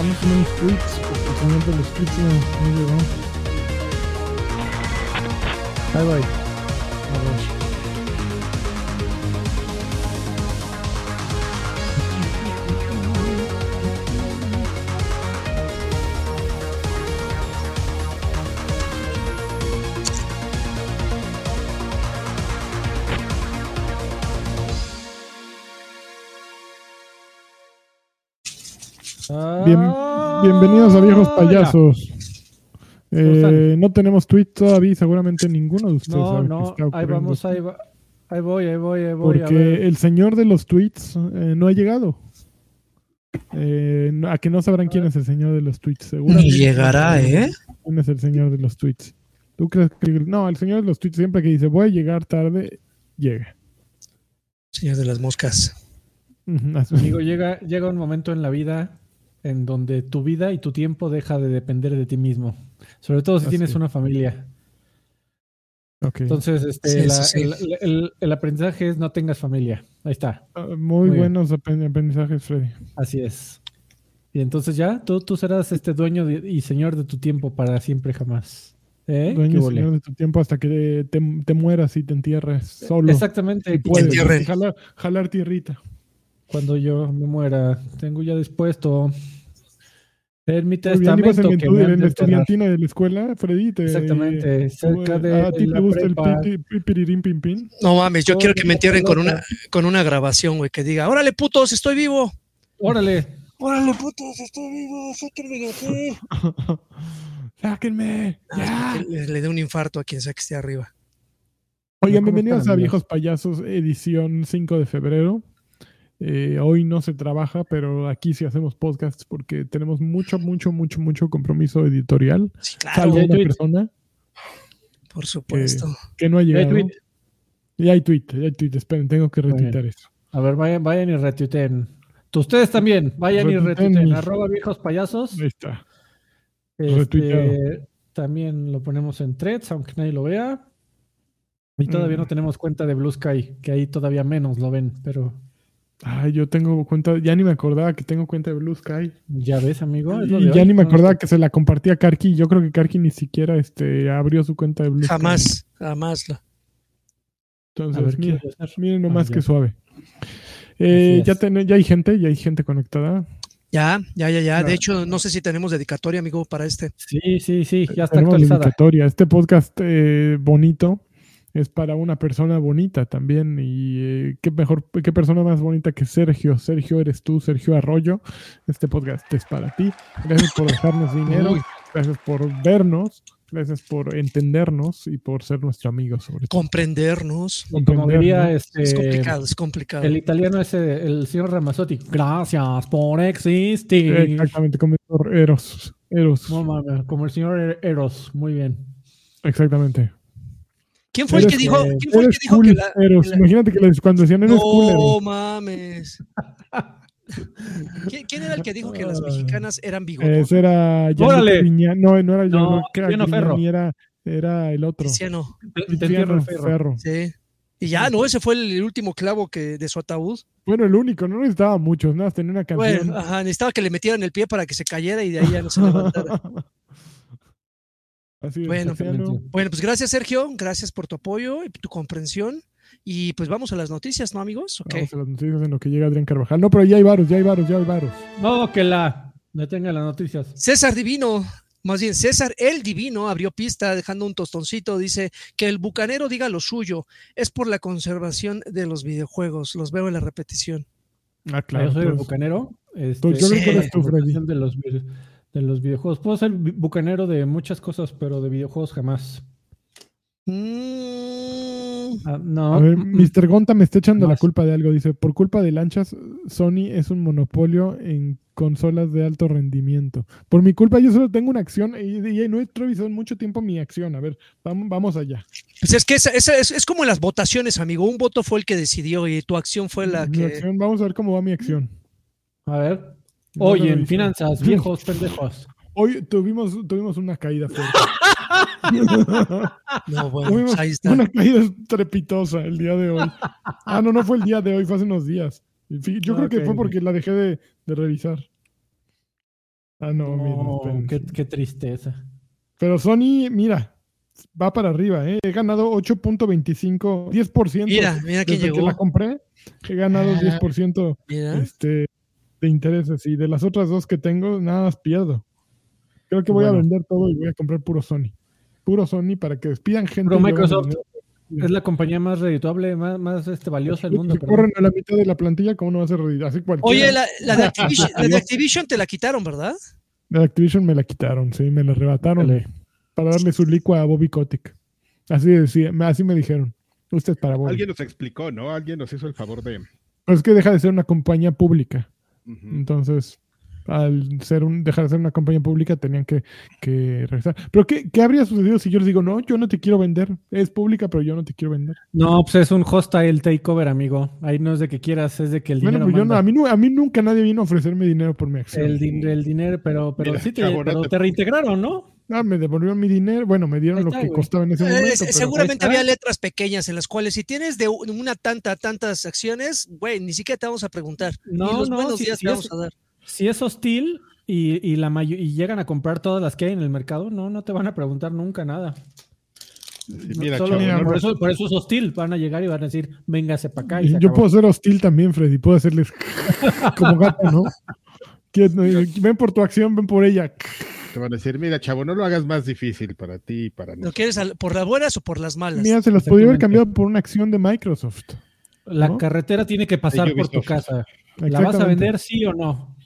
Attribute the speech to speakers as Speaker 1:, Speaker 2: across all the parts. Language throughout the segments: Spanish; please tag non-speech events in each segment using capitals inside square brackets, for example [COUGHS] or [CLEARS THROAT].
Speaker 1: acá no tenemos tweets, porque el señor de los tweets no, no llegó. Ahí voy. A ver. Bienvenidos a Viejos
Speaker 2: Ah,
Speaker 1: Payasos. Eh, no tenemos tweet todavía, seguramente ninguno de ustedes
Speaker 2: No,
Speaker 1: sabe
Speaker 2: no,
Speaker 1: está
Speaker 2: ahí vamos, ahí, va- ahí voy, ahí voy, ahí voy. a
Speaker 1: Porque
Speaker 2: ver.
Speaker 1: el señor de los tweets eh, no ha llegado. Eh, a que no sabrán quién es el señor de los tweets, seguramente.
Speaker 3: Ni llegará, ¿eh?
Speaker 1: ¿Quién es el señor de los tweets? ¿Tú crees que.? No, el señor de los tweets siempre que dice voy a llegar tarde, llega.
Speaker 3: Señor de las moscas.
Speaker 2: Amigo, llega, llega un momento en la vida en donde tu vida y tu tiempo deja de depender de ti mismo. Sobre todo si
Speaker 1: Así
Speaker 2: tienes
Speaker 1: es.
Speaker 2: una familia. Entonces, este,
Speaker 3: Sí,
Speaker 2: la-
Speaker 3: sí.
Speaker 2: el, el- el aprendizaje es no tengas familia. Ahí está.
Speaker 1: Ah, muy,
Speaker 2: muy bien.
Speaker 1: buenos apen- aprendizajes, Freddy.
Speaker 2: Así es. Y entonces ya, tú, tú serás este dueño de- y señor de tu tiempo para siempre jamás. ¿Eh?
Speaker 1: Dueño
Speaker 2: ¿Qué
Speaker 1: y señor de tu tiempo hasta que te, te mueras y te entierres solo.
Speaker 2: Exactamente.
Speaker 1: Y puedes
Speaker 3: entierren.
Speaker 1: jalar, jalar tierrita.
Speaker 2: Cuando yo me muera, tengo ya dispuesto en mi testamento
Speaker 1: en,
Speaker 2: que me
Speaker 1: en la estudiantina de la escuela, Freddy. Te,
Speaker 2: Exactamente, cerca de
Speaker 1: ¿A ti te gusta
Speaker 2: prepa.
Speaker 1: el pi- pi- pirirín pin pin?
Speaker 3: No mames, yo
Speaker 2: Oh,
Speaker 3: quiero que me entierren con una, con una grabación, güey, que diga, órale, putos, estoy vivo.
Speaker 2: Órale.
Speaker 3: Órale, putos, estoy vivo, [LAUGHS] sáquenme de aquí.
Speaker 1: ¡Sáquenme! ¡Ya!
Speaker 3: Ah, Le, le dé un infarto a quien sea que esté arriba.
Speaker 1: Oigan, bienvenidos a Viejos Payasos, edición 5 de febrero. Eh, hoy no se trabaja, pero aquí sí hacemos podcasts porque tenemos mucho, mucho, mucho, mucho compromiso editorial.
Speaker 3: Sí, claro,
Speaker 1: una
Speaker 2: tweet.
Speaker 1: persona
Speaker 3: por supuesto.
Speaker 1: que no ha
Speaker 2: Ya hay
Speaker 1: llegado.
Speaker 2: tweet.
Speaker 1: Ya hay tweet, ya hay tweet. Esperen, tengo que retuitar eso.
Speaker 2: A ver, vayan, vayan y retuiteen. Tú- Ustedes también, vayan y
Speaker 1: Retuiteen mis-
Speaker 2: Arroba viejos payasos.
Speaker 1: Ahí está.
Speaker 2: Este,
Speaker 1: retuiteado.
Speaker 2: también lo ponemos en threads, aunque nadie lo vea. Y todavía
Speaker 1: Mm.
Speaker 2: no tenemos cuenta de Blue Sky, que ahí todavía menos lo ven, pero
Speaker 1: Ay, yo tengo cuenta, ya ni me acordaba que tengo cuenta de Blue Sky.
Speaker 2: ya ves, amigo.
Speaker 1: Y ya
Speaker 2: hoy.
Speaker 1: ni me
Speaker 2: No,
Speaker 1: acordaba que se la compartía a Karki. Yo creo que Karki ni siquiera este, abrió su cuenta de Blue Sky.
Speaker 3: Jamás, jamás. la-
Speaker 1: Entonces,
Speaker 2: ver,
Speaker 1: mira,
Speaker 2: ¿quién va a ser?
Speaker 1: miren nomás
Speaker 2: Ah,
Speaker 1: que suave. Eh, ya, ten- ya hay gente, ya hay gente conectada.
Speaker 3: Ya, ya, ya, ya. De hecho, no sé si tenemos dedicatoria, amigo, para este.
Speaker 2: Sí, sí, sí, ya está
Speaker 1: Tenemos
Speaker 2: actualizada.
Speaker 1: dedicatoria. Este podcast eh, bonito es para una persona bonita también. Y eh, qué mejor, qué persona más bonita que Sergio. Sergio eres tú, Sergio Arroyo. Este podcast es para ti. Gracias por dejarnos dinero.
Speaker 3: Uy.
Speaker 1: Gracias por vernos. Gracias por entendernos y por ser nuestro amigo, sobre todo.
Speaker 3: Comprendernos.
Speaker 2: Y como diría
Speaker 1: Comprendernos.
Speaker 2: este,
Speaker 3: Es complicado, es complicado.
Speaker 2: el italiano ese, el señor Ramazzotti, gracias por existir.
Speaker 1: Exactamente, como Eros. Eros.
Speaker 2: No mames, como el señor Er- Eros, muy bien.
Speaker 1: Exactamente.
Speaker 3: ¿Quién fue el
Speaker 1: Eres-
Speaker 3: que dijo,
Speaker 2: eh,
Speaker 3: ¿quién fue el que dijo que la, que la-
Speaker 1: Imagínate que les- cuando decían eres.
Speaker 3: No mames. [LAUGHS] ¿Quién, quién era el que dijo que las mexicanas eran bigotonas?
Speaker 1: Ese era
Speaker 2: ¡Órale!
Speaker 1: No, no era
Speaker 2: No, Tiziano Ferro.
Speaker 1: Era, era el otro.
Speaker 2: Entierro el ferro.
Speaker 1: Ferro.
Speaker 3: Sí. Y ya, ¿no? Ese fue el último clavo que de su ataúd.
Speaker 1: Bueno, el único, no necesitaba muchos, nada, más tenía una canción.
Speaker 3: Bueno, ajá, necesitaba que le metieran el pie para que se cayera y de ahí ya no se levantara. [LAUGHS]
Speaker 1: Así
Speaker 3: Bueno. Bueno, pues gracias, Sergio. Gracias por tu apoyo y tu comprensión. Y pues vamos a las noticias, ¿no, amigos?
Speaker 1: Vamos a las noticias en lo que llega Adrián Carvajal. No, pero ya hay varos, ya hay varos, ya hay varos.
Speaker 2: No, que la detenga las noticias.
Speaker 3: César Divino, más bien César el Divino abrió pista dejando un tostoncito. Dice que el bucanero diga lo suyo. Es por la conservación de los videojuegos. Los veo en la repetición.
Speaker 1: Ah, claro.
Speaker 2: yo soy el
Speaker 1: pues,
Speaker 2: bucanero. Este,
Speaker 1: pues yo
Speaker 3: creo que eres
Speaker 1: tú, Freddy.
Speaker 2: de los, de los videojuegos. Puedo ser bucanero de muchas cosas, pero de videojuegos jamás.
Speaker 3: Mm,
Speaker 2: Ah, no.
Speaker 1: A ver,
Speaker 2: mm,
Speaker 1: Mr. Gonta me está echando la culpa de algo. Dice, por culpa de lanchas, Sony es un monopolio en consolas de alto rendimiento. Por mi culpa, yo solo tengo una acción y, y no he revisado en mucho tiempo mi acción. A ver, vamos, vamos allá.
Speaker 3: Pues es que esa- esa es, es como en las votaciones, amigo. Un voto fue el que decidió y tu acción fue la
Speaker 1: Mi
Speaker 3: que.
Speaker 1: acción, vamos a ver cómo va mi acción.
Speaker 2: A ver.
Speaker 1: No
Speaker 2: Oye, en finanzas, [LAUGHS] viejos pendejos.
Speaker 1: Hoy tuvimos, tuvimos una caída fuerte. [LAUGHS]
Speaker 3: No, bueno,
Speaker 1: Tuvimos
Speaker 3: pues ahí está.
Speaker 1: una caída estrepitosa el día de hoy. Ah, no, no fue el día de hoy, fue hace unos días. Yo
Speaker 2: Ah,
Speaker 1: creo que fue porque la dejé de, de revisar. Ah, no, espérense.
Speaker 2: qué, qué tristeza.
Speaker 1: Pero Sony, mira, va para arriba, ¿eh? He ganado 8.25, 10%.
Speaker 3: Mira, mira quién
Speaker 1: desde que
Speaker 3: llegó.
Speaker 1: la compré. He ganado
Speaker 3: Ah.
Speaker 1: 10%
Speaker 3: Mira.
Speaker 1: este, de intereses. Y de las otras dos que tengo, nada más pierdo. Creo que voy a vender todo y voy a comprar puro Sony. Puro Sony para que despidan gente. Gane
Speaker 2: Microsoft. Es la compañía más redituable, más, más este, valiosa del mundo.
Speaker 1: Si
Speaker 2: perdón.
Speaker 1: corren a la mitad de la plantilla, ¿cómo no va a ser? Así cualquiera.
Speaker 3: Oye, la, la de Activision, [LAUGHS] la de Activision te la quitaron, ¿verdad?
Speaker 1: De Activision me la quitaron, sí, me la arrebataron
Speaker 2: Dale.
Speaker 1: para darle su licua a Bobby Kotick. Así decía, me- así me dijeron. Usted para Bobby.
Speaker 4: Alguien nos explicó, ¿no? Alguien nos hizo el favor de.
Speaker 1: Pero es que deja de ser una compañía pública. Entonces, al ser un, dejar de ser una compañía pública, tenían que, que regresar. Pero ¿qué, ¿qué habría sucedido si yo les digo, no, yo no te quiero vender? Es pública, pero yo no te quiero vender.
Speaker 2: No, pues es un hostile takeover, amigo. Ahí no es de que quieras, es de que el
Speaker 1: Bueno,
Speaker 2: dinero
Speaker 1: pues yo no, a, mí, a mí nunca nadie vino a ofrecerme dinero por mi acción.
Speaker 2: el, din- el dinero, pero, pero
Speaker 4: Mira,
Speaker 2: sí te, pero
Speaker 4: te
Speaker 2: reintegraron, ¿no?
Speaker 1: Ah, me devolvieron mi dinero. Bueno, me dieron lo que
Speaker 2: güey.
Speaker 1: costaba en ese
Speaker 3: Eh,
Speaker 1: momento. pero-
Speaker 3: seguramente había letras pequeñas en las cuales si tienes de una tanta, tantas acciones, güey, ni siquiera te vamos a preguntar.
Speaker 2: No,
Speaker 3: ni los
Speaker 2: no,
Speaker 3: buenos
Speaker 2: si-
Speaker 3: días
Speaker 2: si
Speaker 3: te
Speaker 2: es-
Speaker 3: vamos a dar.
Speaker 2: Si es hostil y, y la y llegan a comprar todas las que hay en el mercado, no, no te van a preguntar nunca nada.
Speaker 4: Sí,
Speaker 2: No,
Speaker 4: mira,
Speaker 2: solo-
Speaker 4: chavo,
Speaker 1: mira,
Speaker 4: no
Speaker 2: por, eso, por eso es hostil. Van a llegar y van a decir, véngase para acá. Y
Speaker 1: yo
Speaker 2: acabó.
Speaker 1: puedo ser hostil también, Freddy. Puedo hacerles [LAUGHS] como gato, ¿no? Ven por tu acción, ven por ella.
Speaker 4: Te van a decir, mira, chavo, no lo hagas más difícil para ti y para
Speaker 3: ¿Lo
Speaker 4: nosotros.
Speaker 3: quieres al- por las buenas o por las malas?
Speaker 1: Mira, se las podría haber cambiado por una acción de Microsoft.
Speaker 2: La
Speaker 1: ¿no?
Speaker 2: carretera tiene que pasar por tu casa. ¿La vas a vender sí o no?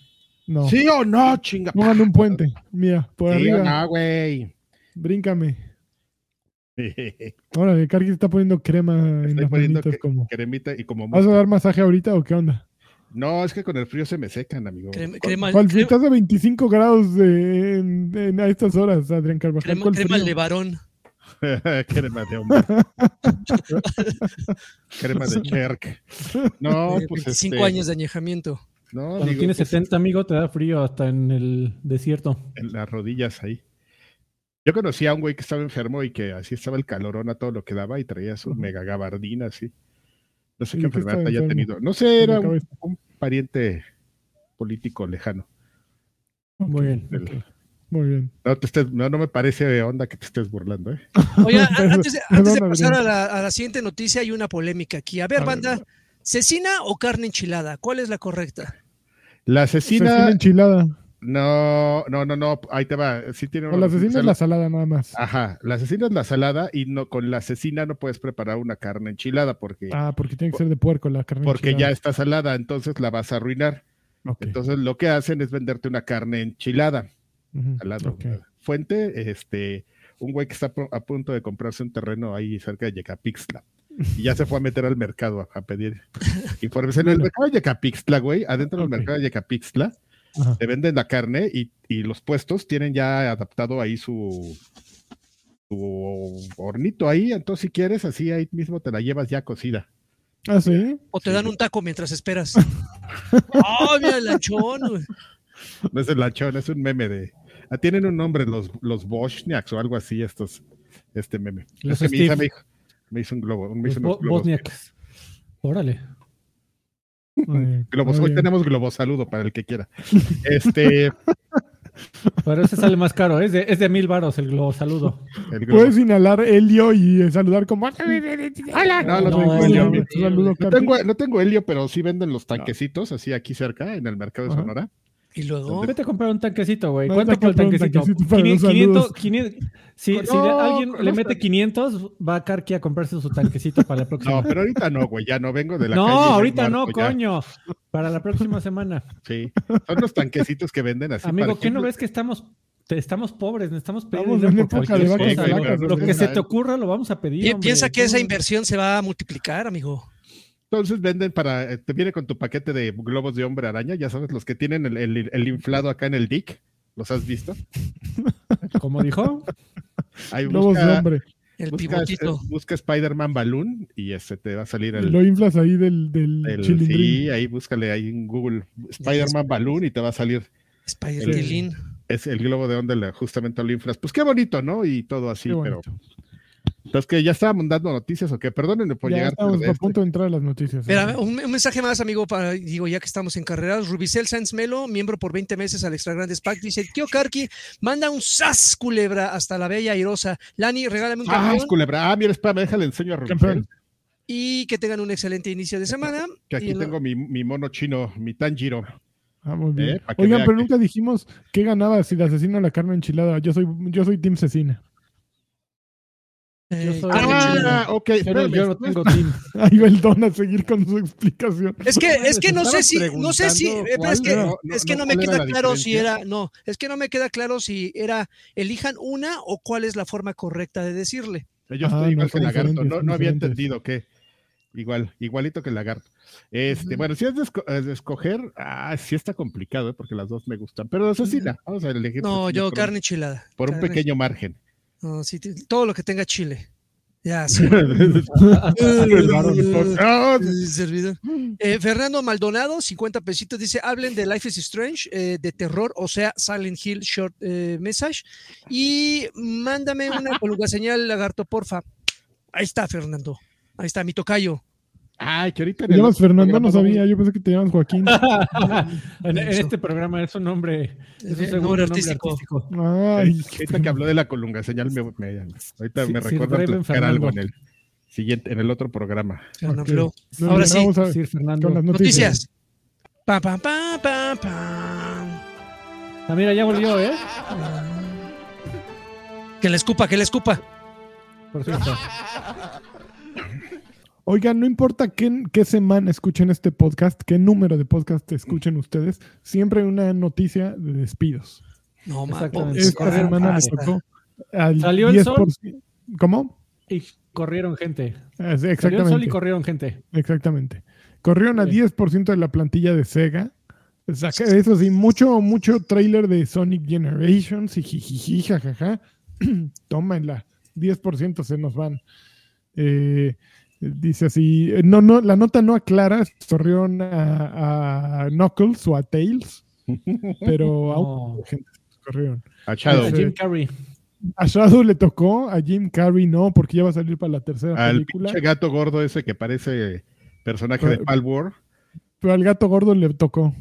Speaker 1: No.
Speaker 4: ¿Sí o no, chinga?
Speaker 1: Póngale un puente. Mira, por
Speaker 4: Sí o
Speaker 1: arriba.
Speaker 4: no, güey.
Speaker 1: Bríncame. [LAUGHS] Órale, Cargi está poniendo crema en
Speaker 4: Estoy
Speaker 1: las
Speaker 4: poniendo
Speaker 1: manitas
Speaker 4: que-
Speaker 1: como.
Speaker 4: cremita y como
Speaker 1: ¿Vas a dar masaje ahorita o qué onda?
Speaker 4: No, es que con el frío se me secan, amigo.
Speaker 3: Crema, crema,
Speaker 1: ¿Cuál?
Speaker 3: crema-
Speaker 1: Estás a 25 grados de- en- en- a estas horas, Adrián Carvajal.
Speaker 3: crema- de varón. [LAUGHS]
Speaker 4: crema de hombre. [LAUGHS] crema de cherk. No,
Speaker 3: de
Speaker 4: pues
Speaker 3: 25
Speaker 4: este,
Speaker 3: años de añejamiento.
Speaker 4: No,
Speaker 2: Cuando
Speaker 4: amigo,
Speaker 2: tienes
Speaker 4: pues,
Speaker 2: 70, amigo, te da frío hasta en el desierto.
Speaker 4: en las rodillas ahí. Yo conocí a un güey que estaba enfermo y que así estaba el calorón a todo lo que daba y traía su
Speaker 1: Ujú.
Speaker 4: mega gabardina así. No sé
Speaker 1: ¿Y
Speaker 4: qué enfermedad haya
Speaker 1: enfermo?
Speaker 4: tenido. No sé, era un, pariente político lejano.
Speaker 2: Muy bien.
Speaker 4: del-.
Speaker 1: Muy bien.
Speaker 4: No, te estés- no, no me parece onda que te estés burlando, ¿eh? [LAUGHS]
Speaker 3: Oye, antes de, antes de
Speaker 1: perdón,
Speaker 3: pasar a la, a la siguiente noticia, hay una polémica aquí. A ver,
Speaker 1: A ver,
Speaker 3: banda, ¿cecina o carne enchilada? ¿Cuál es la correcta?
Speaker 4: La
Speaker 1: Asesina
Speaker 4: asesina.
Speaker 1: enchilada.
Speaker 4: No, no, no, no. Ahí te va. Sí tiene
Speaker 1: O
Speaker 4: una
Speaker 1: la asesina es la salada nada más.
Speaker 4: Ajá, la asesina es la salada y no con la asesina no puedes preparar una carne enchilada porque,
Speaker 1: Ah, porque tiene que ser de puerco la carne
Speaker 4: porque ya está salada, entonces la vas a arruinar. Entonces lo que hacen es venderte una carne enchilada.
Speaker 1: ujú,
Speaker 4: al lado. Fuente, este, un güey que está a punto de comprarse un terreno ahí cerca de Yecapixtla. Y ya se fue a meter al mercado a, a pedir [LAUGHS] informes. En el mercado de Yecapixtla, güey, adentro del mercado de Yecapixtla,
Speaker 1: Ajá.
Speaker 4: te venden la carne y, y los puestos tienen ya adaptado ahí su, su hornito ahí. Entonces, si quieres, así ahí mismo te la llevas ya cocida.
Speaker 1: Ah, sí.
Speaker 3: ¿O te
Speaker 4: Sí.
Speaker 3: dan un taco mientras esperas? [LAUGHS] ¡Oh, mira el lanchón!
Speaker 4: No es el lanchón, es un meme de. ah, tienen un nombre, los, los Boschniaks o algo así, estos, este meme.
Speaker 2: Los
Speaker 4: Es que mi hija
Speaker 2: Steve.
Speaker 4: me, dijo- me hizo un globo. Me
Speaker 2: Los
Speaker 4: hizo unos
Speaker 2: bo-
Speaker 4: globos.
Speaker 2: bosniaks. Órale. [LAUGHS]
Speaker 4: Globos. Hoy tenemos globo saludo para el que quiera. Este, [LAUGHS]
Speaker 2: Pero ese sale más caro. Es de, es de mil varos el globo. Saludo.
Speaker 4: el globo.
Speaker 1: Puedes inhalar helio y eh, saludar como. Hola.
Speaker 4: No, no
Speaker 2: No,
Speaker 4: tengo helio.
Speaker 2: no,
Speaker 4: tengo, no tengo helio, pero sí venden los tanquecitos así aquí cerca, en el mercado de
Speaker 1: Ajá.
Speaker 3: Y luego,
Speaker 2: Vete a comprar un tanquecito, güey. ¿Cuánto por el tanquecito?
Speaker 1: tanquecito para los
Speaker 2: 500,
Speaker 1: saludos.
Speaker 2: 500, si, si
Speaker 4: No,
Speaker 2: alguien
Speaker 4: con
Speaker 2: le mete
Speaker 4: tan-
Speaker 2: 500, va a Karki a comprarse su tanquecito para la próxima.
Speaker 4: No, pero ahorita no, güey, ya no vengo de la
Speaker 2: no,
Speaker 4: calle.
Speaker 2: ahorita no,
Speaker 4: ya.
Speaker 2: coño. Para la próxima semana.
Speaker 4: Sí, son los tanquecitos que venden así.
Speaker 2: Amigo,
Speaker 4: para
Speaker 2: ¿qué no
Speaker 4: ejemplo-
Speaker 2: ves que estamos, te- estamos pobres? Necesitamos pedir
Speaker 1: Estamos
Speaker 2: dinero por cualquier cosa, ¿no?
Speaker 4: no
Speaker 2: Lo que se te ocurra lo vamos a pedir. hombre.
Speaker 3: piensa que esa inversión se va a multiplicar, amigo.
Speaker 4: Entonces venden para, eh, te viene con tu paquete de globos de hombre araña, ya sabes, los que tienen el, el- el inflado acá en el dick, ¿los has visto? [LAUGHS]
Speaker 2: Como dijo,
Speaker 4: Ahí
Speaker 1: Globos de
Speaker 4: busca,
Speaker 1: hombre.
Speaker 3: El
Speaker 4: busca,
Speaker 3: pivotito.
Speaker 4: busca Spider-Man Balloon y este te va a salir el,
Speaker 1: Lo inflas ahí del, del
Speaker 4: el-
Speaker 1: chilindrín.
Speaker 4: sí, ahí búscale ahí en Google Spider-Man Balloon y te va a salir
Speaker 3: Spider-Lin.
Speaker 4: es el globo de onda justamente lo inflas. Pues qué bonito, ¿no? Y todo así, pero. Entonces, que ya estábamos dando noticias o qué? Perdónenme por
Speaker 1: ya
Speaker 4: llegar
Speaker 1: estamos a punto de entrar a las noticias.
Speaker 3: Espera, un, un mensaje más, amigo, para, digo, ya que estamos en carreras. Rubicel Sanz Melo, miembro por 20 meses al Extra Grandes Pack, dice: Tío Karki, manda un sas culebra hasta la bella airosa. Lani, regálame un
Speaker 4: Ah,
Speaker 3: campeón
Speaker 4: es culebra. Ah, mira, espérame, déjale enseño a Rubicel,
Speaker 1: Campeón.
Speaker 3: y que tengan un excelente inicio de semana. [LAUGHS]
Speaker 4: Que
Speaker 3: Y
Speaker 4: aquí
Speaker 3: lo-
Speaker 4: tengo mi, mi mono chino, mi Tanjiro.
Speaker 1: Ah, muy bien.
Speaker 4: Eh,
Speaker 1: Oigan, pero
Speaker 4: que-
Speaker 1: nunca dijimos qué ganaba si le asesino la carne enchilada. Yo soy, yo soy Team Cecina.
Speaker 3: Eh,
Speaker 2: soy- Ah,
Speaker 4: ok, espérame.
Speaker 2: yo no tengo team. [LAUGHS]
Speaker 1: Ahí va el don a seguir con su explicación.
Speaker 3: Es que, es que no sé si, no sé si, eh, pero es que, no,
Speaker 4: no,
Speaker 3: es que
Speaker 4: no,
Speaker 3: no me queda
Speaker 4: la
Speaker 3: claro si era, no, es que no me queda claro si era elijan una o cuál es la forma correcta de decirle.
Speaker 4: Yo
Speaker 1: Ah,
Speaker 4: estoy
Speaker 1: no,
Speaker 4: igual que lagarto, no, había entendido que igual, igualito que el lagarto. Este, bueno, si es de, esco- eh, de escoger, ah, sí está complicado, ¿eh? porque las dos me gustan, pero asesina, vamos a elegir.
Speaker 3: No, yo carne enchilada.
Speaker 4: por un pequeño margen.
Speaker 3: No, sí, todo lo que tenga chile. Ya, [LAUGHS] sí. Eh, Fernando Maldonado, 50 pesitos, dice, hablen de Life is Strange, eh, de terror, o sea, Silent Hill Short eh, Message, y mándame una [LAUGHS] columna señal, lagarto, porfa. Ahí está, Fernando. Ahí está, mi tocayo.
Speaker 4: Ay, que ahorita
Speaker 1: ¿Te llamas Fernando? No sabía. Yo pensé que te llamas Joaquín. [LAUGHS] [LAUGHS]
Speaker 2: en, en este programa es un nombre, es un
Speaker 3: Eh,
Speaker 2: segundo
Speaker 3: nombre artístico.
Speaker 2: artístico.
Speaker 1: Ay,
Speaker 4: Ahorita que habló de la colunga señal, me, me- ahorita
Speaker 2: Sí,
Speaker 4: me recuerda platicar algo en el siguiente, en el otro programa.
Speaker 3: Ahora sí.
Speaker 1: Vamos a
Speaker 2: Sir Fernando.
Speaker 1: con las noticias.
Speaker 3: Noticias. Pam, pam, pam, pam, pam.
Speaker 2: Ah, mira, ya volvió, ¿eh?
Speaker 3: Que le escupa, que le escupa.
Speaker 2: Por cierto. [LAUGHS]
Speaker 1: Oigan, no importa qué, qué semana escuchen este podcast, qué número de podcast escuchen ustedes, siempre hay una noticia de despidos.
Speaker 3: No,
Speaker 2: Exactamente.
Speaker 1: Esta semana me
Speaker 3: basta.
Speaker 1: tocó al
Speaker 2: Salió el
Speaker 1: 10%. ¿Cómo?
Speaker 2: Y corrieron gente.
Speaker 1: Ah, sí,
Speaker 2: Salió el sol y
Speaker 1: Exactamente.
Speaker 2: corrieron gente.
Speaker 1: Exactamente. Corrieron a
Speaker 2: Sí.
Speaker 1: 10% de la plantilla de Sega. Eso sí, mucho, mucho trailer de Sonic Generations y jijiji, jajaja. [CLEARS THROAT] Tómenla. 10% se nos van. Eh, dice así, eh, no, no, la nota no aclara si corrieron a, a Knuckles o a Tails, [LAUGHS] pero a un
Speaker 2: No.
Speaker 1: gente corrieron.
Speaker 4: A Shadow.
Speaker 2: Jim Carrey.
Speaker 1: A Shadow le tocó, a Jim Carrey no, porque ya va a salir para la tercera
Speaker 4: al
Speaker 1: película.
Speaker 4: pinche gato gordo ese que parece personaje de
Speaker 1: Pero-
Speaker 4: Palworld.
Speaker 1: Pero al gato gordo le tocó.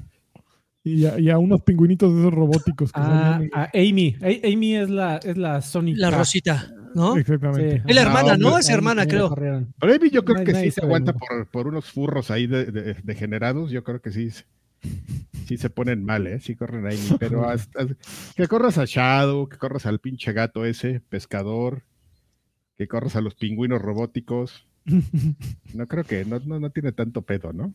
Speaker 1: Y a, y a unos pingüinitos de esos robóticos que
Speaker 2: A,
Speaker 1: salían.
Speaker 2: a Amy. A- Amy es la, es la Sonic.
Speaker 3: La. Rosita, ¿no?
Speaker 1: Exactamente.
Speaker 2: Sí.
Speaker 3: Es la
Speaker 4: Ah,
Speaker 3: hermana, ¿no? Es hermana, creo.
Speaker 4: Amy yo creo que sí se aguanta por, por unos furros ahí de- de- degenerados. Yo creo que sí. Sí se ponen mal, ¿eh? Sí corren ahí. [LAUGHS] Pero hasta- que corras a Shadow, que corras al pinche gato ese, pescador, que corras a los pingüinos robóticos. [LAUGHS] No creo que, no, no, no tiene tanto pedo, ¿no?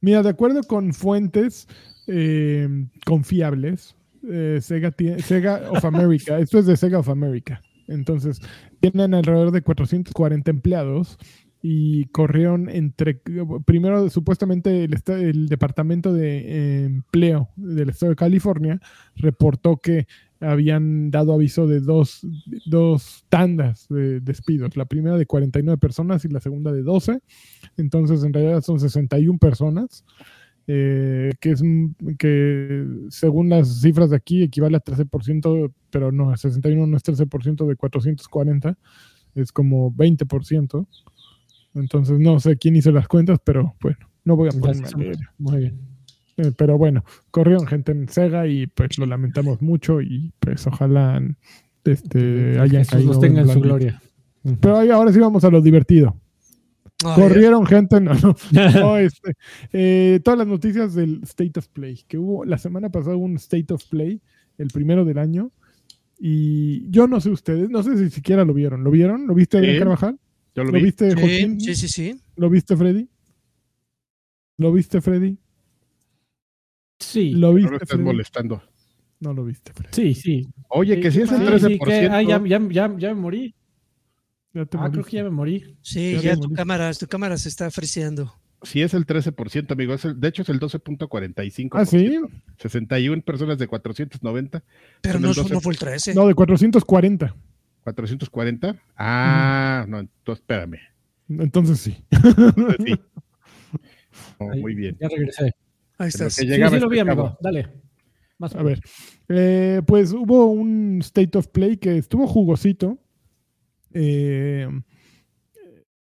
Speaker 1: Mira, de acuerdo con fuentes eh, confiables, eh, Sega, tiene- Sega of America, esto es de Sega of America, entonces tienen alrededor de 440 empleados y corrieron entre, primero supuestamente el, el Departamento de eh, Empleo del Estado de California reportó que habían dado aviso de dos, dos tandas de despidos, la primera de 49 personas y la segunda de 12, entonces en realidad son 61 personas, eh, que es que según las cifras de aquí equivale a 13%, pero no, 61 no es 13% de 440, es como 20%. Entonces no sé quién hizo las cuentas, pero bueno, no voy a ponerme.
Speaker 2: Muy bien.
Speaker 1: Eh, pero bueno, corrieron gente en Sega y pues lo lamentamos mucho y pues ojalá este, hayan
Speaker 2: Jesús
Speaker 1: caído
Speaker 2: los tenga en su gloria.
Speaker 1: Pero ahí- ahora sí vamos a lo divertido.
Speaker 3: Ay,
Speaker 1: Corrieron gente, no, no, [LAUGHS] no, este, eh, todas las noticias del State of Play, que hubo la semana pasada hubo un State of Play, el primero del año, y yo no sé ustedes, no sé si siquiera lo vieron. ¿Lo vieron? ¿Lo viste, Adrián
Speaker 4: Sí.
Speaker 1: Carvajal?
Speaker 4: Yo lo
Speaker 1: ¿Lo
Speaker 4: vi.
Speaker 1: viste,
Speaker 3: Sí,
Speaker 1: Joaquín?
Speaker 3: sí, sí, sí.
Speaker 1: ¿Lo viste, Freddy? ¿Lo viste, Freddy?
Speaker 2: Sí.
Speaker 1: ¿Lo
Speaker 4: No
Speaker 1: viste,
Speaker 4: lo estás
Speaker 1: Freddy?
Speaker 4: molestando.
Speaker 1: No lo viste, Freddy.
Speaker 2: Sí, sí.
Speaker 4: Oye, que si es el
Speaker 2: Sí,
Speaker 4: 13%.
Speaker 2: sí, que- ah, ya, ya, ya, ya me morí.
Speaker 1: Ya te
Speaker 2: Ah, creo que ya me morí.
Speaker 3: Sí,
Speaker 1: Ya
Speaker 3: ya tu
Speaker 1: moriste.
Speaker 3: cámara, tu cámara se está friseando.
Speaker 4: Sí, es el 13%, amigo. Es el- de hecho, es el 12.45%.
Speaker 1: ¿Ah, sí?
Speaker 4: 61 personas de 490.
Speaker 3: Pero no,
Speaker 4: el
Speaker 3: fue-
Speaker 4: 12.
Speaker 3: no fue el 13.
Speaker 1: No, de 440.
Speaker 4: 440. Ah, no, entonces espérame.
Speaker 1: Entonces sí.
Speaker 4: Entonces, sí. [LAUGHS] Oh,
Speaker 2: Ahí,
Speaker 4: muy bien.
Speaker 2: Ya regresé.
Speaker 3: Ahí estás.
Speaker 2: Sí,
Speaker 4: llegaba
Speaker 2: sí lo vi, amigo. Dale. Más
Speaker 1: A ver, eh, pues hubo un State of Play que estuvo jugosito. Eh,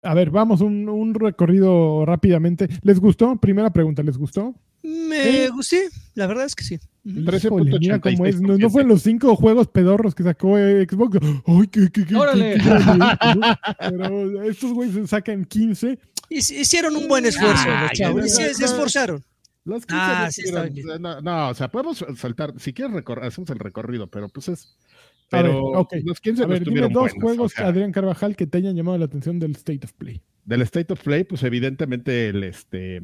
Speaker 1: a ver, vamos, un, un recorrido rápidamente. ¿Les gustó? Primera pregunta, ¿les gustó?
Speaker 3: Me gusté, la verdad es que sí.
Speaker 1: Mira cómo es. No, no fue en los cinco juegos pedorros que sacó eh, Xbox. ¡Ay, qué, qué, qué,
Speaker 2: ¡Órale!
Speaker 1: qué- qué- [LAUGHS] Pero estos güeyes sacan 15.
Speaker 3: Hic- Hicieron un buen esfuerzo, los chavos. se esforzaron.
Speaker 4: Los 15
Speaker 3: Ah,
Speaker 4: no
Speaker 3: sí,
Speaker 4: estuvieron-
Speaker 3: está bien.
Speaker 4: no, no, o sea, podemos saltar, si quieres hacemos el recorrido, pero pues es.
Speaker 1: Ver,
Speaker 4: Pero
Speaker 1: ok.
Speaker 4: los 15
Speaker 1: A ver, dime dos
Speaker 4: buenos,
Speaker 1: juegos,
Speaker 4: o sea,
Speaker 1: Adrián Carvajal, que te hayan llamado la atención del State of Play.
Speaker 4: del State of Play, pues evidentemente el este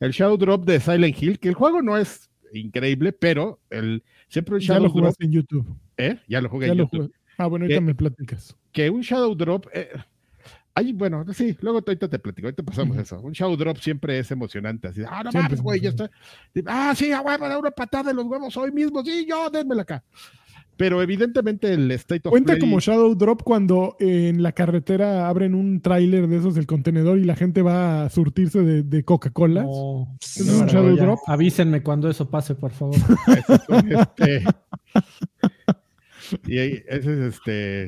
Speaker 4: el Shadow Drop de Silent Hill, que el juego no es increíble, pero el siempre
Speaker 1: Ya
Speaker 4: Shadow
Speaker 1: lo
Speaker 4: Drop,
Speaker 1: jugaste en YouTube.
Speaker 4: ¿eh? Ya lo jugué
Speaker 1: Ya
Speaker 4: en
Speaker 1: lo
Speaker 4: YouTube.
Speaker 1: jugué. Ah, bueno, ahorita
Speaker 4: ¿Qué?
Speaker 1: me platicas.
Speaker 4: que un Shadow Drop. Eh, ay, bueno, sí, luego ahorita te platico, ahorita pasamos eso. Un Shadow Drop siempre es emocionante. Así, ah, no mames,
Speaker 1: es
Speaker 4: güey, ya está. Ah, sí, ah, da una patada de los huevos hoy mismo. Sí, yo, dénmela acá. Pero evidentemente el State of
Speaker 1: Cuenta
Speaker 4: Play.
Speaker 1: como Shadow Drop cuando en la carretera abren un tráiler de esos del contenedor y la gente va a surtirse de, de Coca-Cola.
Speaker 2: No,
Speaker 1: ¿Es un
Speaker 2: no,
Speaker 1: Shadow
Speaker 2: ya.
Speaker 1: Drop?
Speaker 2: Avísenme cuando eso pase, por favor. [LAUGHS]
Speaker 4: este, y ahí, ese es este.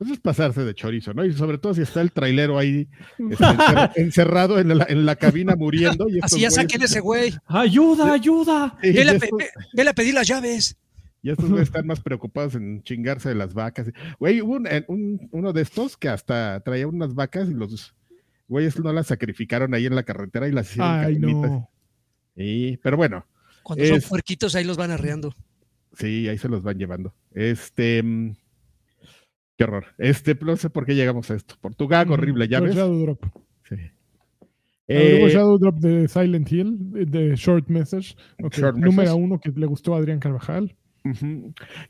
Speaker 4: Eso es pasarse de chorizo, ¿no? Y sobre todo si está el trailero ahí este, encer- [LAUGHS] encerrado en la, en la cabina muriendo. Y
Speaker 3: Así ya
Speaker 4: güeyes-
Speaker 3: saquen ese güey.
Speaker 2: ¡Ayuda, ayuda!
Speaker 4: Estos-
Speaker 3: vele a pedir las llaves.
Speaker 4: Y estos güeyes están más preocupados en chingarse de las vacas. Güey, hubo un, en- un- uno de estos que hasta traía unas vacas y los güeyes no las sacrificaron ahí en la carretera y las hicieron
Speaker 1: Ay, no.
Speaker 4: Y, pero bueno,
Speaker 3: Cuando son puerquitos, ahí los van arreando.
Speaker 4: sí, ahí se los van llevando. Este. mm, Qué horror. Este, no sé por qué llegamos a esto. Por tu gag horrible, ¿ya ves?
Speaker 1: Shadow Drop.
Speaker 4: Sí. Eh,
Speaker 1: Shadow Drop de Silent Hill, de Short Message. Ok,
Speaker 4: Short
Speaker 1: Número
Speaker 4: Message.
Speaker 1: uno que le gustó a Adrián Carvajal.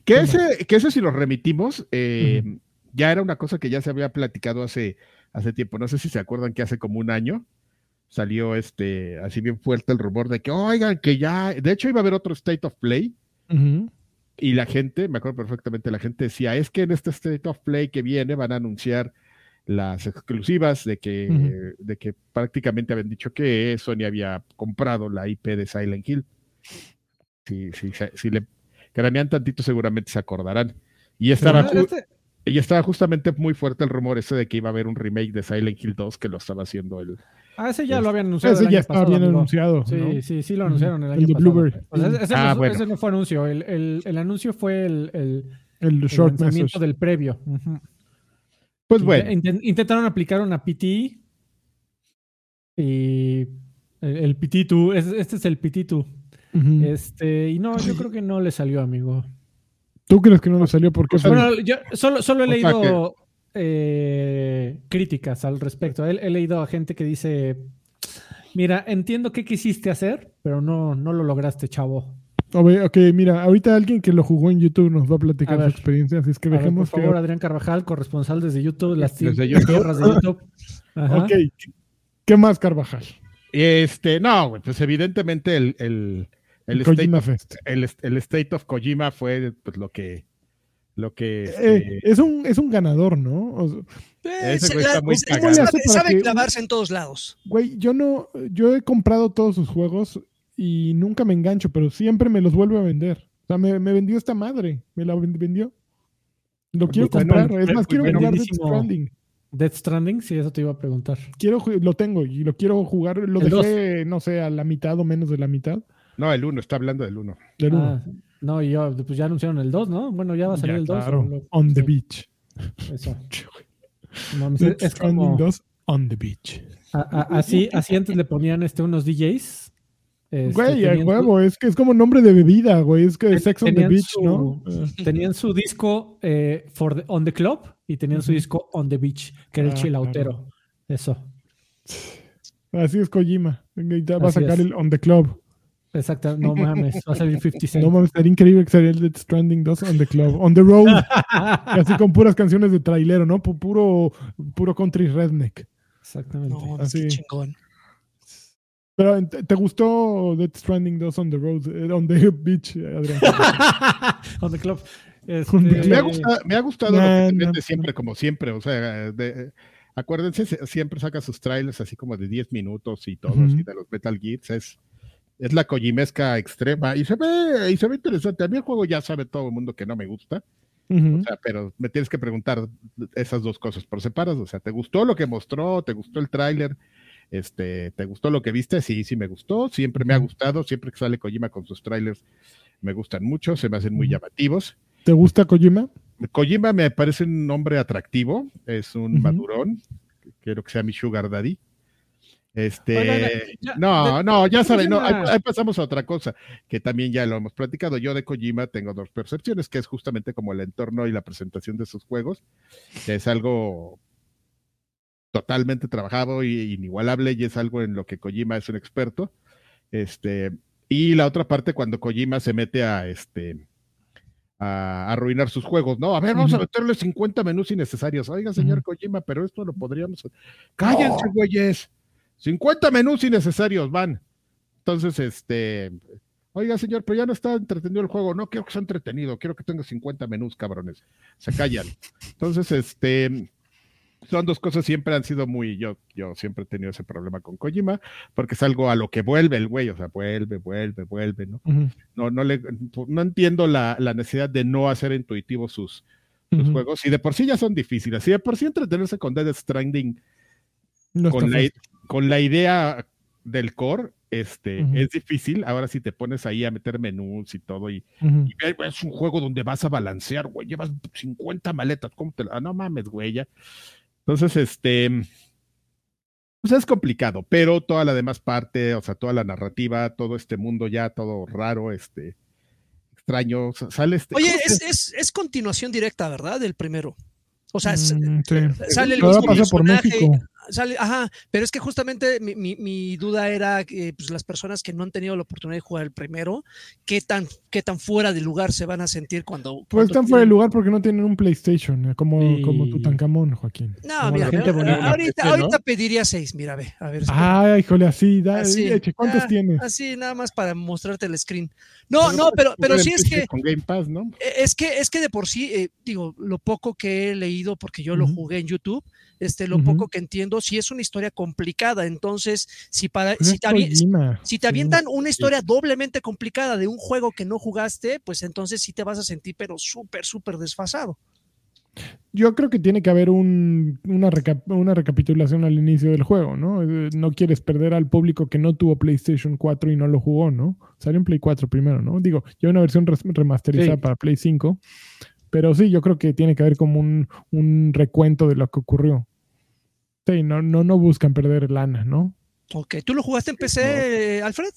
Speaker 4: Que ese, que ese si lo remitimos, eh, ya era una cosa que ya se había platicado hace, hace tiempo. No sé si se acuerdan que hace como un año salió este así bien fuerte el rumor de que, oigan, que ya, de hecho iba a haber otro State of Play, y la gente, me acuerdo perfectamente, la gente decía, es que en este State of Play que viene van a anunciar las exclusivas de que, de que prácticamente habían dicho que Sony había comprado la IP de Silent Hill. Si, si, si le cranean tantito, seguramente se acordarán. Y ju-
Speaker 2: este-
Speaker 4: y estaba justamente muy fuerte el rumor ese de que iba a haber un remake de Silent Hill 2 que lo estaba haciendo el.
Speaker 2: ah, ese ya lo habían anunciado.
Speaker 1: Ese
Speaker 2: el
Speaker 1: ya estaba bien anunciado.
Speaker 2: Sí,
Speaker 1: ¿no?
Speaker 2: sí, sí lo anunciaron el
Speaker 1: El
Speaker 2: año
Speaker 1: de
Speaker 2: pasado.
Speaker 1: Blueberry.
Speaker 2: O sea, ese,
Speaker 4: Ah,
Speaker 2: no,
Speaker 4: bueno.
Speaker 2: ese no fue anuncio. El, el- el anuncio fue el, el-
Speaker 1: El
Speaker 2: el
Speaker 1: Short
Speaker 2: lanzamiento del previo.
Speaker 4: Pues bueno,
Speaker 2: inten- intentaron aplicar una PT y el, el PT2, es- este es el PT2. Este, y no, yo creo que no le salió, amigo.
Speaker 1: ¿Tú crees que no le salió porque
Speaker 2: Bueno, yo solo, solo he
Speaker 4: O
Speaker 2: leído eh, críticas al respecto. He, he leído a gente que dice, mira, entiendo qué quisiste hacer, pero no, no lo lograste, chavo.
Speaker 1: Ok, ok, mira, ahorita alguien que lo jugó en YouTube nos va a platicar
Speaker 2: A ver.
Speaker 1: su experiencia, así es que
Speaker 2: A ver, por
Speaker 1: dejemos que...
Speaker 2: favor, Adrián Carvajal, corresponsal desde YouTube, las
Speaker 4: Desde
Speaker 2: tie-
Speaker 4: YouTube.
Speaker 2: tierras de YouTube. [LAUGHS] Ajá.
Speaker 1: Ok, ¿qué más, Carvajal?
Speaker 4: este, no, pues evidentemente el, el, el, state
Speaker 1: Kojima
Speaker 4: of,
Speaker 1: Fest.
Speaker 4: el, el State of Kojima fue pues, lo que. Lo que
Speaker 1: Eh,
Speaker 4: este,
Speaker 1: es, un, es un ganador, ¿no? O sea,
Speaker 3: Eh,
Speaker 4: Ese
Speaker 3: se
Speaker 4: güey
Speaker 3: la-
Speaker 4: está muy
Speaker 3: se-
Speaker 4: cagado.
Speaker 3: sabe,
Speaker 1: ¿Cómo le hace para
Speaker 3: sabe
Speaker 1: que-
Speaker 3: clavarse en todos lados.
Speaker 1: güey, yo no, yo he comprado todos sus juegos y nunca me engancho, pero siempre me los vuelve a vender. O sea, me, me vendió esta madre, me la ven- vendió. Lo quiero
Speaker 2: Bueno,
Speaker 1: comprar,
Speaker 4: bueno,
Speaker 1: es más, quiero
Speaker 4: bueno,
Speaker 1: jugar Death. Stranding.
Speaker 2: Death Stranding, sí, eso te iba a preguntar.
Speaker 1: Quiero, lo tengo y lo quiero jugar, lo
Speaker 2: El
Speaker 1: dejé, no sé, a la mitad o menos de la mitad
Speaker 4: no, el uno, está hablando del uno.
Speaker 1: del uno.
Speaker 2: Ah, no, y yo, pues ya anunciaron el 2, ¿no? Bueno, ya va a salir
Speaker 1: Ya,
Speaker 2: el 2.
Speaker 1: claro,
Speaker 2: lo-
Speaker 1: on the
Speaker 2: sí,
Speaker 1: beach.
Speaker 2: Eso. [LAUGHS] No
Speaker 1: Death
Speaker 2: es como,
Speaker 1: 2 on the beach.
Speaker 2: a- a- así, así antes le ponían este, unos DJs. este,
Speaker 1: Güey, a
Speaker 2: su-
Speaker 1: huevo, es que es como nombre de bebida, güey. Es que
Speaker 2: Ten-
Speaker 1: Sex on the Beach,
Speaker 2: su-
Speaker 1: ¿no? [LAUGHS]
Speaker 2: Tenían su disco eh, for the- on the club y tenían su
Speaker 1: Ujú.
Speaker 2: disco on the beach, que era el
Speaker 1: Ah,
Speaker 2: chilautero. Eso,
Speaker 1: Así es Kojima. Ya va a sacar
Speaker 2: es.
Speaker 1: el On the Club.
Speaker 2: Exacto. No mames, va a salir 50 Cent.
Speaker 1: No mames, estaría increíble que saliera el Death Stranding 2 On the Club. On the Road. y así con puras canciones de trailero, ¿no? Pu- Puro, puro country redneck.
Speaker 2: Exactamente.
Speaker 3: No,
Speaker 1: Así.
Speaker 3: qué chingón.
Speaker 1: Pero ¿te, gustó Death Stranding 2 On the Road? eh, on the Beach, Adrián? [LAUGHS]
Speaker 2: on the club. Este,
Speaker 4: Me ha gustado, me ha gustado lo que te
Speaker 1: no,
Speaker 4: siempre, como siempre. O sea, de- acuérdense, se- siempre saca sus trailers así como de 10 minutos y todo, así de los Metal Gears. Es, es la Kojimesca extrema y se ve, y se ve interesante. A mí el juego ya sabe todo el mundo que no me gusta. O sea, pero me tienes que preguntar esas dos cosas por separado. O sea, ¿te gustó lo que mostró? ¿Te gustó el tráiler? Este, ¿te gustó lo que viste? Sí, sí me gustó. Siempre me ha gustado. Siempre que sale Kojima con sus trailers, me gustan mucho. Se me hacen muy llamativos.
Speaker 1: ¿Te gusta Kojima?
Speaker 4: Kojima me parece un hombre atractivo. Es un madurón. Quiero que sea mi sugar daddy. Este,
Speaker 2: Oigan, ya-
Speaker 4: no,
Speaker 2: de-
Speaker 4: no, ya saben, no, ahí, pasamos a otra cosa, que también ya lo hemos platicado. Yo de Kojima tengo dos percepciones, que es justamente como el entorno y la presentación de sus juegos, que es algo totalmente trabajado y inigualable, y es algo en lo que Kojima es un experto. Este, y la otra parte, cuando Kojima se mete a este a arruinar sus juegos, ¿no? A ver, vamos a meterle 50 menús innecesarios. Oiga, señor. Kojima, pero esto lo podríamos. Cállense, güeyes. 50 menús innecesarios van. Entonces, este. Oiga, señor, pero ya no está entretenido el juego. No quiero que sea entretenido. Quiero que tenga 50 menús, cabrones. Se callan. Entonces, este. Son dos cosas, siempre han sido muy. Yo, yo siempre he tenido ese problema con Kojima, porque es algo a lo que vuelve el güey. O sea, vuelve, vuelve, vuelve, ¿no? No, no, le, no entiendo la, la necesidad de no hacer intuitivos sus, juegos. Y de por sí ya son difíciles. Y de por sí entretenerse con Dead Stranding
Speaker 1: No
Speaker 4: con la. Con la idea del core, este, es difícil. Ahora si te pones ahí a meter menús y todo, y, ve, es un juego donde vas a balancear, güey, llevas 50 maletas, ¿cómo te la- ah, no mames, güey, ya. Entonces, este, pues es complicado, pero toda la demás parte, o sea, toda la narrativa, todo este mundo ya, todo raro, este, extraño, sale este...
Speaker 3: Oye,
Speaker 4: ¿cómo se-
Speaker 3: es, es, es continuación directa, ¿verdad? Del primero. O sea,
Speaker 1: Mm, sí.
Speaker 3: sale el mismo
Speaker 1: pasa por
Speaker 3: personaje,
Speaker 1: México.
Speaker 3: Sale, ajá, pero es que justamente mi, mi- mi duda era que pues, las personas que no han tenido la oportunidad de jugar el primero, ¿qué tan, qué tan fuera de lugar se van a sentir cuando...
Speaker 1: Pues están fuera de lugar porque no tienen un PlayStation, eh, como,
Speaker 2: Sí.
Speaker 1: como Tutankamón, Joaquín.
Speaker 3: No,
Speaker 2: como
Speaker 3: mira,
Speaker 2: gente
Speaker 3: a-
Speaker 2: bonita.
Speaker 3: ahorita,
Speaker 4: ¿no?
Speaker 3: ahorita pediría seis, mira, ve, a ver. espera.
Speaker 1: Ah, híjole, así, da,
Speaker 3: Así,
Speaker 1: eche, ¿cuántos
Speaker 3: ah,
Speaker 1: tienes?
Speaker 3: Así, nada más para mostrarte el screen. No, no, pero, pero sí es que...
Speaker 4: Con Game Pass, ¿no?
Speaker 3: Eh, Es que, es que de por sí, eh, digo, lo poco que he leído, porque yo lo jugué en YouTube, este, lo poco que entiendo, sí es una historia complicada. Entonces, si para, si te, avi-
Speaker 1: Kojima,
Speaker 3: si te
Speaker 1: sí.
Speaker 3: avientan una historia doblemente complicada de un juego que no jugaste, pues entonces sí te vas a sentir, pero súper, súper desfasado.
Speaker 1: Yo creo que tiene que haber un- una, una recapitulación al inicio del juego, ¿no? Eh, No quieres perder al público que no tuvo PlayStation 4 y no lo jugó, ¿no? Salió en Play 4 primero, ¿no? Digo, ya una versión remasterizada
Speaker 2: Sí.
Speaker 1: para Play 5, pero sí, yo creo que tiene que haber como un, un recuento de lo que ocurrió. Sí, no, no, no buscan perder lana, ¿no?
Speaker 3: Ok, ¿tú lo jugaste en PC, Alfred?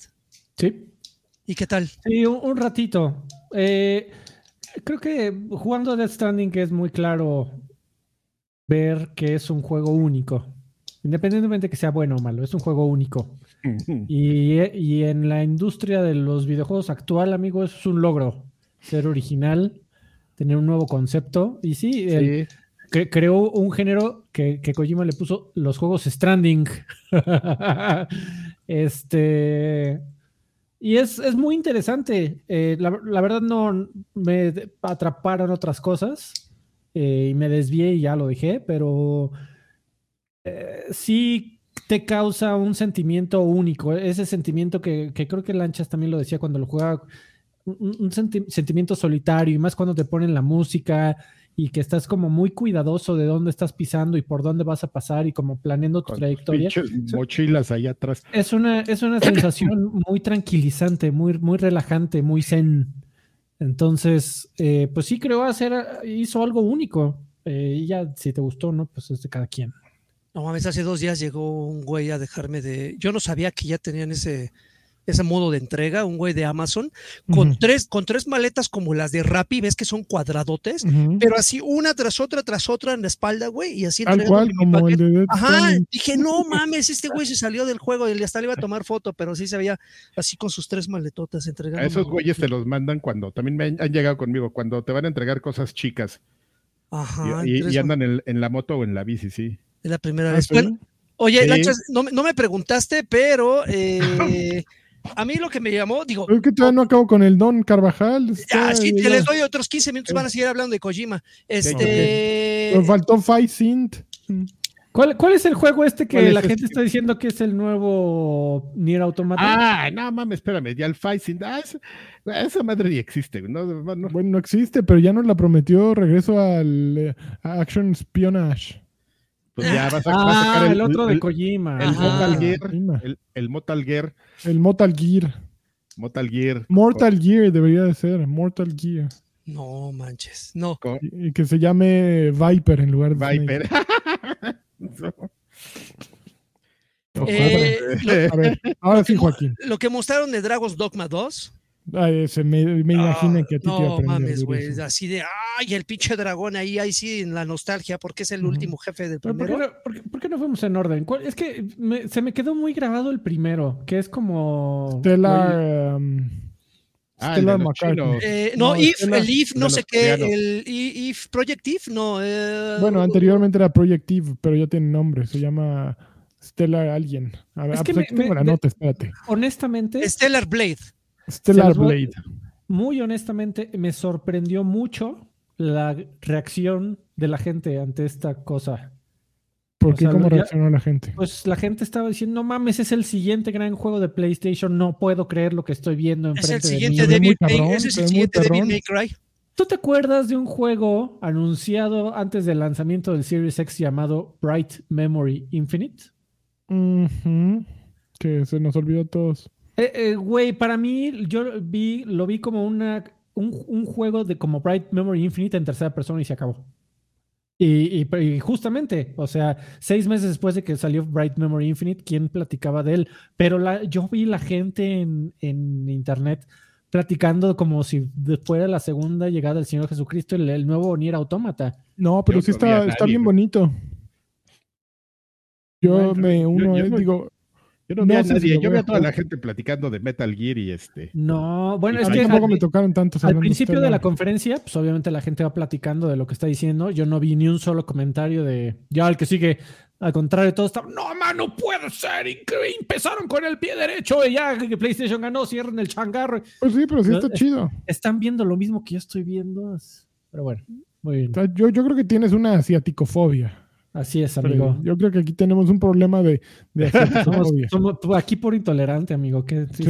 Speaker 2: Sí.
Speaker 3: ¿Y qué tal?
Speaker 2: Sí, un, un ratito. Eh, creo que jugando Death Stranding es muy claro ver que es un juego único. Independientemente que sea bueno o malo, es un juego único. Y, y en la industria de los videojuegos actual, amigo, es un logro. Ser original, tener un nuevo concepto. Y sí, el-
Speaker 4: Sí.
Speaker 2: Cre- creó un género que, que Kojima le puso los juegos Stranding. [LAUGHS] este. Y es, es muy interesante. Eh, la, la verdad no me atraparon otras cosas eh, y me desvié y ya lo dejé, pero eh, sí te causa un sentimiento único. Ese sentimiento que, que creo que Lanchas también lo decía cuando lo jugaba, un, un senti- sentimiento solitario y más cuando te ponen la música y que estás como muy cuidadoso de dónde estás pisando y por dónde vas a pasar y como planeando tu
Speaker 4: Con
Speaker 2: trayectoria.
Speaker 4: mochilas allá atrás.
Speaker 2: Es una, es una sensación [COUGHS] muy tranquilizante, muy, muy relajante, muy zen. Entonces, eh, pues sí creo hacer, hizo algo único. Eh, y ya, si te gustó, ¿no? Pues es de cada quien.
Speaker 3: No mames, hace dos días llegó un güey a dejarme de. Yo no sabía que ya tenían ese, ese modo de entrega, un güey de Amazon, con, tres, con tres maletas como las de Rappi, ves que son cuadradotes, pero así una tras otra, tras otra en la espalda, güey, y así
Speaker 1: Tal
Speaker 3: entregando
Speaker 1: cual, como el de
Speaker 3: Ajá, dije, no mames, este güey se salió del juego y hasta le iba a tomar foto, pero sí se veía así con sus tres maletotas entregando.
Speaker 4: A esos güeyes te los mandan cuando, también me han, han llegado conmigo, cuando te van a entregar cosas chicas
Speaker 3: Ajá,
Speaker 4: y, andan en, en la moto o en la bici, sí.
Speaker 3: es la primera
Speaker 1: Ah,
Speaker 3: vez.
Speaker 1: ¿sí?
Speaker 3: Bueno, oye,
Speaker 4: Sí.
Speaker 3: Lanchas, no, me- no me preguntaste, pero [LAUGHS] eh, a mí lo que me llamó, digo,
Speaker 1: Es que todavía no acabo con el Don Carvajal.
Speaker 3: Ya, sí, te
Speaker 1: ya-
Speaker 3: les doy otros 15 minutos, van a seguir hablando de Kojima. Este.
Speaker 1: Me faltó Five Synth.
Speaker 2: ¿Cuál, ¿Cuál es el juego este
Speaker 4: ¿Cuál
Speaker 2: que
Speaker 4: es
Speaker 2: la
Speaker 4: este?
Speaker 2: gente está diciendo que es el nuevo Nier Automata?
Speaker 4: Ah, no mames, espérame, ya el Fighting. Ah, esa, esa madre ni existe, no, no,
Speaker 1: Bueno, no existe, pero ya nos la prometió regreso al eh, Action Espionage.
Speaker 4: Pues ya vas a,
Speaker 2: Ah,
Speaker 4: sacar
Speaker 2: el, otro de
Speaker 4: el,
Speaker 2: Kojima.
Speaker 4: el
Speaker 3: Ajá.
Speaker 4: Metal Gear, el, el Metal Gear,
Speaker 1: El Mortal Gear.
Speaker 4: Metal Gear.
Speaker 1: Mortal Gear debería de ser. Mortal Gear.
Speaker 3: No manches. No.
Speaker 1: Y, y que se llame Viper en lugar de.
Speaker 4: Viper. [LAUGHS]
Speaker 3: Eh,
Speaker 1: A ver, ahora sí, Joaquín.
Speaker 3: lo que mostraron de Dragon's Dogma 2.
Speaker 1: Ay, se me, me imagino
Speaker 3: ah,
Speaker 1: que a ti te iba a
Speaker 3: no mames, güey. Así de, ay, el pinche dragón ahí, ahí sí, en la nostalgia, porque es el último jefe del
Speaker 2: Pero ¿Por qué,
Speaker 3: primero.
Speaker 2: no, por qué- por qué no fuimos en orden? ¿Cuál- Es que me- se me quedó muy grabado el primero, que es como...
Speaker 1: Stellar. um,
Speaker 4: Ah,
Speaker 1: McCartney.
Speaker 3: Eh, no,
Speaker 1: No,
Speaker 3: If, el If, no sé qué, el If, Project If, no. eh,
Speaker 1: Bueno, anteriormente era Projective, pero ya tiene nombre. Se llama Stellar Alien. A ver,
Speaker 2: Es
Speaker 1: ah,
Speaker 2: que
Speaker 1: pues
Speaker 2: me-
Speaker 1: aquí tengo
Speaker 2: me-
Speaker 1: la
Speaker 2: me-
Speaker 1: nota, espérate.
Speaker 2: Honestamente,
Speaker 3: Stellar Blade.
Speaker 1: Stellar Blade.
Speaker 2: muy honestamente, me sorprendió mucho la reacción de la gente ante esta cosa.
Speaker 1: ¿Por
Speaker 2: o
Speaker 1: qué?
Speaker 2: sea,
Speaker 1: ¿Cómo
Speaker 2: ya-
Speaker 1: reaccionó la gente?
Speaker 2: Pues la gente estaba diciendo, no mames, es el siguiente gran juego de PlayStation, no puedo creer lo que estoy viendo
Speaker 3: Es
Speaker 2: enfrente
Speaker 3: el
Speaker 2: de
Speaker 3: siguiente
Speaker 2: mí".
Speaker 3: Devil
Speaker 1: cabrón,
Speaker 3: ese es el siguiente Devil. May Cry.
Speaker 2: ¿Tú te acuerdas de un juego anunciado antes del lanzamiento del Series X llamado Bright Memory Infinite?
Speaker 1: Que se nos olvidó a todos.
Speaker 2: Eh, eh, Güey, para mí, yo vi, lo vi como una, un, un juego de como Bright Memory Infinite en tercera persona y se acabó. Y, y- y justamente, o sea, seis meses después de que salió Bright Memory Infinite, ¿quién platicaba de él? Pero la, yo vi la gente en, en internet platicando como si de- fuera la segunda llegada del Señor Jesucristo, el, el nuevo Nier Automata.
Speaker 1: No, pero
Speaker 4: Yo
Speaker 1: sí está, está bien bonito. Yo
Speaker 2: Bueno,
Speaker 1: me
Speaker 4: yo-
Speaker 1: uno,
Speaker 4: yo
Speaker 1: eh,
Speaker 4: no-
Speaker 1: digo,
Speaker 4: Yo no vi
Speaker 1: No
Speaker 4: a
Speaker 1: si
Speaker 4: yo vi
Speaker 1: a
Speaker 4: toda la gente platicando de Metal Gear y este.
Speaker 2: No, bueno,
Speaker 4: Y
Speaker 2: es
Speaker 1: a mí
Speaker 2: que
Speaker 1: tampoco
Speaker 2: al-
Speaker 1: me tocaron tantos
Speaker 2: Al principio de la conferencia, pues obviamente la gente va platicando de lo que está diciendo. Yo no vi ni un solo comentario de ya el que sigue. Al contrario, todos estaban, no, mano, no puede ser. increíble, Empezaron con el pie derecho y ya que PlayStation ganó, cierren el changarro.
Speaker 1: Pues sí, pero sí está
Speaker 2: es-
Speaker 1: chido.
Speaker 2: Están viendo lo mismo que yo estoy viendo. Pero bueno, muy bien.
Speaker 1: O sea, yo, yo creo que tienes una asiaticofobia.
Speaker 2: Así es, amigo.
Speaker 1: Yo creo que aquí tenemos un problema de, de [LAUGHS]
Speaker 2: Somos, aquí por intolerante, amigo. ¿Qué
Speaker 1: Sí,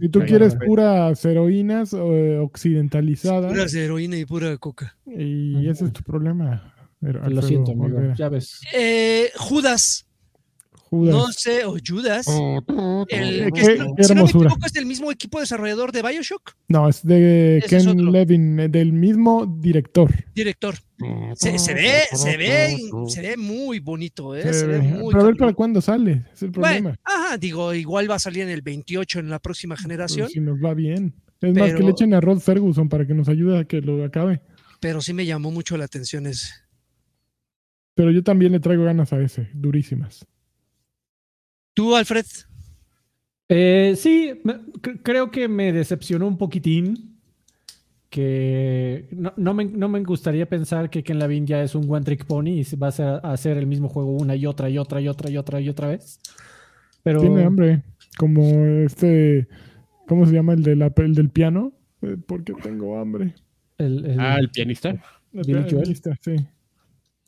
Speaker 1: si tú quieres puras heroínas eh, occidentalizadas,
Speaker 3: Puras heroína y pura coca.
Speaker 1: y ese es tu problema. Pero,
Speaker 2: Lo
Speaker 1: Alfredo
Speaker 2: siento, amigo. Ya ves.
Speaker 3: Eh, Judas,
Speaker 1: Judas.
Speaker 3: no sé, o Judas. El,
Speaker 1: Qué-
Speaker 3: que es- si no me
Speaker 1: hermosura.
Speaker 3: equivoco, es del mismo equipo desarrollador de Bioshock,
Speaker 1: No, es de
Speaker 3: Ese es
Speaker 1: Ken
Speaker 3: otro.
Speaker 1: Levin, eh, del mismo director.
Speaker 3: director. Se, se ve, se ve, se ve muy bonito, ¿eh? Se, ve muy
Speaker 1: pero a ver para cuándo sale, es el problema.
Speaker 3: Bueno, ajá, digo, igual va a salir en el 28 en la próxima generación,
Speaker 1: si nos va bien. Es más, que
Speaker 3: Pero-
Speaker 1: le echen a Rod Ferguson para que nos ayude a que lo acabe.
Speaker 3: pero sí me llamó mucho la atención ese.
Speaker 1: Pero yo también le traigo ganas a ese, durísimas.
Speaker 3: ¿Tú, Alfred?
Speaker 2: Eh, sí, creo que me decepcionó un poquitín. Que no, no me, no me gustaría pensar que Ken Lavin ya es un one trick pony y se va a hacer, el mismo juego una y otra y otra y otra y otra y otra vez. Pero
Speaker 1: Tiene hambre, como este, ¿cómo se llama el, de la, el del piano? Eh, Porque tengo hambre.
Speaker 2: el, el-
Speaker 4: Ah, el pianista.
Speaker 1: El pianista, sí.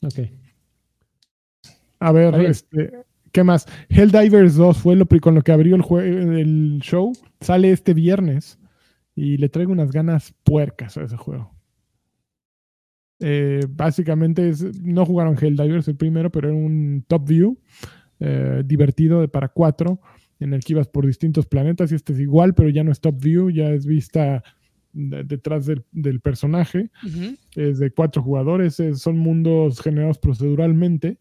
Speaker 2: ok.
Speaker 1: A ver, este, ¿qué más? Helldivers 2 fue lo con lo que abrió el, show. Sale este viernes y le traigo unas ganas puercas a ese juego. Eh, básicamente es, no jugaron Helldivers el primero, pero era un top view eh, divertido de para cuatro en el que ibas por distintos planetas y este es igual, pero ya no es top view, ya es vista de- detrás del, del personaje es de cuatro jugadores, es- son mundos generados proceduralmente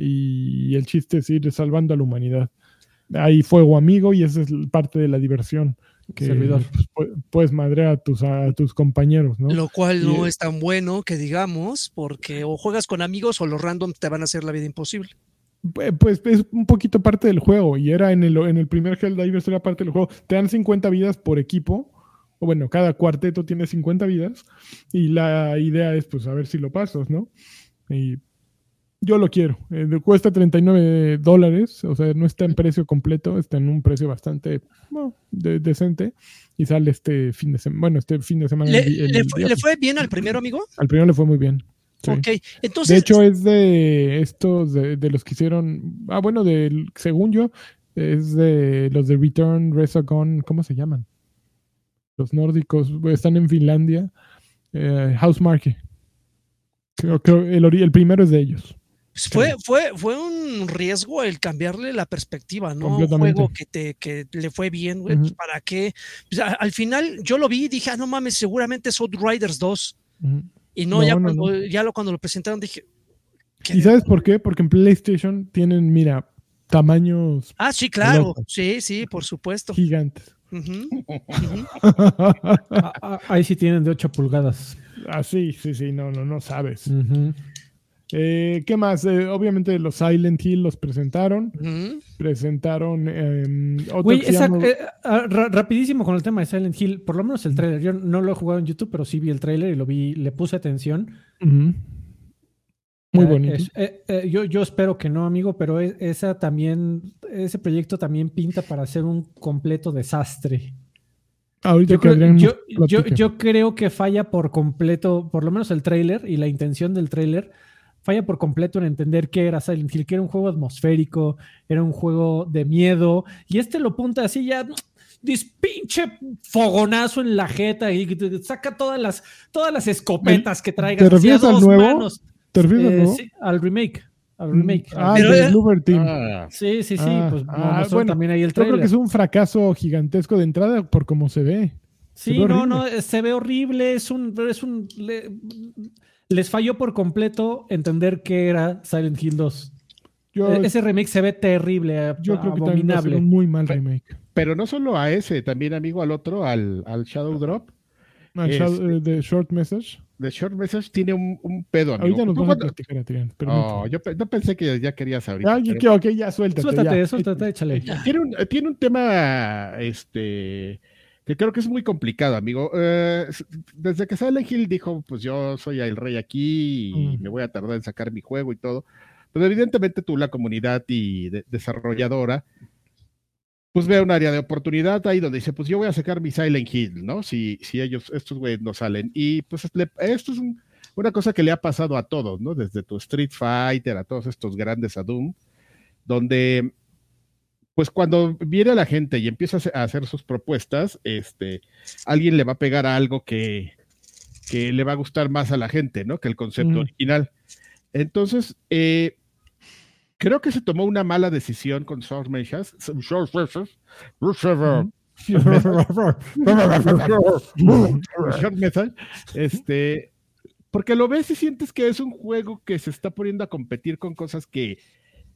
Speaker 1: y el chiste es ir salvando a la humanidad. Hay fuego amigo y esa es parte de la diversión. Que
Speaker 2: Servidor.
Speaker 1: pues, pu- puedes madrear a tus, a tus compañeros, ¿no?
Speaker 3: Lo cual
Speaker 1: Y,
Speaker 3: no
Speaker 1: eh,
Speaker 3: es tan bueno que digamos, porque o juegas con amigos o los randoms te van a hacer la vida imposible.
Speaker 1: Pu- Pues es un poquito parte del juego y era en el, en el primer Helldivers era parte del juego. Te dan 50 vidas por equipo, o bueno, cada cuarteto tiene 50 vidas y la idea es pues a ver si lo pasas, ¿no? Y yo lo quiero. Eh, de- cuesta 39 dólares, o sea, no está en precio completo, está en un precio bastante bueno, de- decente y sale este fin de semana, bueno, este fin de semana.
Speaker 3: ¿Le,
Speaker 1: el vi- el
Speaker 3: le fue, le
Speaker 1: viernes.
Speaker 3: fue bien al primero, amigo?
Speaker 1: Al primero le fue muy bien. Sí.
Speaker 3: Ok, entonces.
Speaker 1: De hecho, es de estos, de, de los que hicieron. Ah, bueno, del, según yo, es de los de Return Resogun. ¿Cómo se llaman? Los nórdicos están en Finlandia. Eh, Housemarque. Creo que el, el primero es de ellos.
Speaker 3: Fue, fue, fue un riesgo el cambiarle la perspectiva, ¿no? Un juego que, te, que le fue bien, güey. ¿para qué? Pues, a- al final yo lo vi y dije, ah, no mames, seguramente es Outriders 2.
Speaker 1: Ujú.
Speaker 3: Y no,
Speaker 1: No,
Speaker 3: ya,
Speaker 1: no,
Speaker 3: cuando,
Speaker 1: no.
Speaker 3: ya lo, cuando lo presentaron dije, ¿qué?
Speaker 1: ¿Y sabes por qué? Porque en PlayStation tienen, mira, tamaños
Speaker 3: ah, sí, claro, sí, sí, por supuesto.
Speaker 1: gigantes.
Speaker 2: Ah, [LAUGHS] ah, ahí sí tienen de 8 pulgadas.
Speaker 1: Así, sí, sí, no, no, no sabes.
Speaker 2: Ujú.
Speaker 1: Eh, ¿Qué más? Eh, obviamente los Silent Hill los presentaron. Presentaron eh, otro que
Speaker 2: esa- eh, ah, ra- rapidísimo con el tema de Silent Hill, por lo menos el trailer. Yo no lo he jugado en YouTube, pero sí vi el trailer y lo vi, le puse atención.
Speaker 1: Muy
Speaker 2: Eh,
Speaker 1: bonito.
Speaker 2: es- eh, eh, yo, yo espero que no, amigo, pero e- esa también, ese proyecto también pinta para ser un completo desastre.
Speaker 1: Ahorita
Speaker 2: Yo
Speaker 1: que
Speaker 2: creo, yo creo que falla por completo, por lo menos el trailer y la intención del trailer, falla por completo en entender qué era Silent Hill, que era un juego atmosférico, era un juego de miedo, y este lo punta así ya, dis pinche fogonazo en la jeta y saca todas las, todas las escopetas que traigas.
Speaker 1: ¿Te refieres al
Speaker 2: dos
Speaker 1: nuevo?
Speaker 2: manos.
Speaker 1: ¿Te refieres al
Speaker 2: Eh,
Speaker 1: nuevo?
Speaker 2: sí, al remake. Al
Speaker 1: Mm,
Speaker 2: remake.
Speaker 1: Ah,
Speaker 3: Pero
Speaker 1: de Bloober Team.
Speaker 4: Ah,
Speaker 2: Sí, sí, sí,
Speaker 1: Ah,
Speaker 2: pues
Speaker 1: ah, bueno,
Speaker 2: también ahí el
Speaker 1: Yo creo
Speaker 2: trailer.
Speaker 1: que es un fracaso gigantesco de entrada por cómo se ve. se
Speaker 2: Sí,
Speaker 1: ve
Speaker 2: no,
Speaker 1: horrible.
Speaker 2: no, eh, se ve horrible, es un, es un, le- les falló por completo entender qué era Silent Hill 2.
Speaker 1: Yo,
Speaker 2: E- Ese remake se ve terrible, eh,
Speaker 1: yo creo que también va a ser
Speaker 2: abominable.
Speaker 1: un muy mal remake.
Speaker 4: pero no solo a ese, también amigo al otro, al, al Shadow Drop.
Speaker 1: Al
Speaker 4: Este-
Speaker 1: Shadow- eh, de Short Message.
Speaker 4: The Short Message tiene un, un pedo, amigo.
Speaker 1: Ahorita nos
Speaker 4: ¿Tú
Speaker 1: vamos a
Speaker 4: cuándo-
Speaker 1: platicar, Adrián.
Speaker 4: Oh, yo no pensé que ya querías ahorita.
Speaker 1: Ah,
Speaker 4: pero-
Speaker 1: que- ok, ya suéltate.
Speaker 2: Suéltate,
Speaker 1: ya.
Speaker 2: suéltate, échale.
Speaker 4: tiene, un, tiene un tema este que creo que es muy complicado, amigo. Eh, desde que Silent Hill dijo, pues yo soy el rey aquí y
Speaker 1: Mm.
Speaker 4: me voy a tardar en sacar mi juego y todo. Pues evidentemente tú, la comunidad y de- desarrolladora, pues ve un área de oportunidad ahí donde dice, pues yo voy a sacar mi Silent Hill, ¿no? Si, si ellos, estos güeyes no salen. Y pues le- esto es un- una cosa que le ha pasado a todos, ¿no? Desde tu Street Fighter, a todos estos grandes a Doom, donde pues cuando viene la gente y empieza a hacer- sus propuestas, este, alguien le va a pegar a algo que, que le va a gustar más a la gente, ¿no? Que el concepto
Speaker 1: Ujú.
Speaker 4: original. Entonces, eh, creo que se tomó una mala decisión con. Short Method, este, porque lo ves y sientes que es un juego que se está poniendo a competir con cosas que,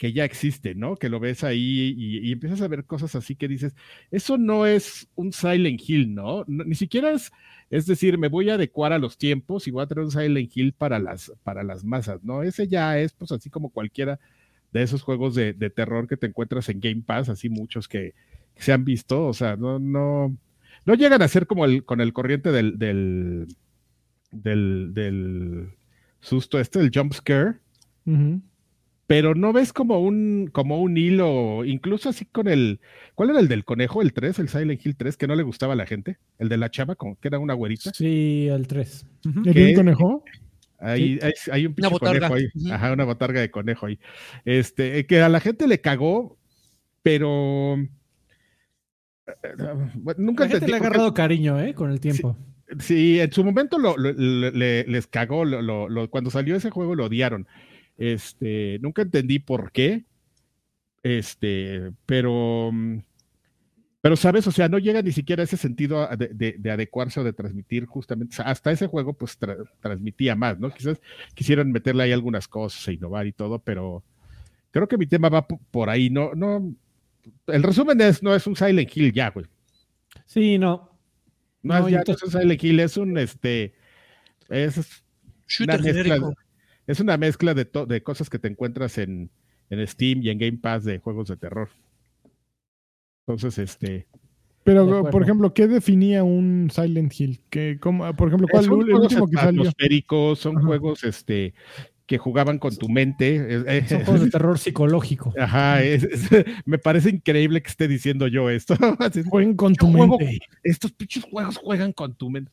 Speaker 4: que ya existen, ¿no? Que lo ves ahí y, empiezas a ver cosas así que dices, eso no es un Silent Hill, ¿no? Ni siquiera es, es decir, me voy a adecuar a los tiempos y voy a traer un Silent Hill para las, para las masas, ¿no? Ese ya es, pues, así como cualquiera de esos juegos de, terror que te encuentras en Game Pass, así muchos que, se han visto, o sea, no, no, no llegan a ser como el, con el corriente del, del, del, del susto este, el jump scare. Pero no ves como un, como un hilo, incluso así con el, ¿cuál era el del conejo? El 3, el Silent Hill 3, que no le gustaba a la gente, el de la chava, como que era una güerita.
Speaker 2: Sí, el 3. Ujú.
Speaker 1: ¿Ya
Speaker 4: ¿Qué?
Speaker 1: tiene un conejo?
Speaker 4: Ahí, hay, hay un pinche conejo ahí. Ajá, una botarga de conejo ahí. Este, que a la gente le cagó, pero eh, nunca
Speaker 2: La gente
Speaker 4: entendí
Speaker 2: le ha agarrado cariño, ¿eh? Con el tiempo.
Speaker 4: Sí, en su momento lo, lo- lo- le- les cagó, lo- lo- lo- cuando salió ese juego lo odiaron. Este, nunca entendí por qué. Este, pero, mm, pero sabes, o sea, no llega ni siquiera a ese sentido de, de- de adecuarse o de transmitir justamente, o sea, hasta ese juego pues tra- transmitía más, ¿no? Quizás quisieran meterle ahí algunas cosas e innovar y todo, pero creo que mi tema va po- por ahí, no, no, el resumen es, no es un Silent Hill ya, güey.
Speaker 2: Sí, no.
Speaker 4: No,
Speaker 2: No,
Speaker 4: es, ya,
Speaker 2: to-
Speaker 4: no es un Silent Hill, es un, este, es
Speaker 3: Shooter
Speaker 4: una mezcla,
Speaker 3: genérico.
Speaker 4: Es una mezcla de, to- de cosas que te encuentras en, en Steam y en Game Pass de juegos de terror. Entonces, este.
Speaker 1: Pero, por ejemplo, ¿qué definía un Silent Hill? ¿Qué, cómo- por ejemplo, ¿cuál
Speaker 4: son
Speaker 1: el
Speaker 4: juegos
Speaker 1: último que salió?
Speaker 4: atmosféricos, son
Speaker 1: Ajá.
Speaker 4: juegos este, que jugaban con tu mente.
Speaker 2: Son juegos de [LAUGHS] terror psicológico.
Speaker 4: Ajá, es- es- [LAUGHS] me parece increíble que esté diciendo yo esto. [LAUGHS]
Speaker 1: Jueguen con tu
Speaker 4: juego-
Speaker 1: mente.
Speaker 4: Estos pinches juegos juegan con tu mente.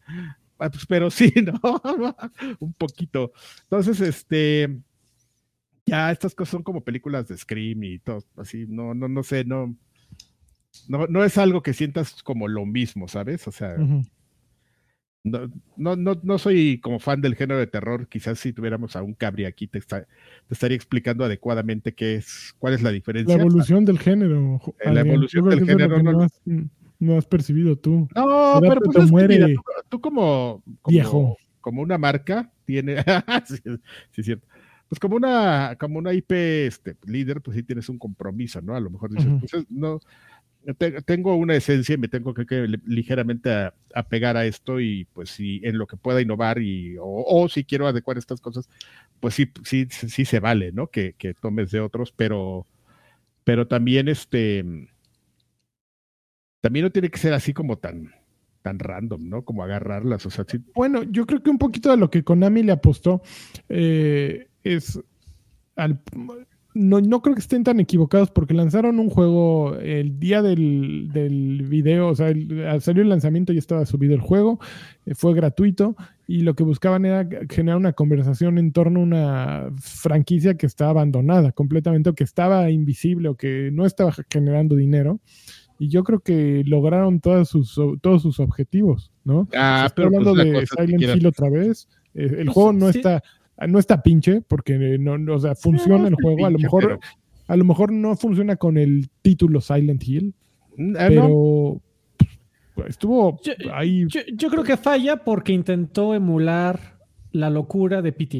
Speaker 4: Ah, pues, pero sí, [LAUGHS] ¿no? un poquito. Entonces, este, ya estas cosas son como películas de Scream y todo, así, no, no, no sé, no, no, no es algo que sientas como lo mismo, ¿sabes? O sea, no, no, no, no soy como fan del género de terror. Quizás si tuviéramos a un Cabri aquí te, está- te estaría explicando adecuadamente qué es, cuál es la
Speaker 1: La
Speaker 4: diferencia.
Speaker 1: evolución del género.
Speaker 4: Eh, la
Speaker 1: Adrián.
Speaker 4: evolución del género, no-
Speaker 1: no has, percibido tú.
Speaker 4: No, pero pues es que
Speaker 1: muere.
Speaker 4: mira, tú, tú como, como
Speaker 1: Viejo.
Speaker 4: como una marca tiene, [LAUGHS] sí, sí, cierto. Pues como una, como una IP este, líder, pues sí tienes un compromiso, ¿no? A lo mejor dices, pues es- no, te- tengo una esencia y me tengo que, que li- ligeramente a- apegar a esto y pues si en lo que pueda innovar y o, o si quiero adecuar estas cosas, pues sí, sí, sí, sí se vale, ¿no? Que, que tomes de otros, pero, pero también este, también no tiene que ser así como tan, tan random, ¿no? Como agarrarlas, o sea,
Speaker 1: Bueno, yo creo que un poquito de lo que Konami le apostó eh, es al... No, no creo que estén tan equivocados porque lanzaron un juego el día del, del video, o sea, el- al salió el lanzamiento ya estaba subido el juego, eh, fue gratuito y lo que buscaban era generar una conversación en torno a una franquicia que está abandonada completamente o que estaba invisible o que no estaba generando dinero. Y yo creo que lograron todas sus, todos sus objetivos, ¿no?
Speaker 4: Ah,
Speaker 1: está
Speaker 4: pero pues,
Speaker 1: hablando
Speaker 4: la
Speaker 1: de Silent. Hill otra vez. Eh, el juego no
Speaker 2: sí.
Speaker 1: está no está pinche porque no, no, o sea, funciona el juego. A lo mejor
Speaker 4: pero-
Speaker 1: a lo mejor no funciona con el título Silent Hill,
Speaker 4: Ah, no,
Speaker 1: pero pues, estuvo
Speaker 2: Yo-
Speaker 1: ahí.
Speaker 2: Yo, yo creo que falla porque intentó emular la locura de PT.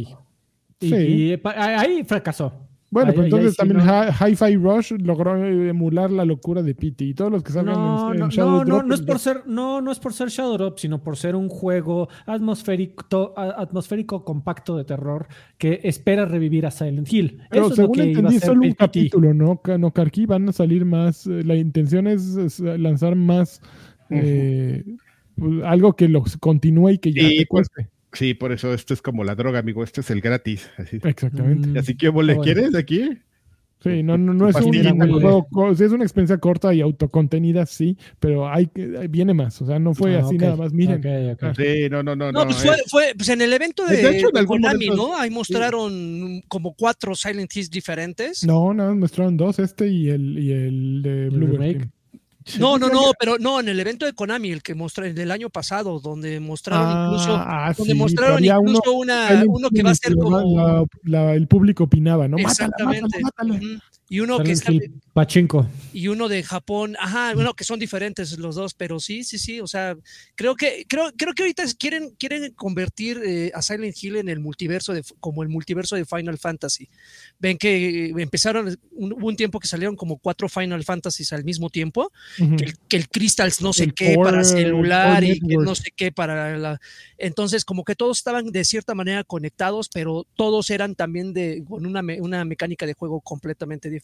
Speaker 2: Y,
Speaker 1: Sí.
Speaker 2: y ahí fracasó.
Speaker 1: Bueno,
Speaker 2: ahí-
Speaker 1: entonces también Hi-Fi Rush logró emular la locura de Pity y todos los que salgan
Speaker 2: No,
Speaker 1: en, en
Speaker 2: no,
Speaker 1: Shadow
Speaker 2: no, no,
Speaker 1: Drop,
Speaker 2: no es por ser, no, no es por ser Shadow Drop, sino por ser un juego atmosférico, atmosférico compacto de terror que espera revivir a Silent Hill.
Speaker 1: Pero
Speaker 2: Eso es lo
Speaker 1: según
Speaker 2: que iba a
Speaker 1: entendí,
Speaker 2: hacer
Speaker 1: solo un capítulo, ¿no? No, Karki van a salir más. eh, La intención es, lanzar más. eh, pues, algo que los continúe y que ya
Speaker 4: Sí,
Speaker 1: te
Speaker 4: pues,
Speaker 1: cueste.
Speaker 4: Sí, por eso este es como la droga, amigo. Este es el gratis. Así,
Speaker 1: Exactamente.
Speaker 2: Mm,
Speaker 4: así que, ¿le
Speaker 2: bueno.
Speaker 4: quieres aquí?
Speaker 1: Sí, no, no, no es un juego, es una experiencia corta y autocontenida, sí, pero hay que, viene más. O sea, no fue
Speaker 2: Ah,
Speaker 1: así nada más. Miren,
Speaker 2: ok, ok.
Speaker 1: Ah,
Speaker 4: Sí, no, no, no.
Speaker 3: No, pues fue, fue pues en el evento de,
Speaker 4: De hecho,
Speaker 3: de Konami,
Speaker 4: momento-
Speaker 3: ¿no? Ahí mostraron como cuatro Silent Hills diferentes.
Speaker 1: no, nada más mostraron dos, este y el, y el de
Speaker 2: el
Speaker 1: Bluebird
Speaker 2: remake?
Speaker 3: No, no, no, pero no, en el evento de Konami, el que mostraron del año pasado, donde mostraron incluso,
Speaker 1: Ah, ah,
Speaker 3: donde
Speaker 1: sí,
Speaker 3: mostraron incluso
Speaker 1: uno-
Speaker 3: una, uno que va a ser como
Speaker 1: la- la- el público opinaba, ¿no? Mátala,
Speaker 3: exactamente.
Speaker 1: mátala,
Speaker 3: Y uno que
Speaker 2: Silent
Speaker 3: está,
Speaker 2: Hill Pachinko.
Speaker 3: y uno de Japón, ajá, bueno, que son diferentes los dos, pero sí, sí, sí, o sea, creo que, creo, creo que ahorita quieren, quieren convertir eh, a Silent Hill en el multiverso de, como el multiverso de Final Fantasy. Ven que eh, empezaron, un, hubo un tiempo que salieron como cuatro Final Fantasies al mismo tiempo,
Speaker 1: Ujú.
Speaker 3: que el, que el Crystals no sé
Speaker 1: El
Speaker 3: qué
Speaker 1: Core-
Speaker 3: para
Speaker 1: el
Speaker 3: celular y que no sé qué para la... Entonces, como que todos estaban de cierta manera conectados, pero todos eran también de, con una, una mecánica de juego completamente diferente.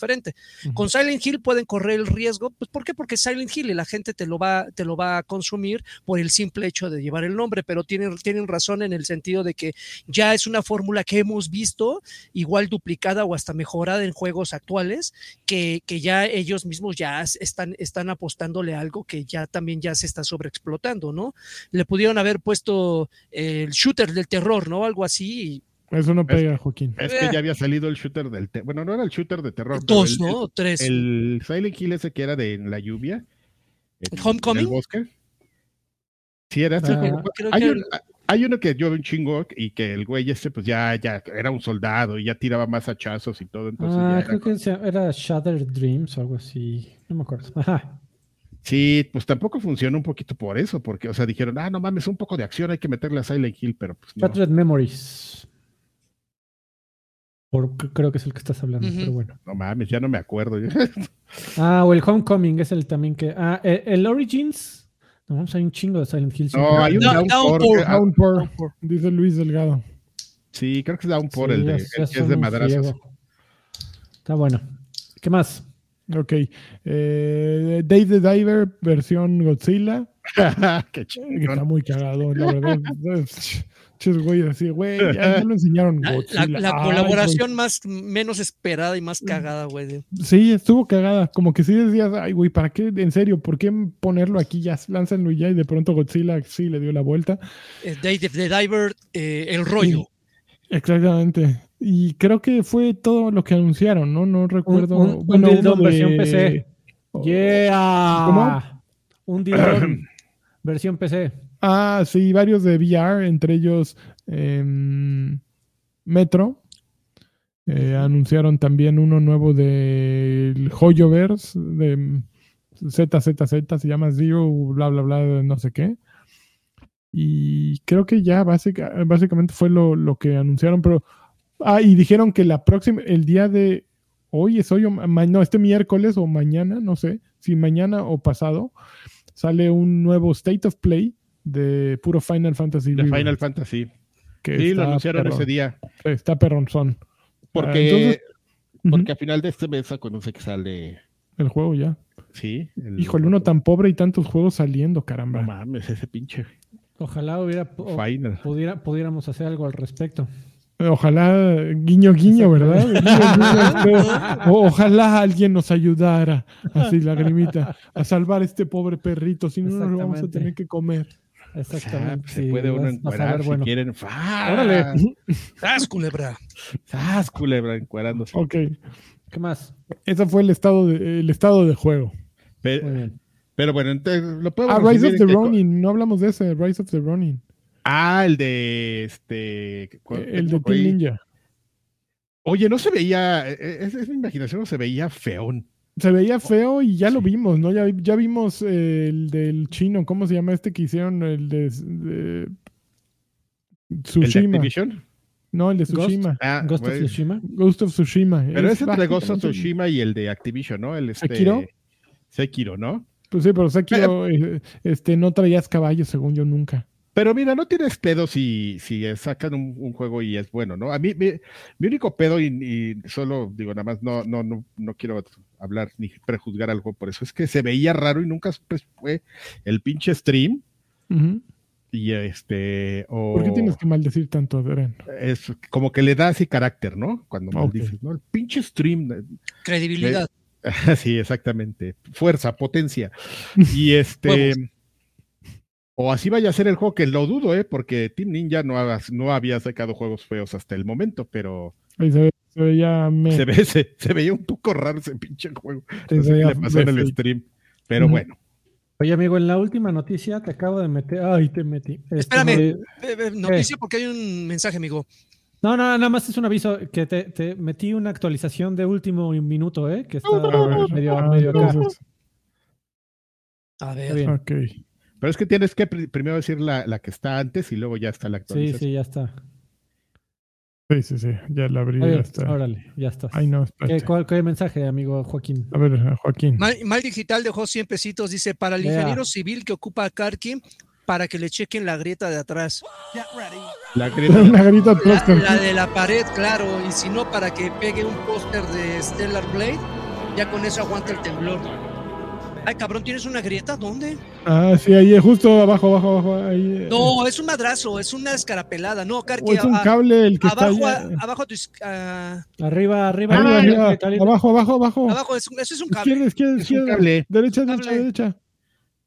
Speaker 1: Ujú.
Speaker 3: Con Silent Hill pueden correr el riesgo, pues ¿por qué? Porque Silent Hill y la gente te lo va, te lo va a consumir por el simple hecho de llevar el nombre, pero tienen, tienen razón en el sentido de que ya es una fórmula que hemos visto igual duplicada o hasta mejorada en juegos actuales, que, que ya ellos mismos ya es- están, están apostándole a algo que ya también ya se está sobreexplotando, ¿no? Le pudieron haber puesto el shooter del terror, ¿no? Algo así.
Speaker 1: Eso no pega, Joaquín.
Speaker 4: Es que ya había salido el shooter del... Bueno, no era el shooter de terror. pero
Speaker 3: dos,
Speaker 4: el-
Speaker 3: ¿no? Tres.
Speaker 4: El Silent Hill ese que era de en la lluvia. en-
Speaker 3: Homecoming.
Speaker 4: El bosque. Sí, era este
Speaker 2: Ah,
Speaker 4: hay,
Speaker 3: que-
Speaker 4: un- hay uno que yo un chingo y que el güey este pues ya, ya era un soldado y ya tiraba más hachazos y todo. Entonces ya
Speaker 2: Ah,
Speaker 4: era
Speaker 2: creo que era Shattered Dreams o algo así. No me acuerdo. [LAUGHS] Ajá.
Speaker 4: Sí, pues tampoco funcionó un poquito por eso, porque, o sea, dijeron, ah, no mames, un poco de acción, hay que meterle a Silent Hill, pero pues no.
Speaker 2: Shattered Memories. Por- creo que es el que estás hablando, pero bueno.
Speaker 4: No mames, ya no me acuerdo. [LAUGHS]
Speaker 2: Ah, o el Homecoming es el también que. Ah, eh, el Origins. No, vamos, hay un chingo de Silent Hill.
Speaker 4: No, hay un
Speaker 3: No,
Speaker 4: Downpour.
Speaker 3: Downpour.
Speaker 4: que-
Speaker 1: Downpour, dice Luis Delgado.
Speaker 4: sí, creo que es Downpour
Speaker 2: Sí,
Speaker 4: el de,
Speaker 2: ya-
Speaker 4: el que es de madrazos.
Speaker 2: Está bueno. ¿Qué más?
Speaker 1: Ok. Eh, Dave the Diver, versión Godzilla. [LAUGHS]
Speaker 4: Qué.
Speaker 1: Está muy cagado, la verdad. [LAUGHS] Ches, güey, así, güey, ya, ya lo enseñaron. [LAUGHS]
Speaker 3: La, la-
Speaker 1: Godzilla.
Speaker 3: la
Speaker 1: Ay,
Speaker 3: colaboración más menos esperada y más cagada, güey.
Speaker 1: Sí, estuvo cagada. Como que sí decías, ay, güey, ¿para qué? En serio, ¿por qué ponerlo aquí? Ya, lánzanlo y ya. Y de pronto Godzilla sí le dio la vuelta.
Speaker 3: eh, Dave the Diver, eh, El Rollo.
Speaker 1: Exactamente. Y creo que fue todo lo que anunciaron, ¿no? No recuerdo.
Speaker 2: un- un
Speaker 1: bueno,
Speaker 2: dildo
Speaker 1: uno
Speaker 2: versión
Speaker 1: de-
Speaker 2: PC.
Speaker 1: Oh.
Speaker 2: Yeah.
Speaker 1: ¿Cómo?
Speaker 2: Un dilón [CLEARS THROAT] versión PC.
Speaker 1: Ah, sí, varios de VR, entre ellos em, Metro. Eh, anunciaron también uno nuevo del Hoyoverse, de ZZZ, se llama Zero, bla, bla, bla, no sé qué. Y creo que ya básica- básicamente fue lo, lo que anunciaron, pero... Ah, y dijeron que la próxima, el día de hoy es hoy o ma- no, este miércoles o mañana, no sé, si mañana o pasado, sale un nuevo State of Play de puro Final Fantasy.
Speaker 4: De
Speaker 1: Rebirth,
Speaker 4: Final Fantasy.
Speaker 1: que
Speaker 4: Sí, lo
Speaker 1: está
Speaker 4: anunciaron
Speaker 1: perrón,
Speaker 4: ese día.
Speaker 1: Está perronzón.
Speaker 4: Porque,
Speaker 1: Ah, entonces-
Speaker 4: porque a final de este mes conoce que sale.
Speaker 1: El juego ya.
Speaker 4: Sí. el-
Speaker 1: Híjole, uno tan pobre y tantos juegos saliendo,
Speaker 4: No
Speaker 1: caramba.
Speaker 4: mames, ese pinche
Speaker 2: Ojalá hubiera,
Speaker 4: Final.
Speaker 2: pudiera, pudiéramos hacer algo al respecto.
Speaker 1: Ojalá, guiño, guiño, ¿verdad? [LAUGHS] Guiño, guiño, o- ojalá alguien nos ayudara, así lagrimita, a salvar a este pobre perrito, si no nos lo vamos a tener que comer.
Speaker 2: Exactamente.
Speaker 4: se
Speaker 2: sí,
Speaker 4: puede uno
Speaker 2: ver,
Speaker 4: si
Speaker 2: bueno.
Speaker 4: quieren.
Speaker 1: Órale.
Speaker 3: ¡Sas, culebra!
Speaker 4: ¡Sas, culebra! Encuerándose.
Speaker 1: Ok,
Speaker 2: ¿Qué más?
Speaker 1: ese fue el estado de, el estado de juego.
Speaker 4: Pe-
Speaker 2: Muy bien.
Speaker 4: Pero bueno, entonces lo podemos
Speaker 1: Ah, Rise of the Ronin, no hablamos de ese, Rise of the Ronin,
Speaker 4: Ah, el de este.
Speaker 1: el de. Team Ninja.
Speaker 4: Oye, no se veía. eh, eh, Es, es mi imaginación, no se veía feón.
Speaker 1: Se veía feo y ya lo vimos, ¿no? Ya, ya vimos eh, el del chino, ¿cómo se llama este que hicieron? El de, de
Speaker 4: El de
Speaker 1: Tsushima.
Speaker 4: Activision.
Speaker 1: no, el de
Speaker 2: Ghost.
Speaker 1: Tsushima.
Speaker 4: Ah,
Speaker 2: Ghost of
Speaker 4: güey.
Speaker 2: Tsushima.
Speaker 1: Ghost of Tsushima.
Speaker 4: Pero es entre Ghost of Tsushima y el de Activision, ¿no? El este,
Speaker 1: ¿Sekiro?
Speaker 4: Sekiro, ¿no?
Speaker 1: Pues sí, pero Sekiro eh, este, no traías caballos, según yo, nunca.
Speaker 4: Pero mira, no tienes pedo si, si sacan un, un juego y es bueno, ¿no? A mí, mi, mi único pedo, y, y solo digo, nada más, no, no, no, no quiero hablar ni prejuzgar algo por eso, es que se veía raro y nunca pues, fue el pinche stream. Y este, o
Speaker 1: ¿Por qué tienes que maldecir tanto, Adrián?
Speaker 4: es como que le da así carácter, ¿no? Cuando maldices, ¿no? El pinche stream.
Speaker 3: Credibilidad. [LAUGHS]
Speaker 4: Sí, exactamente. Fuerza, potencia. [LAUGHS] Y este. O así vaya a ser el juego, que lo dudo, ¿eh? Porque Team Ninja no, ha- no había sacado juegos feos hasta el momento, pero
Speaker 1: Ahí se, ve- se veía me-
Speaker 4: se, ve, se, se veía un poco raro ese pinche juego.
Speaker 1: se
Speaker 4: No sé qué
Speaker 1: veía
Speaker 4: le pasó en el stream. Pero bueno,
Speaker 2: Oye, amigo, en la última noticia te acabo de meter. Ay, te metí. Este,
Speaker 3: Espérame.
Speaker 2: me-
Speaker 3: Eh, eh, noticia porque hay un mensaje, amigo.
Speaker 2: No, no, nada más es un aviso que te, te metí una actualización de último minuto, ¿eh? Que está
Speaker 1: A ver,
Speaker 2: medio,
Speaker 1: ah,
Speaker 2: medio acá.
Speaker 3: A
Speaker 2: Está
Speaker 3: ver.
Speaker 2: bien.
Speaker 1: ok.
Speaker 4: Pero es que tienes que pri- primero decir la, la que está antes y luego ya está la
Speaker 2: Sí,
Speaker 4: actualización.
Speaker 2: sí, ya está.
Speaker 1: Sí, sí, sí, ya la abrí. Ya está.
Speaker 2: Órale, ya está.
Speaker 1: Ay, no,
Speaker 2: ¿Qué,
Speaker 1: espérate.
Speaker 2: cuál, qué mensaje, amigo Joaquín?
Speaker 1: A ver, Joaquín.
Speaker 3: Mal, Mal Digital dejó 100 pesitos. Dice: Para el
Speaker 2: Yeah.
Speaker 3: ingeniero civil que ocupa a Karki, para que le chequen la grieta de atrás.
Speaker 4: La grieta-
Speaker 1: Una [LAUGHS] grita
Speaker 3: La, la de la pared, claro. Y si no, para que pegue un póster de Stellar Blade, ya con eso aguanta el temblor. Ay, cabrón, ¿tienes una grieta? ¿Dónde?
Speaker 1: Ah, sí, ahí, justo abajo, abajo, abajo. Ahí, eh.
Speaker 3: No, es un madrazo, es una escarapelada. No, Karki,
Speaker 1: es un
Speaker 3: a-
Speaker 1: cable el que está
Speaker 3: abajo,
Speaker 1: allá.
Speaker 3: a- abajo a tu a-
Speaker 2: Arriba, arriba,
Speaker 1: Arriba,
Speaker 2: arriba,
Speaker 1: arriba, abajo, abajo, abajo.
Speaker 3: abajo, es un- eso es un cable.
Speaker 1: Izquierda, izquierda,
Speaker 4: Es un
Speaker 1: izquierda.
Speaker 4: cable.
Speaker 1: Derecha, derecha,
Speaker 3: Cable.
Speaker 1: derecha.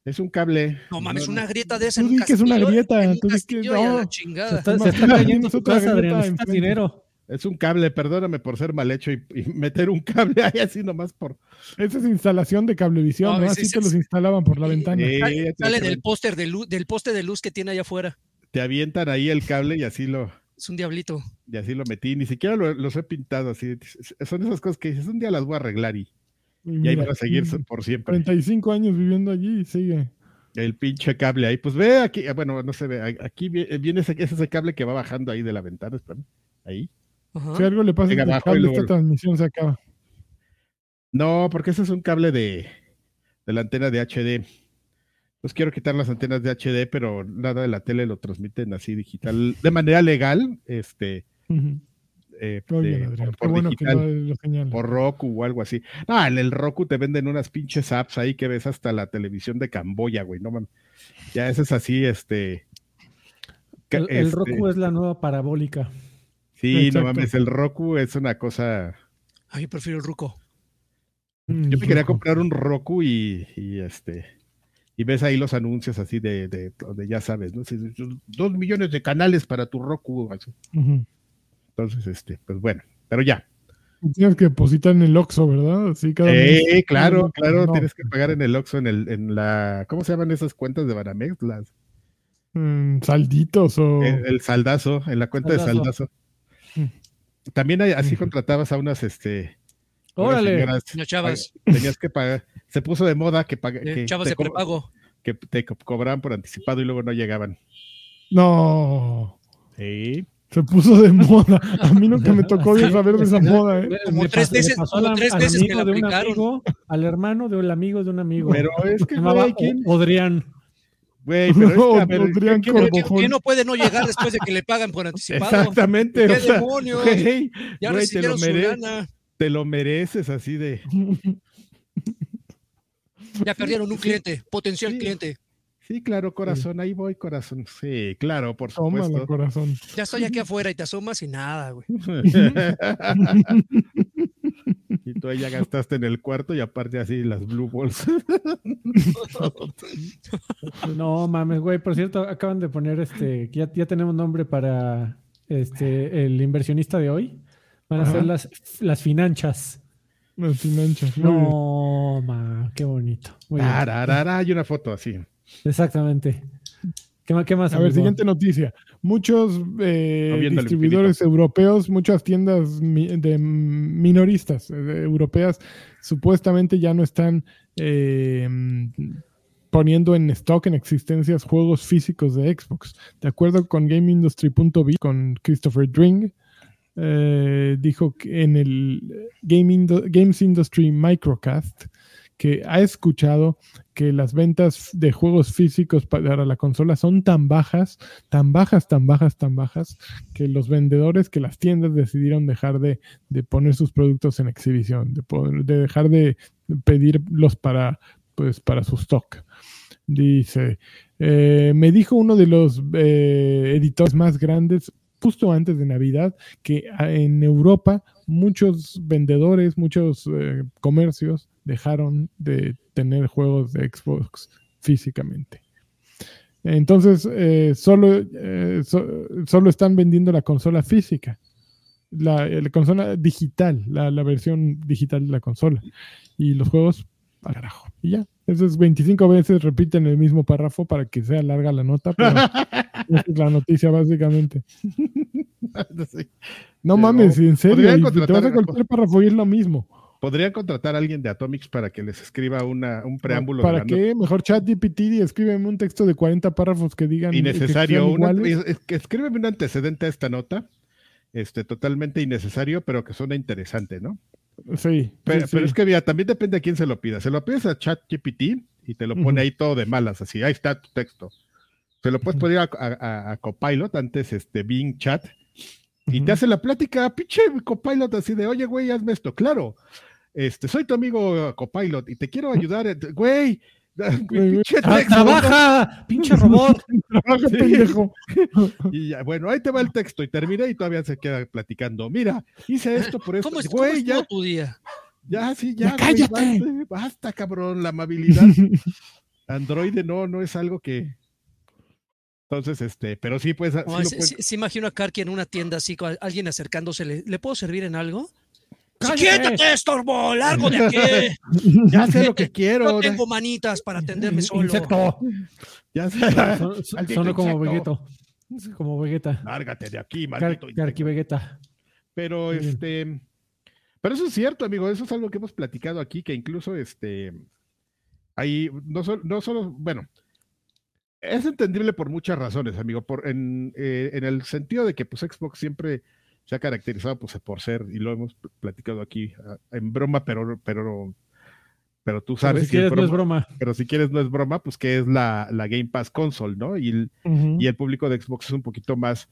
Speaker 4: Es un cable.
Speaker 3: No mames, una grieta de esa
Speaker 1: Tú
Speaker 3: en un
Speaker 1: di que es una grieta, tú di que- no.
Speaker 3: la
Speaker 2: Se
Speaker 3: chingada.
Speaker 2: está, se está cayendo
Speaker 1: otra
Speaker 2: casa,
Speaker 1: grieta
Speaker 2: Adrián. Necesitas dinero.
Speaker 4: Es un cable, perdóname por ser mal hecho y, y meter un cable [LAUGHS] ahí así nomás por.
Speaker 1: Esa es instalación de cablevisión,
Speaker 3: No,
Speaker 1: ¿no? Así te
Speaker 3: ese-
Speaker 1: los instalaban por la ventana.
Speaker 4: Eh,
Speaker 3: Sale,
Speaker 4: te-
Speaker 3: sale
Speaker 4: te-
Speaker 3: del póster de luz, del poste de luz que tiene allá afuera.
Speaker 4: Te avientan ahí el cable y así lo,
Speaker 3: Es un diablito.
Speaker 4: y así lo metí. Ni siquiera lo- los he pintado así. Son esas cosas que dices, un día las voy a arreglar y,
Speaker 1: Y
Speaker 4: y ahí van a seguir por siempre.
Speaker 1: 35 años viviendo allí y sigue.
Speaker 4: El pinche cable ahí. Pues ve aquí, ah, bueno, no se ve. Aquí vi- viene ese, es ese cable que va bajando ahí de la ventana. espérame, Ahí.
Speaker 3: Ajá.
Speaker 1: Si algo le pasa a
Speaker 4: Llega
Speaker 1: este
Speaker 4: abajo y
Speaker 1: cable, esta transmisión se acaba.
Speaker 4: No, porque ese es un cable de, de la antena de HD. Pues quiero quitar las antenas de HD, pero nada de la tele lo transmiten así digital, de manera legal, este, eh, de-
Speaker 1: bien, Adrián.
Speaker 4: por, por
Speaker 1: bueno
Speaker 4: digital, Roku o algo así. No, en el Roku te venden unas pinches apps ahí que ves hasta la televisión de Camboya, güey, no mames. Ya ese es así, este,
Speaker 2: El, el
Speaker 4: Este,
Speaker 2: Roku es la nueva parabólica.
Speaker 4: Sí,
Speaker 1: Exacto.
Speaker 4: no mames, el Roku es una cosa.
Speaker 3: Ay, yo prefiero el ruco.
Speaker 1: Mm,
Speaker 4: Yo me quería
Speaker 1: Roku.
Speaker 4: comprar un Roku y, y, este. Y ves ahí los anuncios así de, de, de ya sabes, ¿no? Dos millones de canales para tu Roku. así. Entonces, este, pues bueno, pero ya.
Speaker 1: Tienes que depositar en el Oxxo, ¿verdad? Sí, cada mes.
Speaker 4: Eh, claro, claro,
Speaker 1: no.
Speaker 4: tienes que pagar en el Oxxo, en el, en la, ¿cómo se llaman esas cuentas de Banamex? Las,
Speaker 1: Mm, salditos o...
Speaker 4: el, el saldazo, en la cuenta de
Speaker 2: saldazo.
Speaker 4: También hay- así contratabas a unas, este, unas
Speaker 2: Órale.
Speaker 4: señoras,
Speaker 3: No, chavas,
Speaker 4: tenías que pagar, se puso de moda que, paga- que,
Speaker 3: chavas
Speaker 4: te
Speaker 3: de prepago.
Speaker 4: que te co- cobraban por anticipado y luego no llegaban.
Speaker 1: No,
Speaker 4: Sí.
Speaker 1: se puso de moda. A mí nunca me tocó de saber de esa moda, ¿eh?
Speaker 3: Como tres veces- como
Speaker 2: al-
Speaker 3: tres veces que la
Speaker 2: de un
Speaker 3: aplicaron.
Speaker 2: amigo, al hermano del amigo de un amigo.
Speaker 4: Pero es que, güey, ¿quién?
Speaker 2: Odrián.
Speaker 4: Güey, pero ¿quién-
Speaker 3: Pero. ¿quién, quién no puede no llegar después de que le pagan por anticipado?
Speaker 4: Exactamente,
Speaker 3: ¿Qué
Speaker 4: o sea,
Speaker 3: demonios?
Speaker 4: güey,
Speaker 3: Ya
Speaker 4: güey, te lo,
Speaker 3: recibieron su
Speaker 4: mere-
Speaker 3: lana.
Speaker 4: te lo mereces así de...
Speaker 3: Ya perdieron un cliente, potencial
Speaker 4: Sí.
Speaker 3: cliente.
Speaker 4: Sí, claro, corazón, ahí voy, corazón. Sí, claro, por supuesto.
Speaker 1: corazón.
Speaker 3: Ya estoy aquí afuera y te asomas y nada, güey. [LAUGHS]
Speaker 4: y tú ahí ya gastaste en el cuarto y aparte así las blue balls. [LAUGHS]
Speaker 2: No mames, güey. Por cierto, acaban de poner este. Ya, ya tenemos nombre para este el inversionista de hoy. Van a
Speaker 1: Ajá.
Speaker 2: ser las, las financhas.
Speaker 1: Las bien.
Speaker 2: No, ma, qué bonito.
Speaker 4: Tararara, hay una foto así.
Speaker 2: Exactamente. ¿Qué, qué más?
Speaker 1: A ver, siguiente noticia. Muchos eh, distribuidores europeos, muchas tiendas mi- de minoristas eh, europeas, supuestamente ya no están eh, poniendo en stock, en existencias, juegos físicos de Xbox. De acuerdo con GameIndustry.biz, con Christopher Dring, eh, dijo que en el Game Indo- Games Industry Microcast que ha escuchado que las ventas de juegos físicos para la consola son tan bajas, tan bajas, tan bajas, tan bajas, que los vendedores, que las tiendas decidieron dejar de, de poner sus productos en exhibición, de, dejar de pedirlos para, pues, para su stock. Dice, eh, me dijo uno de los eh, editores más grandes justo antes de Navidad que ah, en Europa muchos vendedores, muchos eh, comercios dejaron de tener juegos de Xbox físicamente. Entonces, eh, solo, eh, so- solo están vendiendo la consola física, la, la consola digital, la, la versión digital de la consola. Y los juegos, al carajo. Y ya. Esos 25 veces repiten el mismo párrafo para que sea larga la nota, pero esa [LAUGHS] es la noticia básicamente. [LAUGHS] No mames, en serio, te vas a
Speaker 4: a-
Speaker 1: cualquier párrafo y es lo mismo.
Speaker 4: Podrían contratar a alguien de Atomics para que les escriba una, un preámbulo
Speaker 1: ¿Para
Speaker 4: nota.
Speaker 1: qué? Mejor chat GPT y escríbeme un texto de 40 párrafos que digan que
Speaker 4: innecesario.
Speaker 1: sean
Speaker 4: una- es- que escríbeme un antecedente a esta nota, este, totalmente innecesario, pero que suena interesante, ¿no?
Speaker 1: Sí,
Speaker 4: Pero,
Speaker 1: sí,
Speaker 4: pero
Speaker 1: sí.
Speaker 4: es que mira, también depende a quién se lo pida. Se lo pides a ChatGPT y te lo pone ahí todo de malas, así, ahí está tu texto. Se lo puedes pedir a, a- a Copilot, antes este Bing Chat, y te hace la plática, pinche Copilot, así de, oye, güey, hazme esto. Claro, este, soy tu amigo Copilot y te quiero ayudar, eh, [LAUGHS] güey. pinche
Speaker 2: ¡Ah,
Speaker 4: texto,
Speaker 2: ¡Trabaja! ¡Pinche robot! [LAUGHS]
Speaker 1: Trabaja,
Speaker 4: Sí.
Speaker 1: pendejo. [LAUGHS]
Speaker 4: Y ya, bueno, ahí te va el texto y terminé y todavía se queda platicando. Mira, hice esto por esto.
Speaker 3: ¿Cómo, es, cómo
Speaker 4: Güey, ya,
Speaker 3: tu día?
Speaker 4: ya, sí,
Speaker 1: Ya
Speaker 4: ya, güey,
Speaker 1: cállate.
Speaker 4: basta, basta, cabrón, la amabilidad. Android no, no es algo que. Entonces, este, pero sí, pues,
Speaker 3: No,
Speaker 4: lo
Speaker 3: se,
Speaker 4: puedes-
Speaker 3: se- se imagino a Karki en una tienda así, con alguien acercándose. ¿Le, ¿le puedo servir en algo? ¡Siéntate, estorbo! ¡Largo de aquí! [LAUGHS]
Speaker 4: ya sé lo que [LAUGHS] quiero.
Speaker 3: No tengo manitas para atenderme solo.
Speaker 2: Insecto.
Speaker 4: Ya sé.
Speaker 2: Son- son- [LAUGHS]
Speaker 4: Maldito
Speaker 2: Sonó como. Vegeto. Como Vegeta.
Speaker 4: Lárgate de aquí, maldito.
Speaker 2: Carqui Vegeta.
Speaker 4: Pero este, pero eso es cierto, amigo, eso es algo que hemos platicado aquí, que incluso este, hay, no, sol- no solo, bueno, es entendible por muchas razones, amigo, por, en, eh, en el sentido de que pues Xbox siempre se ha caracterizado pues, por ser, y lo hemos platicado aquí ah, en broma, pero, pero, pero tú
Speaker 2: Pero
Speaker 4: sabes,
Speaker 2: si
Speaker 4: si es
Speaker 2: quieres, no es
Speaker 4: broma,
Speaker 2: broma.
Speaker 4: pero si quieres no es broma, pues que es la, la Game Pass console, ¿no? Y el, y el público de Xbox es un poquito más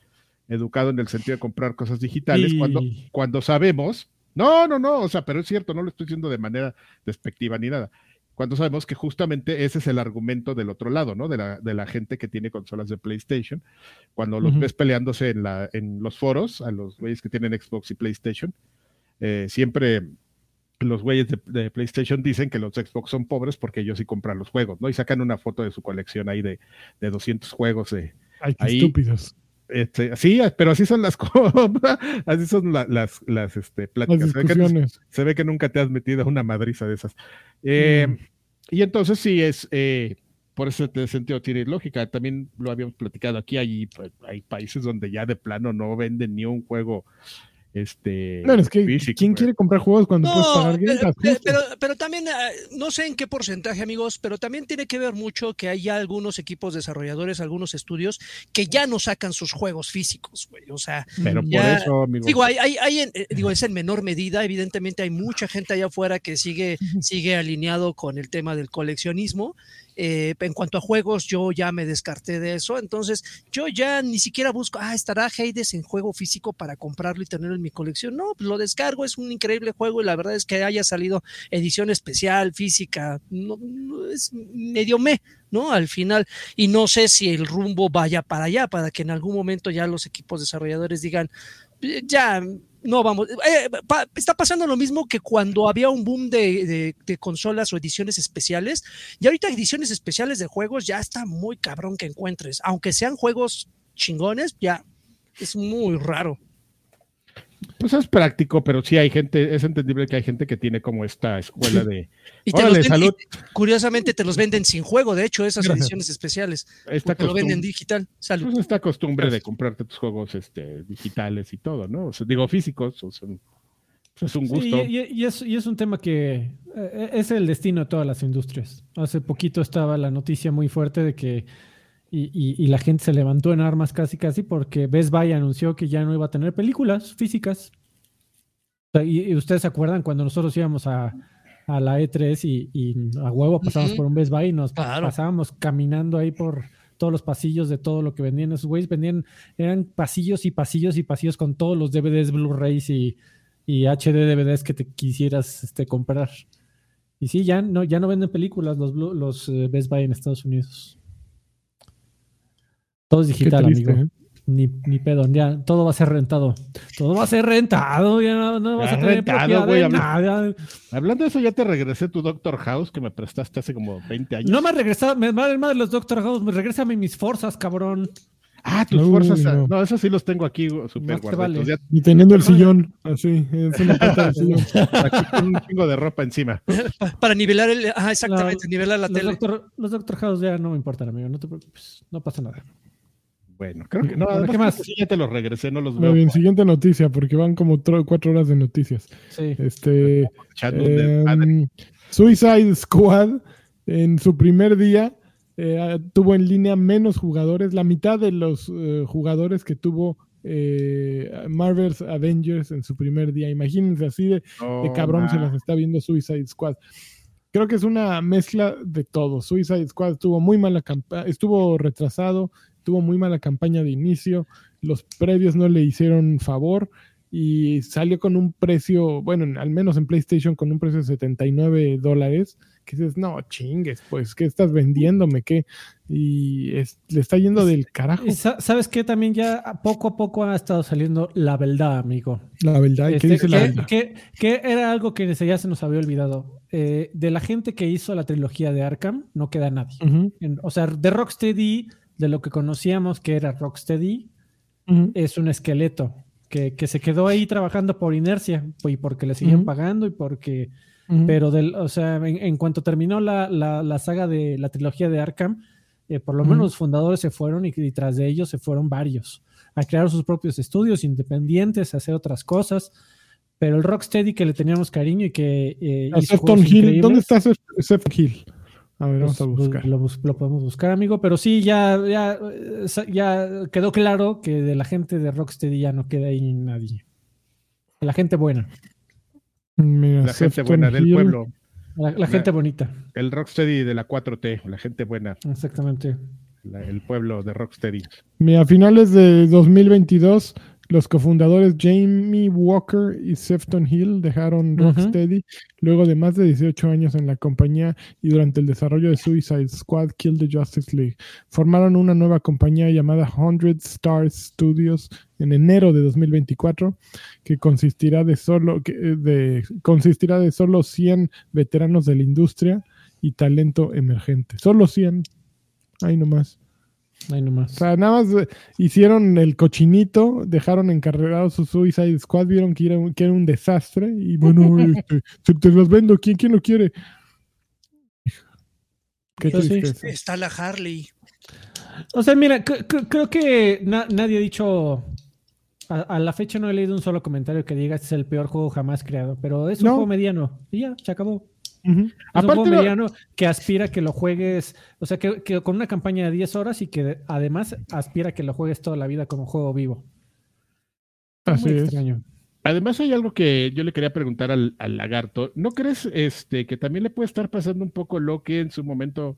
Speaker 4: educado en el sentido de comprar cosas digitales cuando, cuando sabemos, no, no, no, o sea, pero es cierto, no lo estoy diciendo de manera despectiva ni nada. Cuando sabemos que justamente ese es el argumento del otro lado, ¿no? De la, de la gente que tiene consolas de PlayStation. Cuando los ves peleándose en, la, en los foros, a los güeyes que tienen Xbox y PlayStation, eh, siempre los güeyes de, de PlayStation dicen que los Xbox son pobres porque ellos sí compran los juegos, ¿no? Y sacan una foto de su colección ahí de, de 200 juegos de,
Speaker 1: Ay, qué
Speaker 4: Ahí-
Speaker 1: estúpidos.
Speaker 4: Este, sí, pero así son las [LAUGHS] compras, así son la- las, las este,
Speaker 1: Las
Speaker 4: pláticas. Se ve, que,
Speaker 1: discusiones.
Speaker 4: se ve que nunca te has metido a una madriza de esas. Eh,
Speaker 1: Mm.
Speaker 4: Y entonces sí es, eh, por ese sentido tiene lógica. También lo habíamos platicado aquí, hay, hay países donde ya de plano no venden ni un juego este,
Speaker 1: No, es que
Speaker 4: físico,
Speaker 1: ¿quién quiere comprar juegos cuando puedes
Speaker 3: No,
Speaker 1: pagar Game
Speaker 3: pero,
Speaker 1: Pass?
Speaker 3: pero,
Speaker 1: Justo.
Speaker 3: pero- pero también, ah, no sé en qué porcentaje, amigos, pero también tiene que ver mucho que hay ya algunos equipos desarrolladores, algunos estudios que ya no sacan sus juegos físicos, güey. O sea,
Speaker 4: Pero por eso.
Speaker 3: Digo, hay, hay, hay en- eh, digo, es en menor medida, evidentemente hay mucha gente allá afuera que sigue, sigue alineado con el tema del coleccionismo. Eh, en cuanto a juegos, yo ya me descarté de eso, entonces yo ya ni siquiera busco, ah, estará Hades en juego físico para comprarlo y tenerlo en mi colección. No, pues lo descargo, es un increíble juego y la verdad es que haya salido edición especial, física, no, no, es medio me, ¿no? Al final, y no sé si el rumbo vaya para allá, para que en algún momento ya los equipos desarrolladores digan, "Eh, ya no vamos. eh, pa- está pasando lo mismo que cuando había un boom de- de consolas o ediciones especiales. Y ahorita ediciones especiales de juegos ya está muy cabrón que encuentres. Aunque sean juegos chingones, ya es muy raro.
Speaker 4: Pues es práctico, pero sí hay gente, es entendible que hay gente que tiene como esta escuela de [LAUGHS]
Speaker 3: Y te
Speaker 4: Órale,
Speaker 3: los ven-
Speaker 4: salud.
Speaker 3: y curiosamente te los venden sin juego, de hecho, esas
Speaker 1: Gracias.
Speaker 3: ediciones especiales.
Speaker 4: esta
Speaker 3: Te lo venden
Speaker 4: costumbre,
Speaker 3: digital. Salud.
Speaker 4: pues, esta costumbre de comprarte tus juegos este, digitales y todo, ¿no? O sea, digo físicos, o sea, pues es un
Speaker 2: Sí,
Speaker 4: gusto.
Speaker 2: y, y- y es, y es un tema que eh, es el destino de todas las industrias. Hace poquito estaba la noticia muy fuerte de que y, y- y la gente se levantó en armas casi casi porque Best Buy anunció que ya no iba a tener películas físicas. O sea, y, y ustedes se acuerdan cuando nosotros íbamos a, a la E3 y, y a huevo pasábamos
Speaker 3: Ujú.
Speaker 2: por un Best Buy y nos
Speaker 3: Claro.
Speaker 2: pasábamos caminando ahí por todos los pasillos de todo lo que vendían esos güeyes. Vendían, eran pasillos y pasillos y pasillos con todos los DVDs, Blu-rays y, y HD DVDs que te quisieras este, comprar. Y sí, ya no, ya no venden películas los, los eh, Best Buy en Estados Unidos. Todo es digital,
Speaker 1: triste,
Speaker 2: amigo.
Speaker 1: ¿eh?
Speaker 2: Ni, ni pedo, ya todo va a ser rentado. Todo va a ser rentado, ya no, no vas a tener
Speaker 4: rentado,
Speaker 2: de
Speaker 4: habla-
Speaker 2: nada.
Speaker 4: Hablando de eso, ya te regresé tu Doctor House que me prestaste hace como 20 años.
Speaker 2: No me ha regresado, me madre madre los Doctor House, me regrésame mis forzas, cabrón.
Speaker 4: Ah, tus
Speaker 1: Uy,
Speaker 4: fuerzas. ah,
Speaker 1: no.
Speaker 4: No. esos sí los tengo aquí super
Speaker 2: Más te
Speaker 4: guardados.
Speaker 2: vale.
Speaker 4: Ya
Speaker 1: Y teniendo el sillón, así, es una pata del sillón. [LAUGHS]
Speaker 4: aquí con un chingo de ropa encima.
Speaker 3: Pa- para nivelar el. Ah, exactamente,
Speaker 2: La-
Speaker 3: nivelar la
Speaker 2: Los
Speaker 3: tele.
Speaker 2: Doctor, los Doctor House ya no me importan, amigo, no te preocupes, no pasa nada.
Speaker 4: Bueno, creo que no.
Speaker 2: ¿qué más?
Speaker 4: sí, ya te los regresé, no los
Speaker 1: Muy
Speaker 4: veo
Speaker 1: bien, siguiente noticia, porque van como tro- cuatro horas de noticias.
Speaker 2: Sí.
Speaker 1: Este, em, Suicide Squad en su primer día eh, tuvo en línea menos jugadores, la mitad de los eh, jugadores que tuvo eh, Marvel's Avengers en su primer día. Imagínense así de, de
Speaker 4: No,
Speaker 1: cabrón se
Speaker 4: ma.
Speaker 1: las está viendo Suicide Squad. Creo que es una mezcla de todo. Suicide Squad tuvo muy mala campaña, estuvo retrasado, tuvo muy mala campaña de inicio, los previos no le hicieron favor y salió con un precio, bueno, en- al menos en PlayStation con un precio de 79 dólares, que dices, no, chingues, pues, ¿qué estás vendiéndome? ¿Qué? Y es- le está yendo del carajo,
Speaker 2: ¿Sabes qué? También ya poco a poco ha estado saliendo la verdad, amigo.
Speaker 1: la verdad. ¿Y ¿Qué
Speaker 2: Este,
Speaker 1: dice la
Speaker 2: que-
Speaker 1: verdad?
Speaker 2: que- que era algo que ya se nos había olvidado. Eh, de la gente que hizo la trilogía de Arkham, no queda nadie. En- o sea, de Rocksteady, de lo que conocíamos que era Rocksteady, es un esqueleto que, que se quedó ahí trabajando por inercia y porque le siguen pagando y porque pero del, o sea, en, en cuanto terminó la, la- la saga de la trilogía de Arkham, eh, por lo menos los fundadores se fueron y, y tras de ellos se fueron varios a crear sus propios estudios independientes, a hacer otras cosas. Pero el Rocksteady que le teníamos cariño y que eh, hizo
Speaker 1: Hill, ¿dónde está Sefton Hill? A ver,
Speaker 2: pues,
Speaker 1: vamos a buscar.
Speaker 2: Lo, podemos buscar, amigo. Pero sí, ya, ya, eh, ya quedó claro que de la gente de Rocksteady ya no queda ahí nadie. La gente buena,
Speaker 1: Mira,
Speaker 4: La gente buena del
Speaker 1: Hill.
Speaker 4: pueblo.
Speaker 2: la, la
Speaker 4: La-
Speaker 2: gente bonita,
Speaker 4: El Rocksteady de la 4T, la gente buena,
Speaker 2: exactamente.
Speaker 4: la- el pueblo de Rocksteady.
Speaker 1: Mira, a finales de 2022 Los cofundadores Jamie Walker y Sefton Hill dejaron. Rocksteady luego de más de 18 años en la compañía y durante el desarrollo de Suicide Squad Kill the Justice League. Formaron una nueva compañía llamada 100 Stars Studios en enero de 2024 que consistirá de solo, que, eh, de, consistirá de solo 100 veteranos de la industria y talento emergente. Solo 100. Ahí nomás.
Speaker 2: Ahí nomás.
Speaker 1: O sea, nada más eh, hicieron el cochinito, dejaron encarregado su Suicide Squad, vieron que era un, que era un desastre y bueno, [LAUGHS] este, se te los vendo, ¿quién, quién lo quiere? Qué.
Speaker 3: Está la Harley.
Speaker 2: O sea, mira, cre- cre- creo que na- nadie ha dicho. A, a la fecha no he leído un solo comentario que diga este es el peor juego jamás creado, pero es un
Speaker 1: No.
Speaker 2: juego mediano y ya, se acabó. Es un
Speaker 1: Aparte, lo-
Speaker 2: mediano que aspira a que lo juegues, o sea, que, que con una campaña de 10 horas y que además aspira a que lo juegues toda la vida como juego vivo.
Speaker 1: así
Speaker 2: Muy
Speaker 1: es.
Speaker 2: extraño.
Speaker 4: Además hay algo que yo le quería preguntar al, al lagarto. ¿No crees este, que también le puede estar pasando un poco lo que en su momento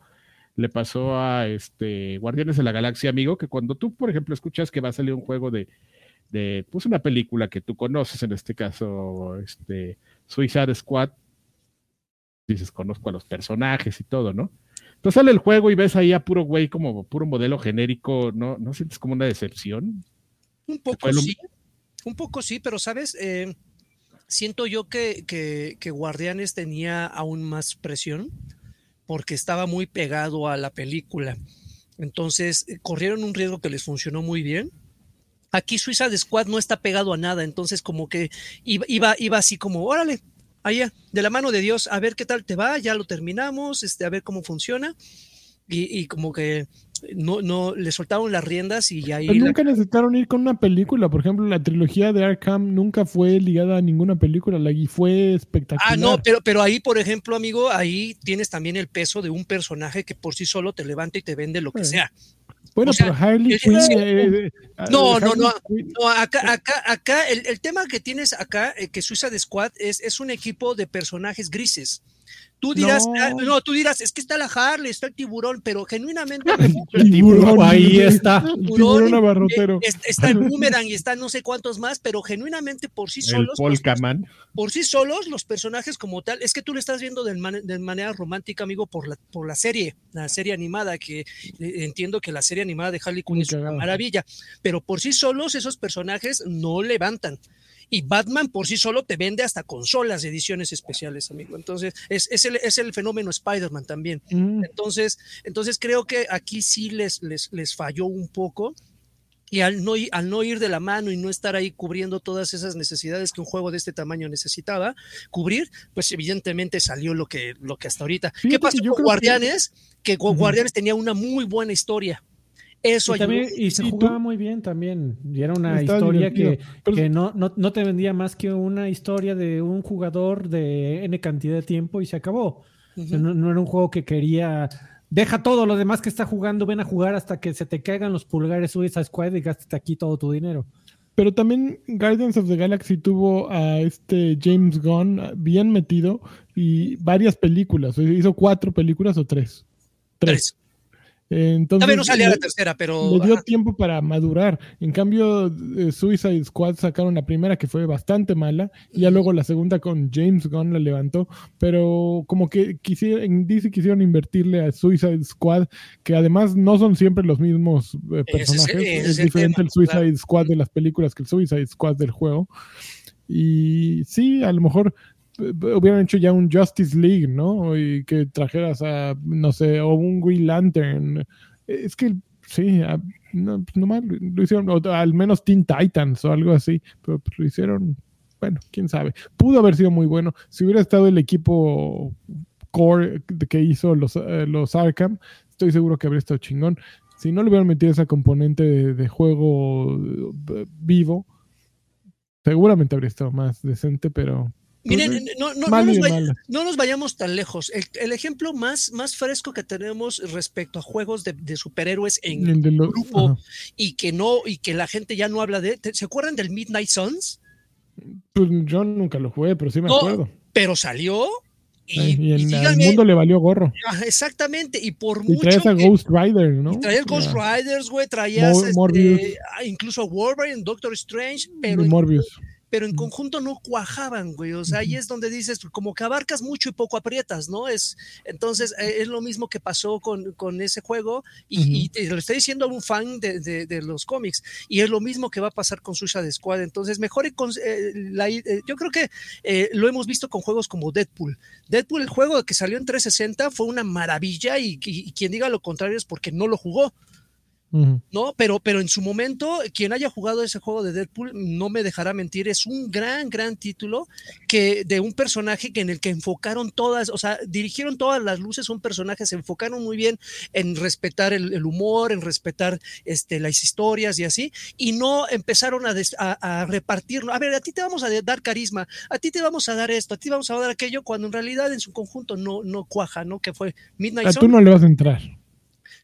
Speaker 4: le pasó a este Guardianes de la Galaxia, amigo? Que cuando tú, por ejemplo, escuchas que va a salir un juego de, de pues una película que tú conoces, en este caso, este Suicide Squad, dices, conozco a los personajes y todo, ¿no? Entonces sale el juego y ves ahí a puro güey como puro modelo genérico, ¿no? ¿No sientes como una decepción?
Speaker 3: Un poco sí, un poco sí, pero sabes, Eh, siento yo que, que, que Guardianes tenía aún más presión porque estaba muy pegado a la película. Entonces, eh, corrieron un riesgo que les funcionó muy bien. Aquí Suicide Squad no está pegado a nada, entonces como que iba, iba, iba así como, órale, allá, de la mano de Dios, a ver qué tal te va, ya lo terminamos, este, a ver cómo funciona. Y, y como que no, no, le soltaron las riendas y ahí...
Speaker 1: Pero
Speaker 3: la-
Speaker 1: nunca necesitaron ir con una película. Por ejemplo, la trilogía de Arkham nunca fue ligada a ninguna película. La y fue espectacular.
Speaker 3: Ah, no, pero, pero ahí, por ejemplo, amigo, ahí tienes también el peso de un personaje que por sí solo te levanta y te vende lo que
Speaker 1: Sí.
Speaker 3: sea.
Speaker 1: Bueno,
Speaker 3: o sea,
Speaker 1: pero Harley Quinn.
Speaker 3: el-
Speaker 1: eh, eh,
Speaker 3: No, no,
Speaker 1: Harley
Speaker 3: no.
Speaker 1: Quinn-
Speaker 3: No, acá, acá, acá, el, el tema que tienes acá, eh, que Suicide Squad es, es un equipo de personajes grises. Tú dirás,
Speaker 1: No.
Speaker 3: ah, no, tú dirás, es que está la Harley, está el tiburón, pero genuinamente
Speaker 1: El tiburón.
Speaker 2: Ahí está.
Speaker 1: El tiburón abarrotero.
Speaker 3: eh, es- está el [LAUGHS] boomerang y está no sé cuántos más, pero genuinamente por sí
Speaker 4: El
Speaker 3: solos, los-
Speaker 4: Polkaman.
Speaker 3: por sí solos, los personajes como tal, es que tú lo estás viendo de, man- de manera romántica, amigo, por la, por la serie, la serie animada, que eh, entiendo que la serie animada de Harley Quinn es una maravilla, pero por sí solos esos personajes no levantan. Y Batman por sí solo te vende hasta consolas, ediciones especiales, amigo. Entonces, es, es, el, es el fenómeno Spider-Man también.
Speaker 1: Mm,
Speaker 3: Entonces, entonces creo que aquí sí les, les, les falló un poco. Y al no, ir, al no ir de la mano y no estar ahí cubriendo todas esas necesidades que un juego de este tamaño necesitaba cubrir, pues evidentemente salió lo que, lo que hasta ahorita.
Speaker 1: Fíjate
Speaker 3: ¿Qué pasó con
Speaker 1: que-
Speaker 3: Guardianes? Que. Guardianes tenía una muy buena historia. Eso
Speaker 2: Y, también- y se
Speaker 1: ¿Y tú?
Speaker 2: jugaba muy bien también. Y era una historia
Speaker 1: divertido.
Speaker 2: que,
Speaker 1: Pero-
Speaker 2: que no, no, no te vendía más que una historia de un jugador de N cantidad de tiempo y se acabó. O sea,
Speaker 3: Ujú.
Speaker 2: no, no era un juego que quería. Deja todo lo demás que está jugando, ven a jugar hasta que se te caigan los pulgares, subes a Squad y gástate aquí todo tu dinero.
Speaker 1: Pero también Guardians of the Galaxy tuvo a este James Gunn bien metido y varias películas. Hizo cuatro películas o tres.
Speaker 3: Tres.
Speaker 1: Entonces,
Speaker 3: Todavía no salía
Speaker 1: le-
Speaker 3: la tercera, pero.
Speaker 1: Le dio
Speaker 3: ajá.
Speaker 1: tiempo para madurar. En cambio, eh, Suicide Squad sacaron la primera que fue bastante mala y ya luego la segunda con James Gunn la levantó. Pero como que quisiera, en DC quisieron invertirle a Suicide Squad, que además no son siempre los mismos eh, personajes.
Speaker 3: ese
Speaker 1: es diferente
Speaker 3: tema,
Speaker 1: el Suicide
Speaker 3: claro.
Speaker 1: Squad de las películas que el Suicide Squad del juego. Y sí, a lo mejor hubieran hecho ya un Justice League, ¿no? Y que trajeras a, no sé, o un Green Lantern. Es que sí, no, pues nomás lo, hicieron, al menos Teen Titans o algo así, pero pues lo hicieron, bueno, quién sabe. Pudo haber sido muy bueno. Si hubiera estado el equipo core que hizo los, eh, los Arkham, estoy seguro que habría estado chingón. Si no le hubieran metido esa componente de, de juego eh, vivo, seguramente habría estado más decente, pero
Speaker 3: Miren,
Speaker 1: Pues,
Speaker 3: no, no- no
Speaker 1: y
Speaker 3: nos vaya- no nos vayamos tan lejos. El, el ejemplo más, más fresco que tenemos respecto a juegos de, de superhéroes en
Speaker 1: el de los-
Speaker 3: grupo
Speaker 1: ajá.
Speaker 3: y que no, y que la gente ya no habla de. ¿te- ¿Se acuerdan del Midnight Suns?
Speaker 1: Pues yo nunca lo jugué, pero sí me
Speaker 3: No.
Speaker 1: acuerdo.
Speaker 3: Pero salió Y,
Speaker 1: y
Speaker 3: y
Speaker 1: en el
Speaker 3: díganme-
Speaker 1: mundo le valió gorro.
Speaker 3: ah, exactamente, y por
Speaker 1: Y
Speaker 3: mucho
Speaker 1: traías a Ghost Rider, ¿no?
Speaker 3: y traías Ghost. Riders, güey, traías
Speaker 1: Mor-
Speaker 3: este,
Speaker 1: Morbius.
Speaker 3: ah, incluso a Wolverine, Doctor Strange,
Speaker 1: Y
Speaker 3: pero
Speaker 1: Morbius.
Speaker 3: Pero en conjunto no cuajaban, güey. O sea, ahí es donde dices, como que abarcas mucho y poco aprietas, ¿no? Es, entonces, eh, es lo mismo que pasó con, con ese juego, y, te lo estoy diciendo a un fan de, de- de los cómics, y es lo mismo que va a pasar con Suicide Squad. Entonces, mejor, eh, la- eh, yo creo que eh, lo hemos visto con juegos como Deadpool. Deadpool, el juego que salió en 360, fue una maravilla, y, y- y quien diga lo contrario es porque no lo jugó. ¿No? Pero, pero en su momento, quien haya jugado ese juego de Deadpool no me dejará mentir, es un gran, gran título que de un personaje que en el que enfocaron todas, o sea, dirigieron todas las luces a un personaje, se enfocaron muy bien en respetar el, el humor, en respetar este, las historias y así, y no empezaron a, des- a, a repartirlo. A ver, a ti te vamos a dar carisma, a ti te vamos a dar esto, a ti te vamos a dar aquello, cuando en realidad en su conjunto no, no cuaja, ¿no? Que fue Midnight
Speaker 1: Ah,
Speaker 3: Sun.
Speaker 1: tú no le vas a entrar.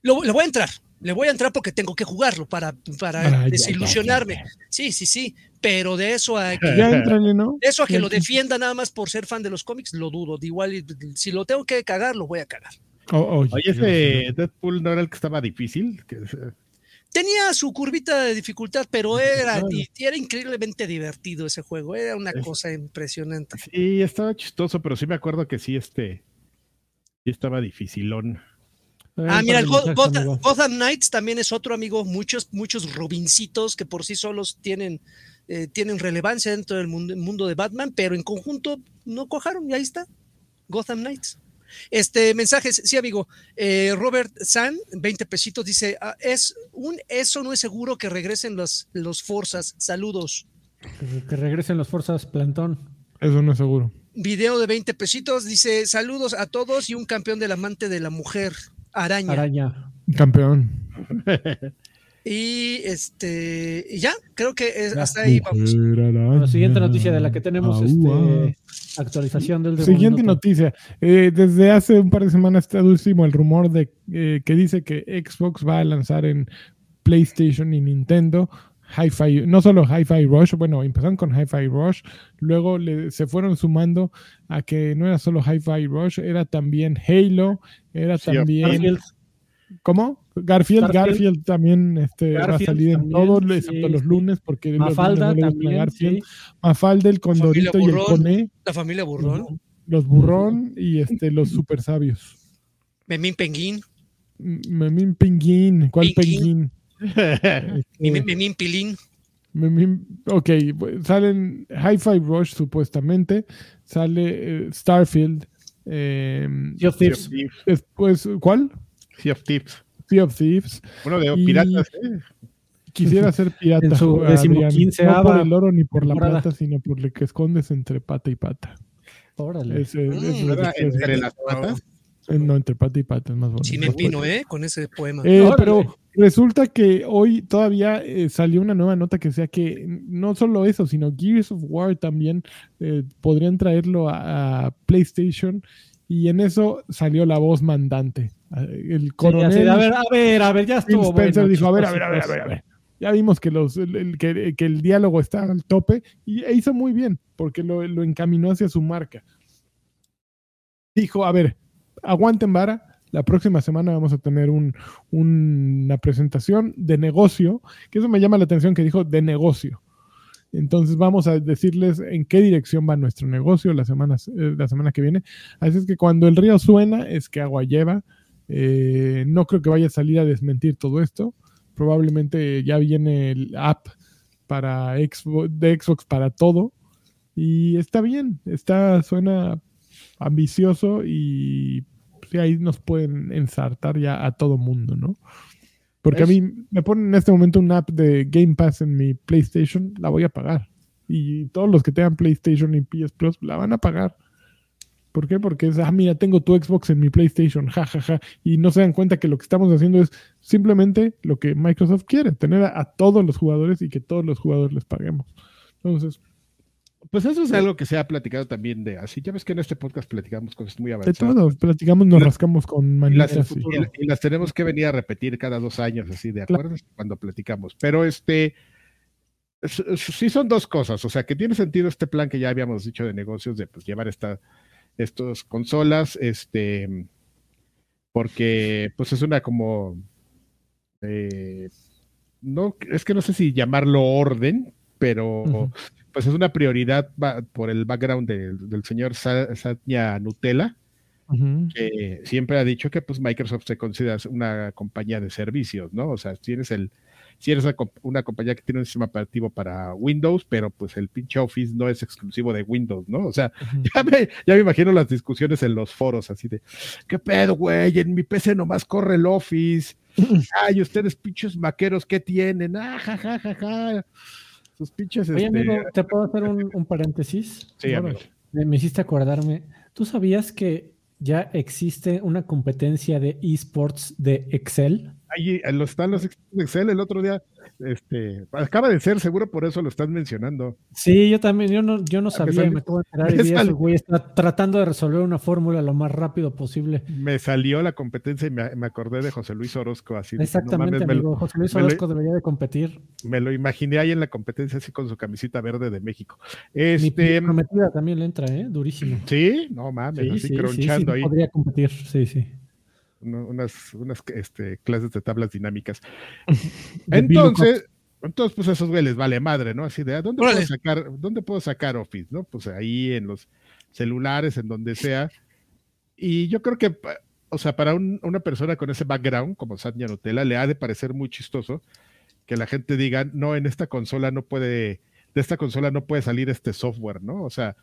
Speaker 3: Lo- le voy a entrar, le voy a entrar porque tengo que jugarlo para, para
Speaker 1: Ah,
Speaker 3: desilusionarme.
Speaker 1: ya, ya,
Speaker 3: Sí, sí, sí, pero de eso a que,
Speaker 1: Ya entrale, ¿no?
Speaker 3: de eso a que
Speaker 1: Ya
Speaker 3: lo defienda nada más por ser fan de los cómics, lo dudo. De igual, si lo tengo que cagar, lo voy a cagar.
Speaker 1: Oh, oye,
Speaker 4: Oye, ese Deadpool no era el que estaba difícil. Que-
Speaker 3: Tenía su curvita de dificultad, pero era,
Speaker 4: Claro.
Speaker 3: era increíblemente divertido ese juego. Era una
Speaker 4: Es-
Speaker 3: cosa impresionante.
Speaker 4: Sí, estaba chistoso, pero sí me acuerdo que sí, este. Sí estaba dificilón.
Speaker 3: Ah, mira, el Go-
Speaker 2: mensajes,
Speaker 3: Gotham, Knights también es otro amigo. Muchos, muchos Robincitos que por sí solos tienen, eh, tienen relevancia dentro del mundo, mundo de Batman, pero en conjunto no cojaron y ahí está. Gotham Knights. Este mensajes, sí, amigo. Eh, Robert San, 20 pesitos, dice: "Ah, Es un eso no es seguro que regresen los, los Forzas. Saludos.
Speaker 2: Que, que regresen los fuerzas plantón.
Speaker 1: Eso no es seguro.
Speaker 3: Video de 20 pesitos, dice: Saludos a todos y un campeón del amante de la mujer, Araña.
Speaker 2: Araña.
Speaker 1: Campeón. [LAUGHS]
Speaker 3: Y este, y ya, creo que es- hasta ahí vamos.
Speaker 2: La siguiente noticia de la que tenemos este, actualización del
Speaker 1: Siguiente
Speaker 2: minuto.
Speaker 1: noticia. Eh, desde hace un par de semanas está último el rumor de eh, que dice que Xbox va a lanzar en PlayStation y Nintendo Hi-Fi, no solo Hi-Fi Rush, bueno, empezaron con Hi-Fi Rush, luego le- se fueron sumando a que no era solo Hi-Fi Rush, era también Halo, era
Speaker 4: Sí,
Speaker 1: también...
Speaker 2: Garfield.
Speaker 1: ¿Cómo? Garfield,
Speaker 2: Garfield.
Speaker 1: Garfield, también este, va a
Speaker 2: Garfield
Speaker 1: salir en todos,
Speaker 2: sí,
Speaker 1: excepto los lunes, porque los lunes
Speaker 2: Mafalda
Speaker 1: no
Speaker 2: también.
Speaker 1: Garfield.
Speaker 2: sí.
Speaker 1: Mafalda, el Condorito y el. Coné,
Speaker 3: La familia Burrón,
Speaker 1: los burrón y este, los super sabios.
Speaker 3: Memín Penguín,
Speaker 1: Memín Pinguín. ¿Cuál
Speaker 3: Pinguín.
Speaker 1: Este,
Speaker 3: Memín, Memín Pilín.
Speaker 1: Memín- ok, salen Hi-Fi Rush supuestamente, sale eh, Starfield. eh,
Speaker 2: Sea of Thieves.
Speaker 1: después, ¿cuál?
Speaker 4: Sea of Thieves.
Speaker 1: Sea of Thieves.
Speaker 4: Uno de
Speaker 1: Y-
Speaker 4: piratas, ¿eh?
Speaker 1: Quisiera [LAUGHS] ser pirata.
Speaker 2: En su
Speaker 1: Adrián,
Speaker 2: decimoquinceava
Speaker 1: no por el oro ni por la
Speaker 2: temporada.
Speaker 1: plata, sino por lo que escondes entre pata y pata.
Speaker 2: Órale.
Speaker 1: Ese-
Speaker 3: Mm,
Speaker 1: ese es
Speaker 4: ¿Verdad?
Speaker 1: lo que es-
Speaker 4: Entre las patas.
Speaker 1: No, entre pata y pata es más bonito.
Speaker 3: Sí me empino, ¿eh? Con ese poema.
Speaker 1: Eh, pero resulta que hoy todavía eh, salió una nueva nota que decía que no solo eso, sino Gears of War también eh, podrían traerlo a, a PlayStation y en eso salió la voz mandante. Eh, El coronel
Speaker 2: a ver, a ver, a ver, ya estuvo.
Speaker 1: Spencer
Speaker 2: bueno,
Speaker 1: dijo, a ver, a ver, a ver, a ver, a ver. Ya vimos que, los, el, el- que, que el diálogo está al tope y e hizo muy bien porque lo, lo encaminó hacia su marca. Dijo, a ver, aguanten vara, la próxima semana vamos a tener un- una presentación de negocio, que eso me llama la atención que dijo de negocio. Entonces vamos a decirles en qué dirección va nuestro negocio la semana, eh, la semana que viene. Así es que cuando el río suena es que agua lleva. Eh, no creo que vaya a salir a desmentir todo esto. Probablemente ya viene el app para de Xbox para todo. Y está bien, está, suena ambicioso y sí, ahí nos pueden ensartar ya a todo mundo, ¿no? Porque a mí me ponen en este momento una app de Game Pass en mi PlayStation, la voy a pagar. Y todos los que tengan PlayStation y PS Plus la van a pagar. ¿Por qué? Porque es, ah, mira, tengo tu Xbox en mi PlayStation, ja, ja, ja. Y no se dan cuenta que lo que estamos haciendo es simplemente lo que Microsoft quiere, tener a, a todos los jugadores y que todos los jugadores les paguemos. Entonces,
Speaker 4: Pues eso es algo que se ha platicado también de así. Ya ves que en este podcast platicamos cosas muy
Speaker 1: de
Speaker 4: avanzadas.
Speaker 1: todos, platicamos, nos rascamos con
Speaker 4: las,
Speaker 1: manitas. y-
Speaker 4: las tenemos que venir a repetir cada dos años, así, ¿de acuerdo? Cuando platicamos. Pero este, sí son dos cosas. O sea, que tiene sentido este plan que ya habíamos dicho de negocios, de pues, llevar esta, estas consolas, este, porque pues es una como, eh, no, es que no sé si llamarlo orden, pero pues es una prioridad por el background del señor Satya Nutella, que siempre ha dicho que pues Microsoft se considera una compañía de servicios, ¿no? O sea, tienes el, si eres una, compañía que tiene un sistema operativo para Windows, pero pues el pinche Office no es exclusivo de Windows, ¿no? O sea, [LAUGHS] ya, me, ya me imagino las discusiones en los foros así de, ¿qué pedo, güey? En mi PC nomás corre el Office. [LAUGHS] Ay, ustedes pinches maqueros, ¿qué tienen? Ah, ja, ja, ja, ja. Sus pinches.
Speaker 2: Oye, este, amigo, ¿te puedo hacer un, paréntesis? [LAUGHS]
Speaker 4: Sí, amigo.
Speaker 2: me hiciste acordarme. ¿Tú sabías que ya existe una competencia de esports de Excel?
Speaker 4: Ahí eh, lo están los Excel el otro día. Este, acaba de ser, seguro por eso lo están mencionando.
Speaker 2: Sí, yo también, yo no, yo no sabía, me acabo de enterar [LAUGHS] y güey está tratando de resolver una fórmula lo más rápido posible.
Speaker 4: Me salió la competencia y me, acordé de José Luis Orozco así.
Speaker 2: Exactamente, amigo, José Luis Orozco debería de competir.
Speaker 4: Me lo imaginé ahí en la competencia así con su camisita verde de México. Este,
Speaker 2: Mi prometida también le entra, ¿eh? Durísimo.
Speaker 4: Sí, no mames, así cronchando ahí.
Speaker 2: Podría competir, sí, sí
Speaker 4: unas, unas este, clases de tablas dinámicas. [LAUGHS] Entonces, entonces, pues esos güeyes les vale madre, ¿no? Así de, ¿dónde puedo sacar, dónde puedo sacar Office, no? Pues ahí en los celulares, en donde sea. Y yo creo que, o sea, para una persona con ese background, como Satya Nutella, le ha de parecer muy chistoso que la gente diga, no, en esta consola no puede, de esta consola no puede salir este software, ¿no? O sea,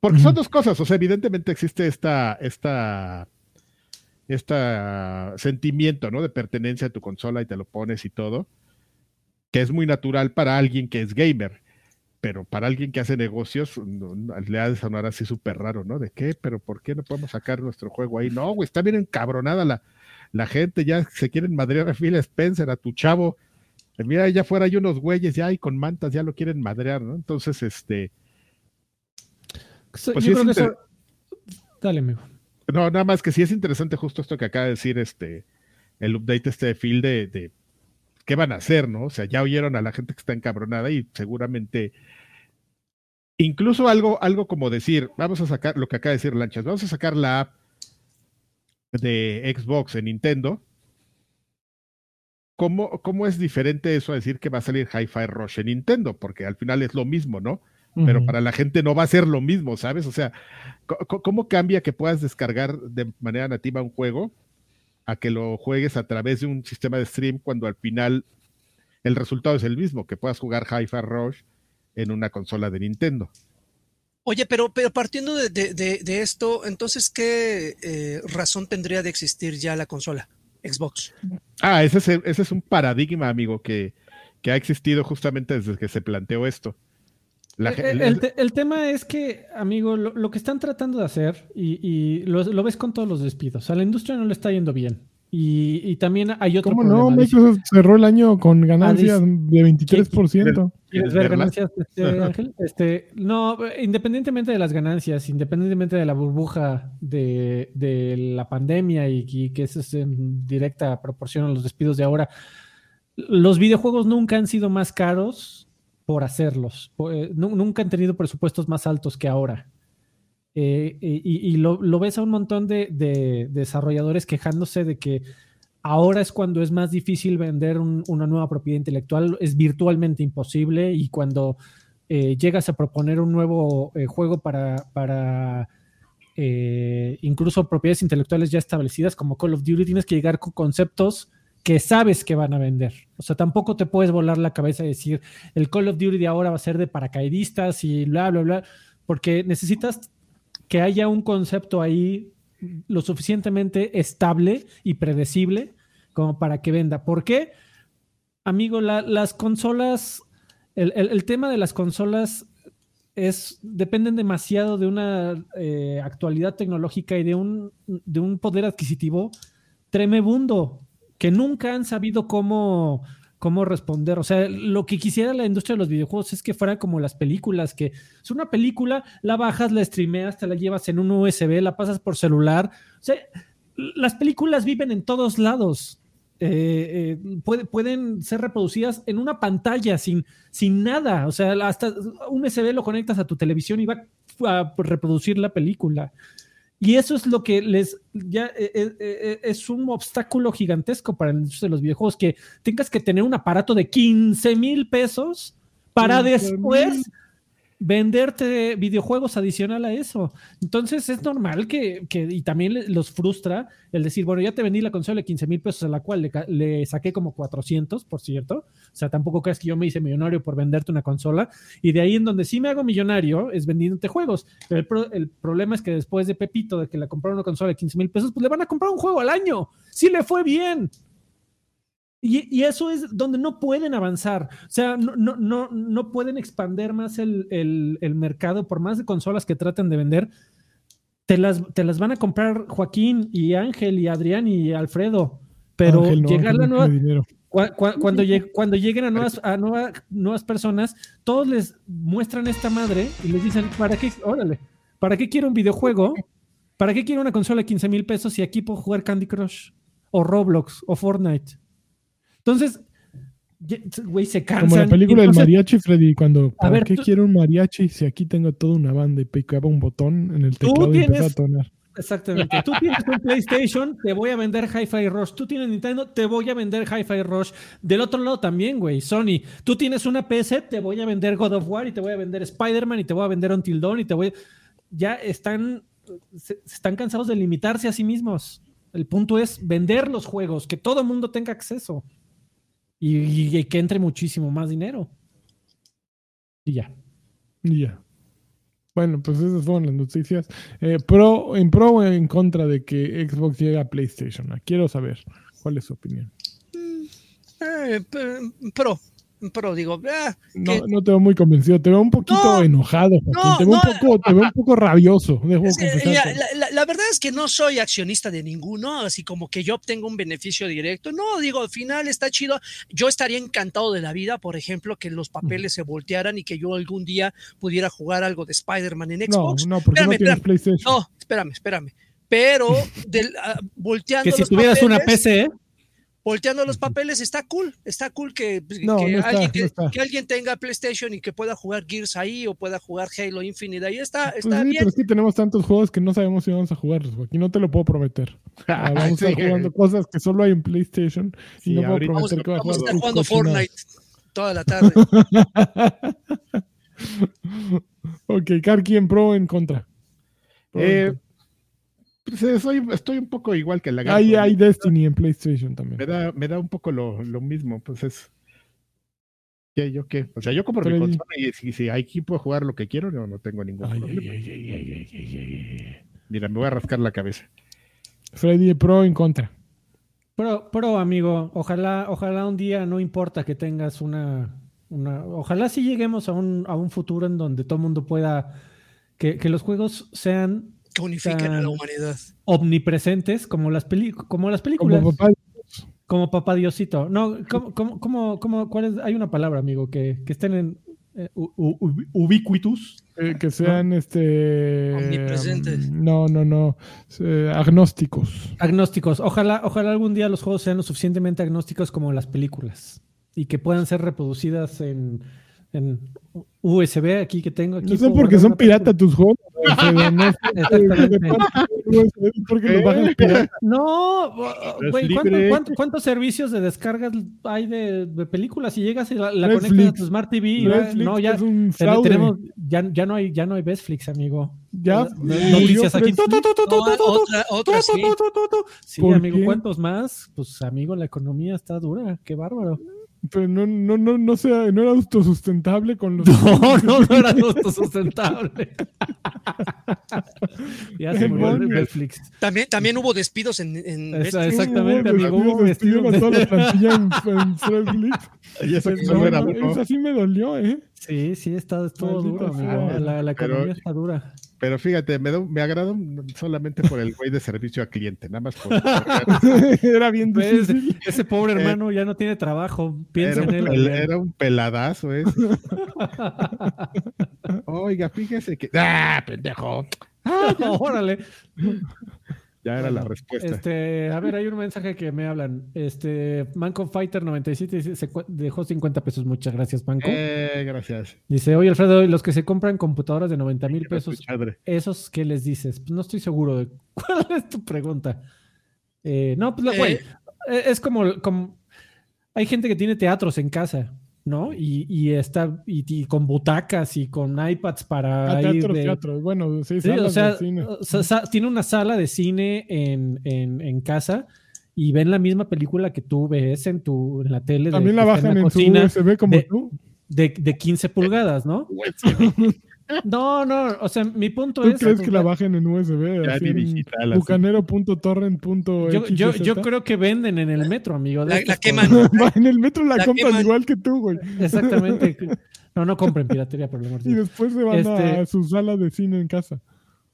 Speaker 4: porque son dos cosas, o sea, evidentemente existe esta, esta este sentimiento, ¿no? De pertenencia a tu consola y te lo pones y todo, que es muy natural para alguien que es gamer, pero para alguien que hace negocios le ha de sonar así súper raro, ¿no? ¿De qué? ¿Pero por qué no podemos sacar nuestro juego ahí? No, güey, está bien encabronada la, la gente, ya se quieren madrear a Phil Spencer, a tu chavo. Mira, allá afuera hay unos güeyes ya y con mantas ya lo quieren madrear, ¿no? Entonces, este...
Speaker 2: Pues Yo creo que eso... Dale, amigo.
Speaker 4: No, nada más que sí es interesante justo esto que acaba de decir este el update este de Phil de, qué van a hacer, ¿no? O sea, ya oyeron a la gente que está encabronada y seguramente incluso algo, algo como decir, vamos a sacar lo que acaba de decir Lanchas, vamos a sacar la app de Xbox en Nintendo. ¿Cómo, ¿Cómo es diferente eso a decir que va a salir Hi-Fi Rush en Nintendo? Porque al final es lo mismo, ¿no? Pero para la gente no va a ser lo mismo, ¿sabes? O sea, ¿cómo cambia que puedas descargar de manera nativa un juego a que lo juegues a través de un sistema de stream cuando al final el resultado es el mismo, que puedas jugar Hi-Fi Rush en una consola de Nintendo?
Speaker 3: Oye, pero, pero partiendo de, esto, entonces, ¿qué eh, razón tendría de existir ya la consola Xbox?
Speaker 4: Ah, ese es, ese es un paradigma, amigo, que, que ha existido justamente desde que se planteó esto.
Speaker 2: Eh, el, tema es que, amigo, lo, que están tratando de hacer, y, lo, ves con todos los despidos, a la industria no le está yendo bien. Y, también hay otro
Speaker 1: ¿Cómo no? Microsoft cerró el año con ganancias de 23%.
Speaker 2: ¿Quieres ver ganancias, este, [LAUGHS] Ángel? Este, no, independientemente de las ganancias, independientemente de la burbuja de, la pandemia y, que eso es en directa proporción a los despidos de ahora, los videojuegos nunca han sido más caros por hacerlos. Eh, nunca han tenido presupuestos más altos que ahora. Eh, y, lo, ves a un montón de, desarrolladores quejándose de que ahora es cuando es más difícil vender una nueva propiedad intelectual, es virtualmente imposible y cuando eh, llegas a proponer un nuevo juego para, para incluso propiedades intelectuales ya establecidas como Call of Duty, tienes que llegar con conceptos que sabes que van a vender. O sea, tampoco te puedes volar la cabeza y decir, el Call of Duty de ahora va a ser de paracaidistas y bla, bla, bla, porque necesitas que haya un concepto ahí lo suficientemente estable y predecible como para que venda. ¿Por qué? Amigo, las consolas, el, tema de las consolas es, dependen demasiado de una eh, actualidad tecnológica y de un, de un poder adquisitivo tremebundo que nunca han sabido cómo, cómo responder. O sea, lo que quisiera la industria de los videojuegos es que fuera como las películas, que es una película, la bajas, la streameas, te la llevas en un USB, la pasas por celular. O sea, las películas viven en todos lados. Eh, eh, pueden ser reproducidas en una pantalla sin, sin nada. O sea, hasta un USB lo conectas a tu televisión y va a reproducir la película. Y eso es lo que les ya eh, eh, eh, es un obstáculo gigantesco para el de los videojuegos, que tengas que tener un aparato de 15 mil pesos para
Speaker 1: 15,000.
Speaker 2: después venderte videojuegos adicional a eso. Entonces es normal que, que- y también los frustra el decir, bueno, ya te vendí la consola de 15 mil pesos, a la cual le, le saqué como 400, por cierto. O sea, tampoco crees que yo me hice millonario por venderte una consola. Y de ahí en donde sí me hago millonario es vendiéndote juegos. Pero el, pro- el problema es que después de Pepito, de que le compraron una consola de 15 mil pesos, pues le van a comprar un juego al año. Sí le fue bien. Y, y eso es donde no pueden avanzar. O sea, no, no, no, no pueden expander más el, el- el mercado por más de consolas que traten de vender. Te las, te las van a comprar Joaquín y Ángel y Adrián y Alfredo. Pero
Speaker 1: Ángel no,
Speaker 2: llegar
Speaker 1: Ángel
Speaker 2: la nueva, cuando, lleg- cuando lleguen a nuevas, a nueva- nuevas personas, todos les muestran esta madre y les dicen, ¿para qué? Órale, ¿para qué quiero un videojuego? ¿Para qué quiero una consola de 15 mil pesos si aquí puedo jugar Candy Crush? O Roblox o Fortnite. Entonces, güey, se cansan.
Speaker 1: Como la película
Speaker 2: y
Speaker 1: del mariachi, Freddy, cuando
Speaker 2: A
Speaker 1: ¿para
Speaker 2: ver,
Speaker 1: qué
Speaker 2: tú-
Speaker 1: quiero un mariachi si aquí tengo toda una banda y picaba un botón en el teclado y empezaba a
Speaker 2: tienes-
Speaker 1: tonar?
Speaker 2: Exactamente. Tú tienes un PlayStation, te voy a vender Hi-Fi Rush. Tú tienes Nintendo, te voy a vender Hi-Fi Rush. Del otro lado también, güey. Sony, tú tienes una PC, te voy a vender God of War y te voy a vender Spider-Man y te voy a vender Until Dawn y te voy. Ya están, se- están cansados de limitarse a sí mismos. El punto es vender los juegos, que todo el mundo tenga acceso y, y- y que entre muchísimo más dinero. Y ya.
Speaker 1: Y ya. Bueno, pues esas fueron las noticias. Eh, pro, en pro o en contra de que Xbox llegue a PlayStation. Quiero saber cuál es su opinión.
Speaker 3: Eh, p- pro, pro, digo, ah,
Speaker 1: No,
Speaker 3: que-
Speaker 1: no te veo muy convencido, te veo un poquito
Speaker 3: No,
Speaker 1: enojado,
Speaker 3: no,
Speaker 1: te, veo
Speaker 3: no.
Speaker 1: un poco, te veo un poco rabioso,
Speaker 3: Es mira, la, la- la verdad es que no soy accionista de ninguno, así como que yo obtengo un beneficio directo. No, digo, al final está chido. Yo estaría encantado de la vida, por ejemplo, que los papeles se voltearan y que yo algún día pudiera jugar algo de Spider-Man en
Speaker 1: No,
Speaker 3: Xbox.
Speaker 1: no, porque no
Speaker 3: Espérame,
Speaker 1: tienes
Speaker 3: espérame.
Speaker 1: PlayStation.
Speaker 3: No, espérame, espérame. Pero [LAUGHS] del, ah, volteando
Speaker 2: Que si
Speaker 3: los
Speaker 2: tuvieras una PC,
Speaker 3: volteando los papeles está cool, está cool que, pues,
Speaker 1: No,
Speaker 3: que
Speaker 1: no está,
Speaker 3: alguien,
Speaker 1: no
Speaker 3: que,
Speaker 1: está.
Speaker 3: que alguien tenga PlayStation y que pueda jugar Gears ahí o pueda jugar Halo Infinite ahí está,
Speaker 1: Pues
Speaker 3: está
Speaker 1: sí,
Speaker 3: bien.
Speaker 1: pero es que tenemos tantos juegos que no sabemos si vamos a jugarlos, Joaquín. No te lo puedo prometer. [LAUGHS] Ah, vamos a estar jugando cosas que solo hay en PlayStation y
Speaker 4: Sí,
Speaker 1: no puedo
Speaker 4: ahorita-
Speaker 3: Vamos,
Speaker 1: prometer que va a
Speaker 3: vamos a
Speaker 1: jugar
Speaker 3: estar jugando. Fortnite toda la tarde. [LAUGHS]
Speaker 1: ok, Karki en pro o en contra. Pro o en
Speaker 4: Eh,
Speaker 1: contra.
Speaker 4: Soy- estoy un poco igual que la Garto.
Speaker 1: Hay, hay Destiny en PlayStation también.
Speaker 4: Me da, me da un poco lo, lo mismo, pues es. ¿Qué, ¿Yo qué? O sea, yo compro
Speaker 1: Pero
Speaker 4: mi consola y si, si aquí puedo jugar lo que quiero, no, no tengo ningún
Speaker 1: Ay,
Speaker 4: problema.
Speaker 1: ay, ay, ay, ay, ay, ay.
Speaker 4: Mira, me voy a rascar la cabeza.
Speaker 1: Freddy, pro o en contra.
Speaker 2: Pro, pro, amigo, ojalá, ojalá un día no importa que tengas una, una ojalá sí lleguemos a un, a un futuro en donde todo el mundo pueda, que, que los juegos sean
Speaker 3: Que unifiquen a la humanidad.
Speaker 2: omnipresentes como las, peli- como las
Speaker 1: Como
Speaker 2: películas, como,
Speaker 1: papá,
Speaker 2: papá Diosito. No, ¿cómo, cómo, cómo, cómo- cuál es? Hay una palabra, amigo, que, que estén en eh, u- u- ubiquitous.
Speaker 1: eh, que sean este.
Speaker 3: Omnipresentes.
Speaker 1: mm, No, no, no. eh, agnósticos.
Speaker 2: Agnósticos. Ojalá, ojalá algún día los juegos sean lo suficientemente agnósticos como las películas y que puedan ser reproducidas en, en USB aquí que tengo. Aquí
Speaker 1: No sé
Speaker 2: puedo
Speaker 1: por qué
Speaker 2: guardar
Speaker 1: son piratas tus juegos. Alfredo, no sé
Speaker 2: Exactamente.
Speaker 1: por qué los bajan pirata.
Speaker 2: No,
Speaker 4: Es
Speaker 2: güey, ¿cuánto-
Speaker 4: libre.
Speaker 2: cuánto- ¿cuántos servicios de descargas hay de, de películas? Si llegas y la, conectas a tu Smart TV,
Speaker 1: Netflix
Speaker 2: no, ya tenemos, ya, ya no hay, ya no hay Netflix, amigo.
Speaker 1: Ya
Speaker 2: No- Noticias aquí.
Speaker 1: murió
Speaker 2: Tu, tu, tu, tu,
Speaker 3: No,
Speaker 2: tu, tu,
Speaker 3: otra, otra
Speaker 2: tu,
Speaker 3: sí.
Speaker 2: tu, tu, tu, tu. Sí,
Speaker 1: ¿Por
Speaker 2: amigo? ¿cuántos más? Pues, amigo, la economía está dura. Qué bárbaro.
Speaker 1: Pero no, no, no, no, sea, no era autosustentable con los. [LAUGHS]
Speaker 2: No, no, no era autosustentable. [LAUGHS] ya se murió
Speaker 1: Demonios.
Speaker 2: Netflix.
Speaker 3: También, también hubo despidos en, en
Speaker 2: Esa-
Speaker 3: Netflix.
Speaker 2: exactamente,
Speaker 1: Hubo
Speaker 2: amigo, hubo
Speaker 1: despidos, despidieron a toda la plantilla en, en. [LAUGHS]
Speaker 4: Y eso
Speaker 1: Pues
Speaker 4: solo
Speaker 1: no,
Speaker 4: era
Speaker 1: no, esa sí me dolió, ¿eh?
Speaker 2: Sí, sí, está todo
Speaker 1: Maldita
Speaker 2: duro, amigo.
Speaker 1: sea.
Speaker 2: La, la
Speaker 4: Pero-
Speaker 2: economía está dura.
Speaker 4: Pero fíjate, me, da- me agrada solamente por el güey de servicio a cliente, nada más por. [LAUGHS]
Speaker 1: era bien
Speaker 2: Pues, ese pobre hermano ya no tiene trabajo. Piensa
Speaker 4: Era un,
Speaker 2: en él.
Speaker 4: pel- era un peladazo ese. [LAUGHS] Oiga, fíjese que. ¡Ah, pendejo! [LAUGHS]
Speaker 2: Órale.
Speaker 4: Ya era la respuesta.
Speaker 2: Este, a ver, hay un mensaje que me hablan. Este, Manco Fighter 97 dice, se dejó 50 pesos. Muchas gracias, Manco.
Speaker 4: Eh, gracias.
Speaker 2: Dice, oye, Alfredo, los que se compran computadoras de 90 mil pesos. ¿esos qué les dices? Pues no estoy seguro de [LAUGHS] cuál es tu pregunta. Eh, no, pues, la- güey,
Speaker 3: Eh.
Speaker 2: eh, es como, como, hay gente que tiene teatros en casa, ¿no? Y, y está, y, y con butacas y con iPads para
Speaker 1: Ah,
Speaker 2: ir
Speaker 1: teatros,
Speaker 2: de-
Speaker 1: teatros. Bueno, sí,
Speaker 2: Sí, o sea,
Speaker 1: de cine.
Speaker 2: o sea, sa- tiene una sala de cine en, en- en casa y ven la misma película que tú ves en tu en la tele. de-
Speaker 1: También la bajan en, su
Speaker 2: cocina
Speaker 1: USB como
Speaker 2: de-
Speaker 1: tú.
Speaker 2: de, de 15 pulgadas, ¿no? [LAUGHS] No, no, o sea, mi punto
Speaker 1: ¿Tú
Speaker 2: es.
Speaker 1: crees que la bajen en USB?
Speaker 4: Digital.
Speaker 2: yo, yo, yo creo que venden en el metro, amigo.
Speaker 3: La, queman. [LAUGHS]
Speaker 1: en el metro la,
Speaker 3: La
Speaker 1: compran
Speaker 3: queman.
Speaker 1: igual que tú, güey.
Speaker 2: Exactamente. [LAUGHS] No, no compren piratería, por amor de
Speaker 1: Y después se van
Speaker 2: Este-
Speaker 1: a su sala de cine en casa.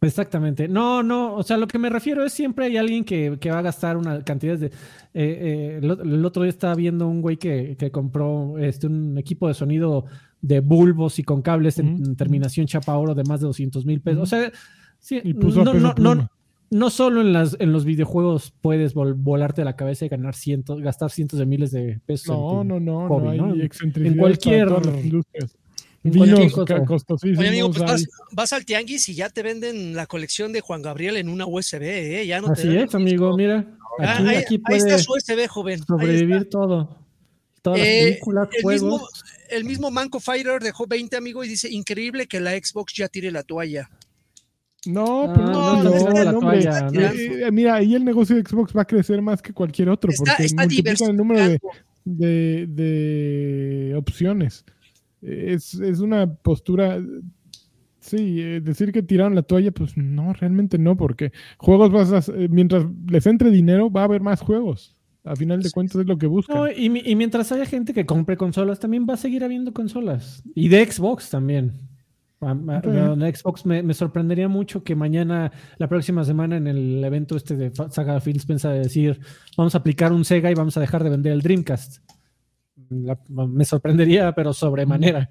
Speaker 2: Exactamente. No, no, o sea, lo que me refiero es siempre hay alguien que, que va a gastar una cantidad de... eh, eh, el, el otro día estaba viendo un güey que, que compró este, un equipo de sonido de bulbos y con cables en, terminación chapa oro de más de 200 mil pesos. O sea, sí,
Speaker 1: Y puso
Speaker 2: no, no, no, no solo en, las, en los videojuegos puedes vol- volarte la cabeza y ganar cientos, gastar cientos de miles de pesos. en
Speaker 1: No,
Speaker 2: tu-
Speaker 1: no, no,
Speaker 2: hobby,
Speaker 1: no hay
Speaker 2: ¿no?
Speaker 1: excentricidad
Speaker 2: En cualquier- en
Speaker 1: Vinos costosísimos.
Speaker 3: Oye, amigo, pues vas, vas al tianguis y ya te venden la colección de Juan Gabriel en una USB, ¿eh? Ya no te
Speaker 2: Así
Speaker 3: dan
Speaker 2: es, amigo, mira.
Speaker 3: Ah,
Speaker 2: Aquí,
Speaker 3: ahí,
Speaker 2: aquí
Speaker 3: ahí está su USB, joven.
Speaker 2: Sobrevivir todo. Todas las
Speaker 3: Eh,
Speaker 2: películas,
Speaker 3: el
Speaker 2: juegos.
Speaker 3: mismo, el mismo Manco Fighter dejó 20, amigo, y dice, increíble que la Xbox ya tire la toalla.
Speaker 1: No,
Speaker 2: Ah,
Speaker 1: pero
Speaker 3: no,
Speaker 1: no,
Speaker 3: no,
Speaker 1: no,
Speaker 2: la toalla, ¿no?
Speaker 1: Eh, eh, mira, ahí el negocio de Xbox va a crecer más que cualquier otro,
Speaker 3: Está,
Speaker 1: porque
Speaker 3: está
Speaker 1: multiplican el número de, de, de opciones. Es, es una postura. Sí, eh, decir que tiraron la toalla, pues no, realmente no, porque juegos vas a, eh, mientras les entre dinero, va a haber más juegos. A final de cuentas es lo que buscan.
Speaker 2: No, y, mi- y mientras haya gente que compre consolas, también va a seguir habiendo consolas. Y de Xbox también. En Xbox me, me sorprendería mucho que mañana, la próxima semana, en el evento este de Saga Phil Spencer, decir, vamos a aplicar un Sega y vamos a dejar de vender el Dreamcast. La- me sorprendería, pero sobremanera.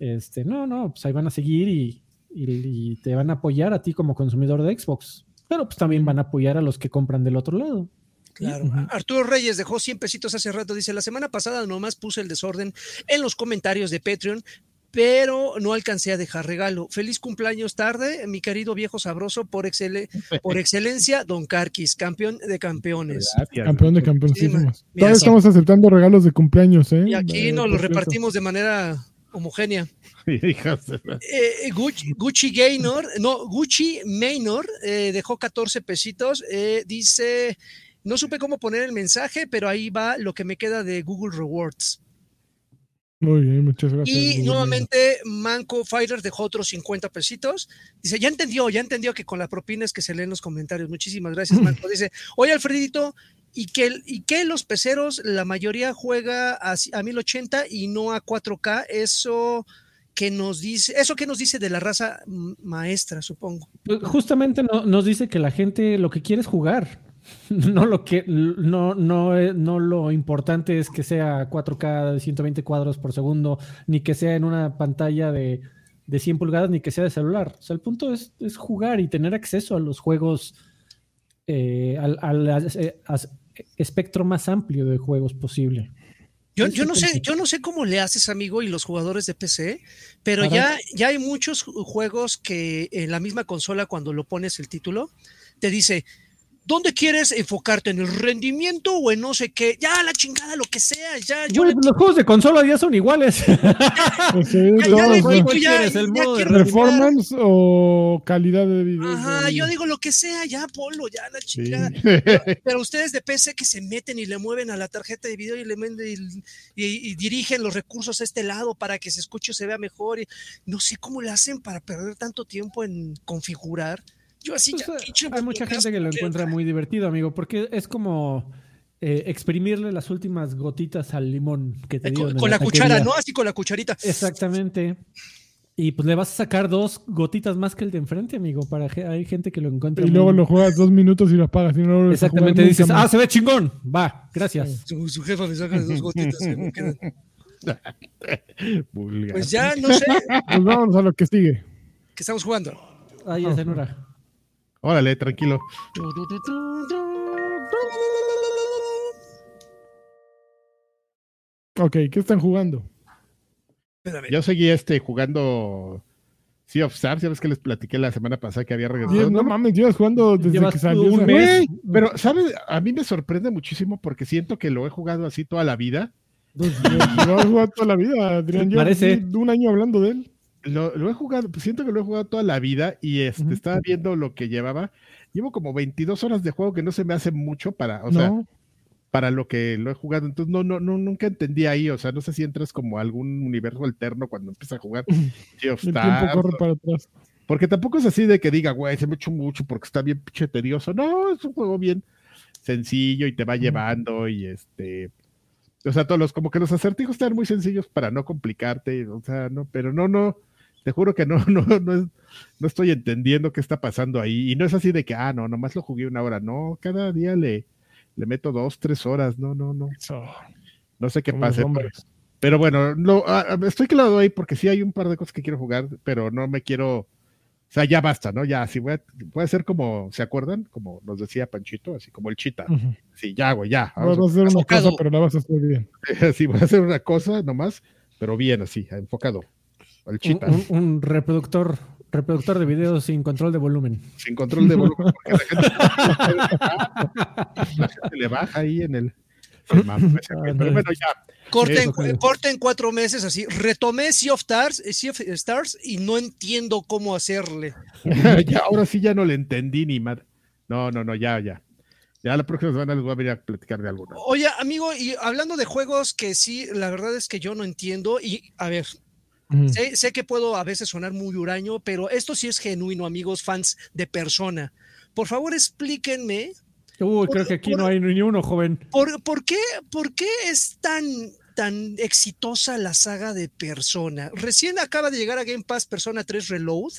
Speaker 2: Este, no, no, pues ahí van a seguir y, y- y te van a apoyar a ti como consumidor de Xbox. Pero pues también van a apoyar a los que compran del otro lado.
Speaker 3: Claro. Arturo Reyes dejó 100 pesitos hace rato. Dice, la semana pasada nomás puse el desorden en los comentarios de Patreon, pero no alcancé a dejar regalo. Feliz cumpleaños tarde, mi querido viejo sabroso, por, excele- por excelencia, Don Carquis, campeón de campeones.
Speaker 4: Gracias.
Speaker 1: Campeón de
Speaker 3: Sí,
Speaker 1: campeoncísimos.
Speaker 3: mira,
Speaker 1: Todavía
Speaker 3: sí.
Speaker 1: estamos aceptando regalos de cumpleaños, ¿eh?
Speaker 3: Y aquí
Speaker 1: Eh,
Speaker 3: nos
Speaker 1: por
Speaker 3: lo
Speaker 1: cierto.
Speaker 3: repartimos de manera homogénea. [LAUGHS]
Speaker 4: La-
Speaker 3: Eh, Gucci, Gucci Gaynor, no, Gucci Maynor eh, dejó 14 pesitos. eh, dice, no supe cómo poner el mensaje, pero ahí va lo que me queda de Google Rewards.
Speaker 1: Muy bien, muchas gracias.
Speaker 3: Y nuevamente Manco Fighter dejó otros 50 pesitos. Dice, ya entendió, ya entendió que con la propina es que se leen los comentarios. Muchísimas gracias, [LAUGHS] Manco. Dice, oye Alfredito, y que, y que los peceros, la mayoría juega a, a 1080 y no a 4K. Eso que nos dice, eso que nos dice de la raza maestra, supongo.
Speaker 2: Pues, Justamente no- nos dice que la gente lo que quiere es jugar. [LAUGHS] No lo que no, no, eh, no lo importante es que sea 4K de 120 cuadros por segundo, ni que sea en una pantalla de, de 100 pulgadas, ni que sea de celular. O sea, el punto es, es jugar y tener acceso a los juegos, eh, al, eh, espectro más amplio de juegos posible.
Speaker 3: Yo, yo no sé, yo no sé cómo le haces, amigo, y los jugadores de PC, pero ya, ya hay muchos ju- juegos que en la misma consola, cuando lo pones el título, te dice, ¿dónde quieres enfocarte? ¿En el rendimiento o en no sé qué? Ya, la chingada, lo que sea, ya, yo
Speaker 2: Güey,
Speaker 3: le-
Speaker 2: los juegos de consola ya son iguales. ¿El modo de.
Speaker 1: ¿Performance o calidad de video?
Speaker 3: Ajá,
Speaker 1: de-
Speaker 3: yo digo lo que sea, ya, polo, ya, la
Speaker 1: Sí.
Speaker 3: chingada. [LAUGHS] Pero ustedes de PC que se meten y le mueven a la tarjeta de video y le meten y, y- y dirigen los recursos a este lado para que se escuche o se vea mejor. Y no sé cómo le hacen para perder tanto tiempo en configurar. Yo así ya.
Speaker 2: Hay mucha gente que lo encuentra muy divertido, amigo, porque es como eh, exprimirle las últimas gotitas al limón que te
Speaker 3: Eh,
Speaker 2: dieron
Speaker 3: Con, la cuchara, ¿no? Así con la cucharita.
Speaker 2: Exactamente. Y pues le vas a sacar dos gotitas más que el de enfrente, amigo. Para hay gente que lo encuentra.
Speaker 1: Y luego lo juegas dos minutos y lo apagas. Y no lo
Speaker 2: Exactamente, dices, ah, se ve chingón. Va, gracias.
Speaker 3: Su, su jefa me saca dos gotitas. que me quedan. [LAUGHS]
Speaker 4: Vulgar.
Speaker 3: Pues ya, no sé.
Speaker 1: Pues vámonos a lo que sigue.
Speaker 3: que estamos jugando?
Speaker 2: Ahí es en hora.
Speaker 4: Órale, tranquilo.
Speaker 1: Ok, ¿qué están jugando?
Speaker 3: Espérame.
Speaker 4: Yo seguí este jugando Sea of Stars, ya ves que les platiqué la semana pasada que había regresado.
Speaker 1: No mames, llevas jugando desde
Speaker 2: Llevas
Speaker 1: que salió.
Speaker 2: un
Speaker 1: esa-
Speaker 2: mes.
Speaker 4: Pero, ¿sabes? A mí me sorprende muchísimo porque siento que lo he jugado así toda la vida.
Speaker 1: Pues, Lo has jugado toda la vida, Adrián. Yo
Speaker 2: Parece.
Speaker 1: de un año hablando de él.
Speaker 4: Lo, lo he jugado, pues siento que lo he jugado toda la vida y este, estaba viendo lo que llevaba. Llevo como 22 horas de juego que no se me hace mucho para, o sea, para lo que lo he jugado. Entonces, no, no, no, nunca entendí ahí. O sea, no sé si entras como a algún universo alterno cuando empiezas a jugar
Speaker 1: el tiempo corre para atrás.
Speaker 4: Porque tampoco es así de que diga, güey, se me echó mucho porque está bien pinche tedioso. No, es un juego bien sencillo y te va llevando y este. O sea, todos los, como que los acertijos están muy sencillos para no complicarte, o sea, no, pero no, no, te juro que no, [LAUGHS] no, no, es- no estoy entendiendo qué está pasando ahí. Y no es así de que, ah, no, nomás lo jugué una hora, no, cada día le, le meto dos, tres horas, no, no, no,
Speaker 1: Eso,
Speaker 4: no sé qué pase. Pero, bueno, lo, ah, estoy claro ahí porque sí hay un par de cosas que quiero jugar, pero no me quiero, o sea, ya basta, ¿no? Ya, si voy a, voy a ser como, ¿se acuerdan? Como nos decía Panchito, así como el chita. Sí, ya, güey, ya. Vamos
Speaker 1: a hacer una
Speaker 3: enfocado.
Speaker 1: cosa, pero la vas a hacer bien. [LAUGHS]
Speaker 4: sí, voy a hacer una cosa nomás, pero bien así, enfocado. Al
Speaker 2: Un,
Speaker 4: chita,
Speaker 2: un- un reproductor, reproductor de videos sin control de volumen.
Speaker 4: sin control de volumen, porque la gente, [LAUGHS] la gente le baja ahí en el. Pero bueno, ya.
Speaker 3: Corten, cuatro meses así. Retomé Sea of Stars, eh, Sea of Stars y no entiendo cómo hacerle. [LAUGHS]
Speaker 4: ya, ahora sí ya no le entendí ni madre. No, no, no, ya, ya. Ya la próxima semana les voy a venir a platicar de alguno.
Speaker 3: Oye, amigo, y hablando de juegos que sí, la verdad es que yo no entiendo. Y a ver, Sé, sé que puedo a veces sonar muy huraño, pero esto sí es genuino, amigos, fans de persona. Por favor, explíquenme
Speaker 2: Uy, creo que aquí no hay ni uno, joven.
Speaker 3: ¿Por, por qué, por qué es tan, tan exitosa la saga de Persona? Recién acaba de llegar a Game Pass Persona 3 Reload.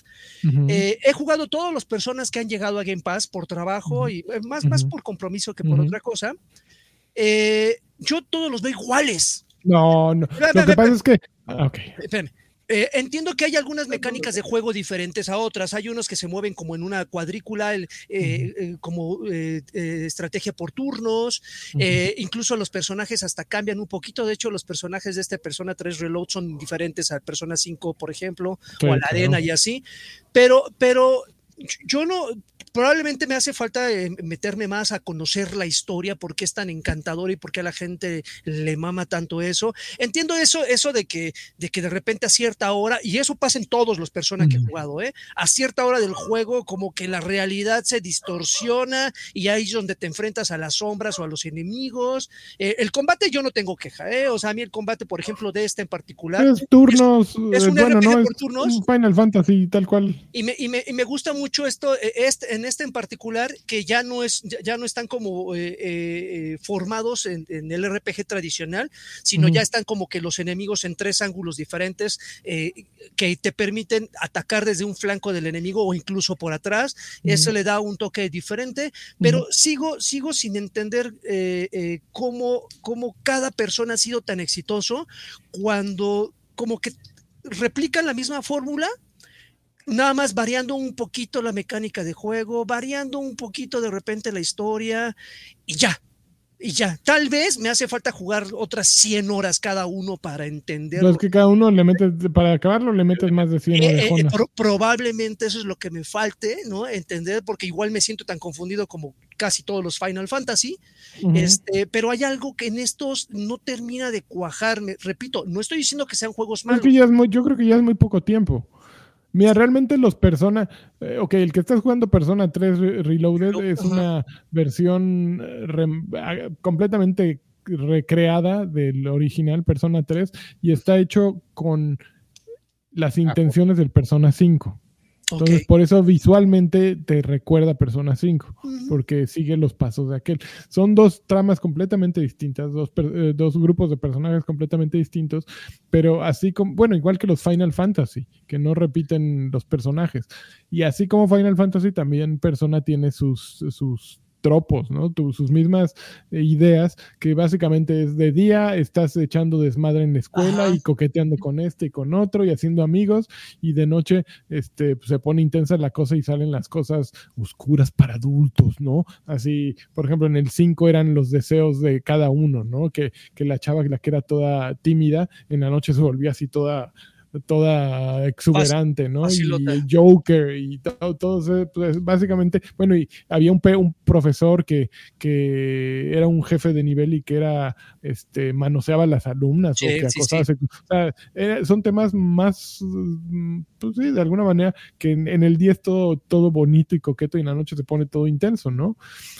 Speaker 3: Eh, he jugado todos los personas que han llegado a Game Pass por trabajo y eh, más, más por compromiso que por otra cosa. Eh, yo todos los veo iguales.
Speaker 1: No, no. Lo que pasa es que. ah, ok.
Speaker 3: Espérame. Eh, entiendo que hay algunas mecánicas de juego diferentes a otras. Hay unos que se mueven como en una cuadrícula, el, eh, eh, como estrategia por turnos. Incluso los personajes hasta cambian un poquito. De hecho, los personajes de este Persona 3 Reload son diferentes al Persona 5, por ejemplo, o a la
Speaker 1: claro.
Speaker 3: arena y así. Pero, pero yo no, probablemente me hace falta eh, meterme más a conocer la historia, por qué es tan encantador y por qué a la gente le mama tanto eso. Entiendo eso, eso de que, de que de repente a cierta hora, y eso pasa en todos los personas que he jugado, ¿eh? a cierta hora del juego, como que la realidad se distorsiona y ahí es donde te enfrentas a las sombras o a los enemigos. Eh, el combate yo no tengo queja, ¿eh? o sea, a mí el combate, por ejemplo, de este en particular,
Speaker 1: Es turnos.
Speaker 3: es
Speaker 1: eh,
Speaker 3: un
Speaker 1: bueno,
Speaker 3: RPG
Speaker 1: no,
Speaker 3: por
Speaker 1: es
Speaker 3: turnos.
Speaker 1: un Final Fantasy, tal cual.
Speaker 3: y me, y me, y me gusta mucho esto, eh, este, en este en particular, que ya no, es, ya, no están como eh, eh, formados en, en el RPG tradicional, sino ya están como que los enemigos en tres ángulos diferentes eh, que te permiten atacar desde un flanco del enemigo o incluso por atrás. Eso le da un toque diferente, pero sigo, sigo sin entender cómo, cómo cada persona ha sido tan exitoso cuando como que replican la misma fórmula, nada más variando un poquito la mecánica de juego, variando un poquito de repente la historia y ya. Y ya, tal vez me hace falta jugar otras 100 horas cada uno para entender.
Speaker 1: Es que cada uno le metes, para acabarlo, le metes más de 100
Speaker 3: Eh, eh,
Speaker 1: orejonas.
Speaker 3: pro- probablemente eso es lo que me falte, ¿no? Entender, porque igual me siento tan confundido como casi todos los Final Fantasy, este, pero hay algo que en estos no termina de cuajarme. Repito, no estoy diciendo que sean juegos
Speaker 1: Es
Speaker 3: malos.
Speaker 1: que ya es muy, yo creo que ya es muy poco tiempo. Mira, realmente los Persona, eh, ok, el que estás jugando Persona 3 Re- Reloaded
Speaker 3: Relo-
Speaker 1: es una versión eh, ah, completamente recreada del original Persona 3 y está hecho con las intenciones del Persona 5. Entonces, por eso visualmente te recuerda Persona 5
Speaker 3: Ujú.
Speaker 1: porque sigue los pasos de aquel. Son dos tramas completamente distintas, dos, eh, dos grupos de personajes completamente distintos, pero así como, bueno, igual que los Final Fantasy, que no repiten los personajes. Y así como Final Fantasy, también Persona tiene sus, sus tropos, ¿no? Tu- sus mismas eh, ideas, que básicamente es de día estás echando desmadre en la escuela
Speaker 3: Ajá.
Speaker 1: y coqueteando con este y con otro y haciendo amigos, y de noche este, pues, se pone intensa la cosa y salen las cosas oscuras para adultos, ¿no? Así, por ejemplo, en el 5 eran los deseos de cada uno, ¿no? Que, que la chava, la que era toda tímida, en la noche se volvía así toda toda exuberante, ¿no? Y Joker y todo, todo eso, pues, básicamente, bueno, y había un, pe- un profesor que, que era un jefe de nivel y que era, este, manoseaba a las alumnas
Speaker 3: Sí,
Speaker 1: o que acosaba,
Speaker 3: sí.
Speaker 1: o sea, era- son temas más, mm, pues sí, de alguna manera, que en, en el día es todo, todo bonito y coqueto y en la noche se pone todo intenso, ¿no?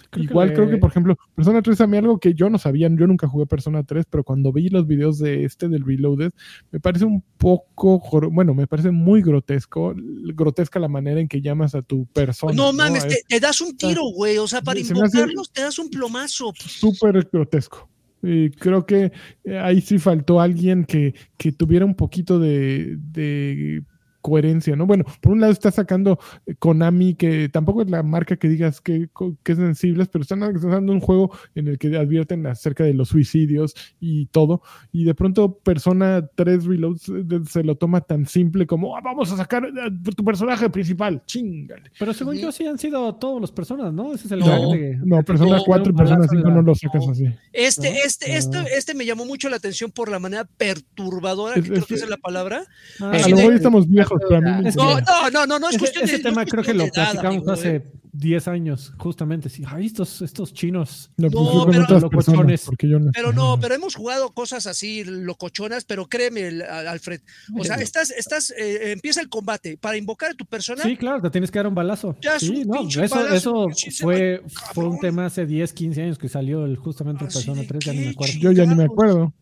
Speaker 2: Creo que
Speaker 1: Igual
Speaker 2: le-
Speaker 1: creo que, por ejemplo, Persona 3 a mí algo que yo no sabía, yo nunca jugué Persona 3, pero cuando vi los videos de este, del Reloaded, me parece un poco, bueno, me parece muy grotesco, grotesca la manera en que llamas a tu persona.
Speaker 3: No mames,
Speaker 1: Es
Speaker 3: te, te das un tiro, güey. O sea, para
Speaker 1: Se
Speaker 3: invocarlos te das un plomazo.
Speaker 1: súper grotesco. Y creo que eh, ahí sí faltó alguien que, que tuviera un poquito de, de coherencia, ¿no? Bueno, por un lado está sacando eh, Konami, que tampoco es la marca que digas que, es sensibles, pero están sacando un juego en el que advierten acerca de los suicidios y todo, y de pronto Persona 3 Reload se, de- se lo toma tan simple como, "Ah, vamos a sacar eh, tu personaje principal, chingale.
Speaker 2: Pero según yo sí han sido todos los personas, ¿no? Ese es el
Speaker 3: No,
Speaker 2: de-
Speaker 1: No,
Speaker 2: de-
Speaker 1: Persona
Speaker 3: no,
Speaker 1: 4 y Persona
Speaker 2: balazo de
Speaker 1: 5
Speaker 2: la-
Speaker 1: no lo sacas
Speaker 3: no.
Speaker 1: así.
Speaker 3: Este,
Speaker 2: ¿No?
Speaker 3: este, este, este me llamó mucho la atención por la manera perturbadora,
Speaker 1: Es-
Speaker 3: que creo
Speaker 1: es
Speaker 3: que esa es la palabra.
Speaker 2: Ah,
Speaker 1: A lo mejor estamos viejos, pero a mí me
Speaker 2: Es
Speaker 3: No, no, no, no, no es
Speaker 2: ese,
Speaker 3: cuestión
Speaker 2: ese
Speaker 3: de. no
Speaker 2: tema
Speaker 3: es
Speaker 2: creo que lo platicamos
Speaker 3: amigo,
Speaker 2: hace
Speaker 3: ¿eh?
Speaker 2: 10 años, justamente. Sí, ay, estos, estos chinos.
Speaker 1: No,
Speaker 3: No, pero-
Speaker 2: locochones.
Speaker 1: personas, porque yo no.
Speaker 3: Pero no, pero hemos jugado cosas así locochonas, pero créeme, Alfred. O sea, estás, estás, eh, empieza el combate. Para invocar a tu persona,
Speaker 2: Sí, claro, te tienes que dar un balazo. Sí,
Speaker 3: un
Speaker 2: no, eso,
Speaker 3: balazo,
Speaker 2: eso fue, fue un tema hace 10, 15 años que salió el, justamente el
Speaker 3: Así
Speaker 2: Persona
Speaker 3: de
Speaker 2: 3, ya ni me acuerdo.
Speaker 1: Yo ya ni me acuerdo.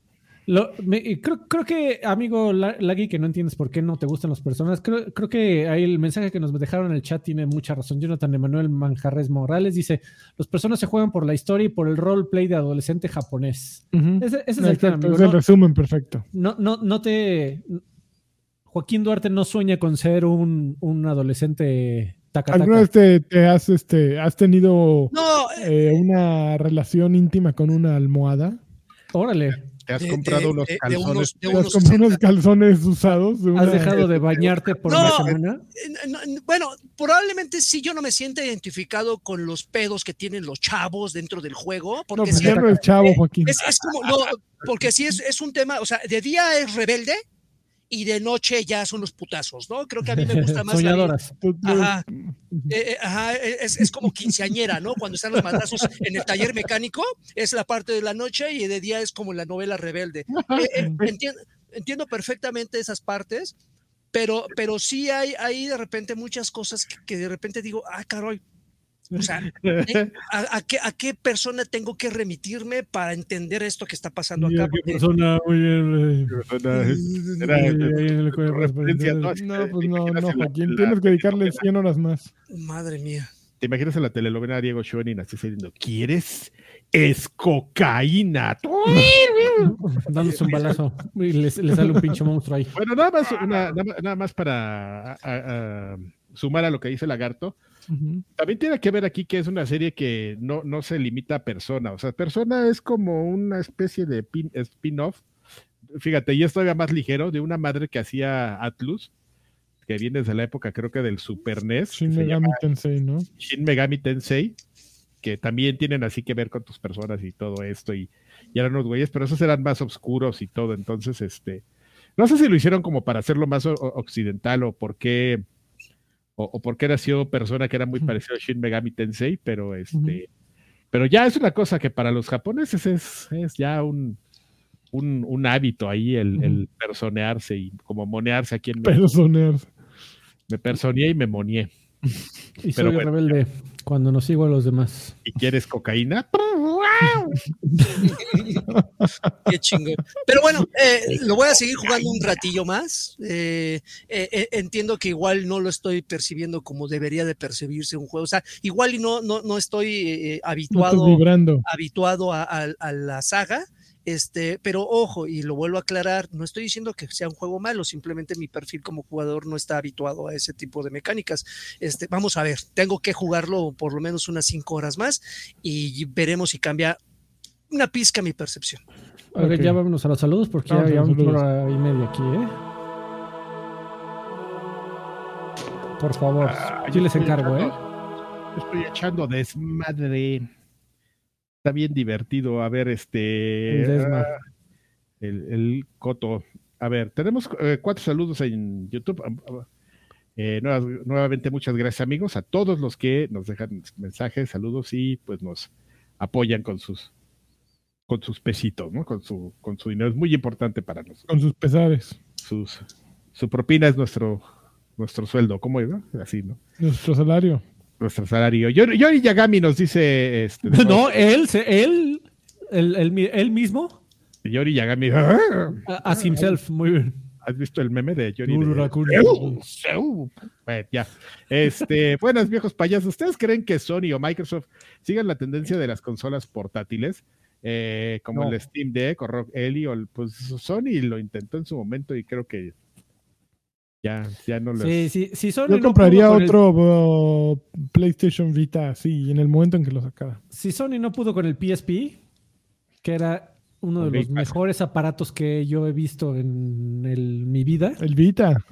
Speaker 2: Lo- me- y creo, creo que, amigo La- Lagui, que no entiendes por qué no te gustan las personas, creo, creo que ahí el mensaje que nos dejaron en el chat tiene mucha razón. Jonathan Emanuel Manjarres Morales dice, los personas se juegan por la historia y por el roleplay de adolescente japonés. Ese, ese es el tema, amigo.
Speaker 1: es el
Speaker 2: No,
Speaker 1: resumen perfecto.
Speaker 2: no, no, no te... Joaquín Duarte no sueña con ser un, un adolescente taca
Speaker 1: ¿Alguna vez te, te has, este, has tenido
Speaker 3: no, eh,
Speaker 1: eh, una relación íntima con una almohada?
Speaker 2: Órale,
Speaker 4: Te has
Speaker 3: de-
Speaker 4: comprado
Speaker 3: de-
Speaker 4: unos
Speaker 3: de- de
Speaker 4: calzones.
Speaker 3: unos- de
Speaker 1: ¿Te has
Speaker 3: unos
Speaker 1: comprado unos
Speaker 3: 60.
Speaker 1: calzones usados? de
Speaker 2: ¿has dejado de bañarte por
Speaker 3: No,
Speaker 2: una semana?
Speaker 3: Eh, no, no, Bueno, probablemente sí yo no me siento identificado con los pedos que tienen los chavos dentro del juego,
Speaker 1: No,
Speaker 3: porque
Speaker 1: pues
Speaker 3: sí,
Speaker 1: ya no es chavo, Joaquín.
Speaker 3: es, es como, no, porque sí es, es un tema, o sea, de día es rebelde y de noche ya son los putazos, ¿no? Creo que a mí me gusta [LAUGHS] más la.
Speaker 2: Soñadoras.
Speaker 1: Tú-
Speaker 3: Ajá. [LAUGHS] Eh, eh, ajá, es, es como quinceañera, ¿no? Cuando están los madrazos en el taller mecánico, es la parte de la noche y de día es como la novela rebelde. Eh, eh, [LAUGHS] entiendo, entiendo perfectamente esas partes, pero, pero sí hay, hay de repente muchas cosas que, que de repente digo, ah, caray. O sea, eh, ¿a, a qué, ¿a qué persona tengo que remitirme para entender esto que está pasando acá?
Speaker 1: qué persona ahí en el-
Speaker 4: referencia, ¿no?
Speaker 1: Pues no, no, Joaquín. Tienes que dedicarle
Speaker 4: telenovela.
Speaker 1: 100 horas más.
Speaker 3: Madre mía.
Speaker 4: ¿Te imaginas en la telenovela a Diego Schoening así diciendo, ¿quieres? Es cocaína. [LAUGHS]
Speaker 2: dándose un balazo y le, le sale un pinche monstruo ahí.
Speaker 4: Bueno, nada más, una- nada, más- nada más para a- a- a sumar a lo que dice Lagarto. También tiene que ver aquí que es una serie que no, no se limita a persona. O sea, persona es como una especie de pin- spin-off. Fíjate, y es todavía más ligero, de una madre que hacía Atlus, que viene desde la época, creo que del Super NES.
Speaker 1: Shin Megami Tensei, ¿no?
Speaker 4: Shin Megami Tensei, que también tienen así que ver con tus personas y todo esto, y, y eran unos güeyes, pero esos eran más oscuros y todo, entonces, este, no sé si lo hicieron como para hacerlo más occidental o por qué, o, o por qué nació persona que era muy parecido a Shin Megami Tensei, pero este, pero ya es una cosa que para los japoneses es, es ya un, un, un hábito ahí el, el personearse y como monearse aquí en México. Me personeé y me moneé. [LAUGHS]
Speaker 2: Y
Speaker 4: Pero
Speaker 2: soy
Speaker 4: bueno.
Speaker 2: rebelde cuando no sigo a los demás.
Speaker 4: ¿Y quieres cocaína? [LAUGHS] [LAUGHS]
Speaker 3: Qué chingón. Pero bueno, eh, lo voy a seguir jugando un ratillo más. Eh, eh, eh, entiendo que igual no lo estoy percibiendo como debería de percibirse un juego. O sea, igual y no, no, no estoy eh,
Speaker 1: No estás
Speaker 3: habituado, habituado a, a- a la saga. Este, pero ojo, y lo vuelvo a aclarar, no estoy diciendo que sea un juego malo, simplemente mi perfil como jugador no está habituado a ese tipo de mecánicas. Este, vamos a ver, tengo que jugarlo por lo menos unas cinco horas más y veremos si cambia una pizca mi percepción.
Speaker 2: Ok, ya vámonos a los saludos porque ya
Speaker 1: Vamos a los
Speaker 2: llevamos una hora y media aquí, ¿eh? Por favor,
Speaker 4: Ah, yo
Speaker 2: les encargo, ¿eh?
Speaker 4: yo Estoy echando desmadre. Está bien divertido. A ver, este.
Speaker 2: El desma.
Speaker 4: ah, el, el coto. A ver, tenemos eh, cuatro saludos en YouTube. Ah, ah, eh, nuevas- nuevamente, muchas gracias, amigos, a todos los que nos dejan mensajes, saludos y pues nos apoyan con sus con sus pesitos, ¿no? Con su, con su dinero. Es muy importante para nosotros.
Speaker 1: Con sus pesares.
Speaker 4: Sus, su propina es nuestro, nuestro sueldo. ¿Cómo es? no? Así, ¿no?
Speaker 1: Nuestro salario.
Speaker 4: Nuestro salario. Yori, Yori Yagami nos dice, este, [LAUGHS]
Speaker 2: No,
Speaker 4: nuevo,
Speaker 2: él, él, él, él él mismo,
Speaker 4: Yori Yagami,
Speaker 2: a- as himself, muy bien.
Speaker 4: ¿has visto el meme de Yori? de-
Speaker 2: Urakuri.
Speaker 4: "Eu, seu". Bueno, ya. Este, [LAUGHS] buenas viejos payasos. ¿Ustedes creen que Sony o Microsoft sigan la tendencia de las consolas portátiles? Eh, como
Speaker 2: No.
Speaker 4: el Steam Deck o Rock Eli, o el- pues Sony lo intentó en su momento y creo que ya, ya no les
Speaker 2: Sí, sí, sí, Sony
Speaker 1: Yo
Speaker 2: no
Speaker 1: compraría
Speaker 2: con el-
Speaker 1: otro uh, PlayStation Vita así, en el momento en que lo sacara.
Speaker 2: si Sony no pudo con el PSP, que era uno de los mejores aparatos que yo he visto en el- mi vida.
Speaker 1: El Vita.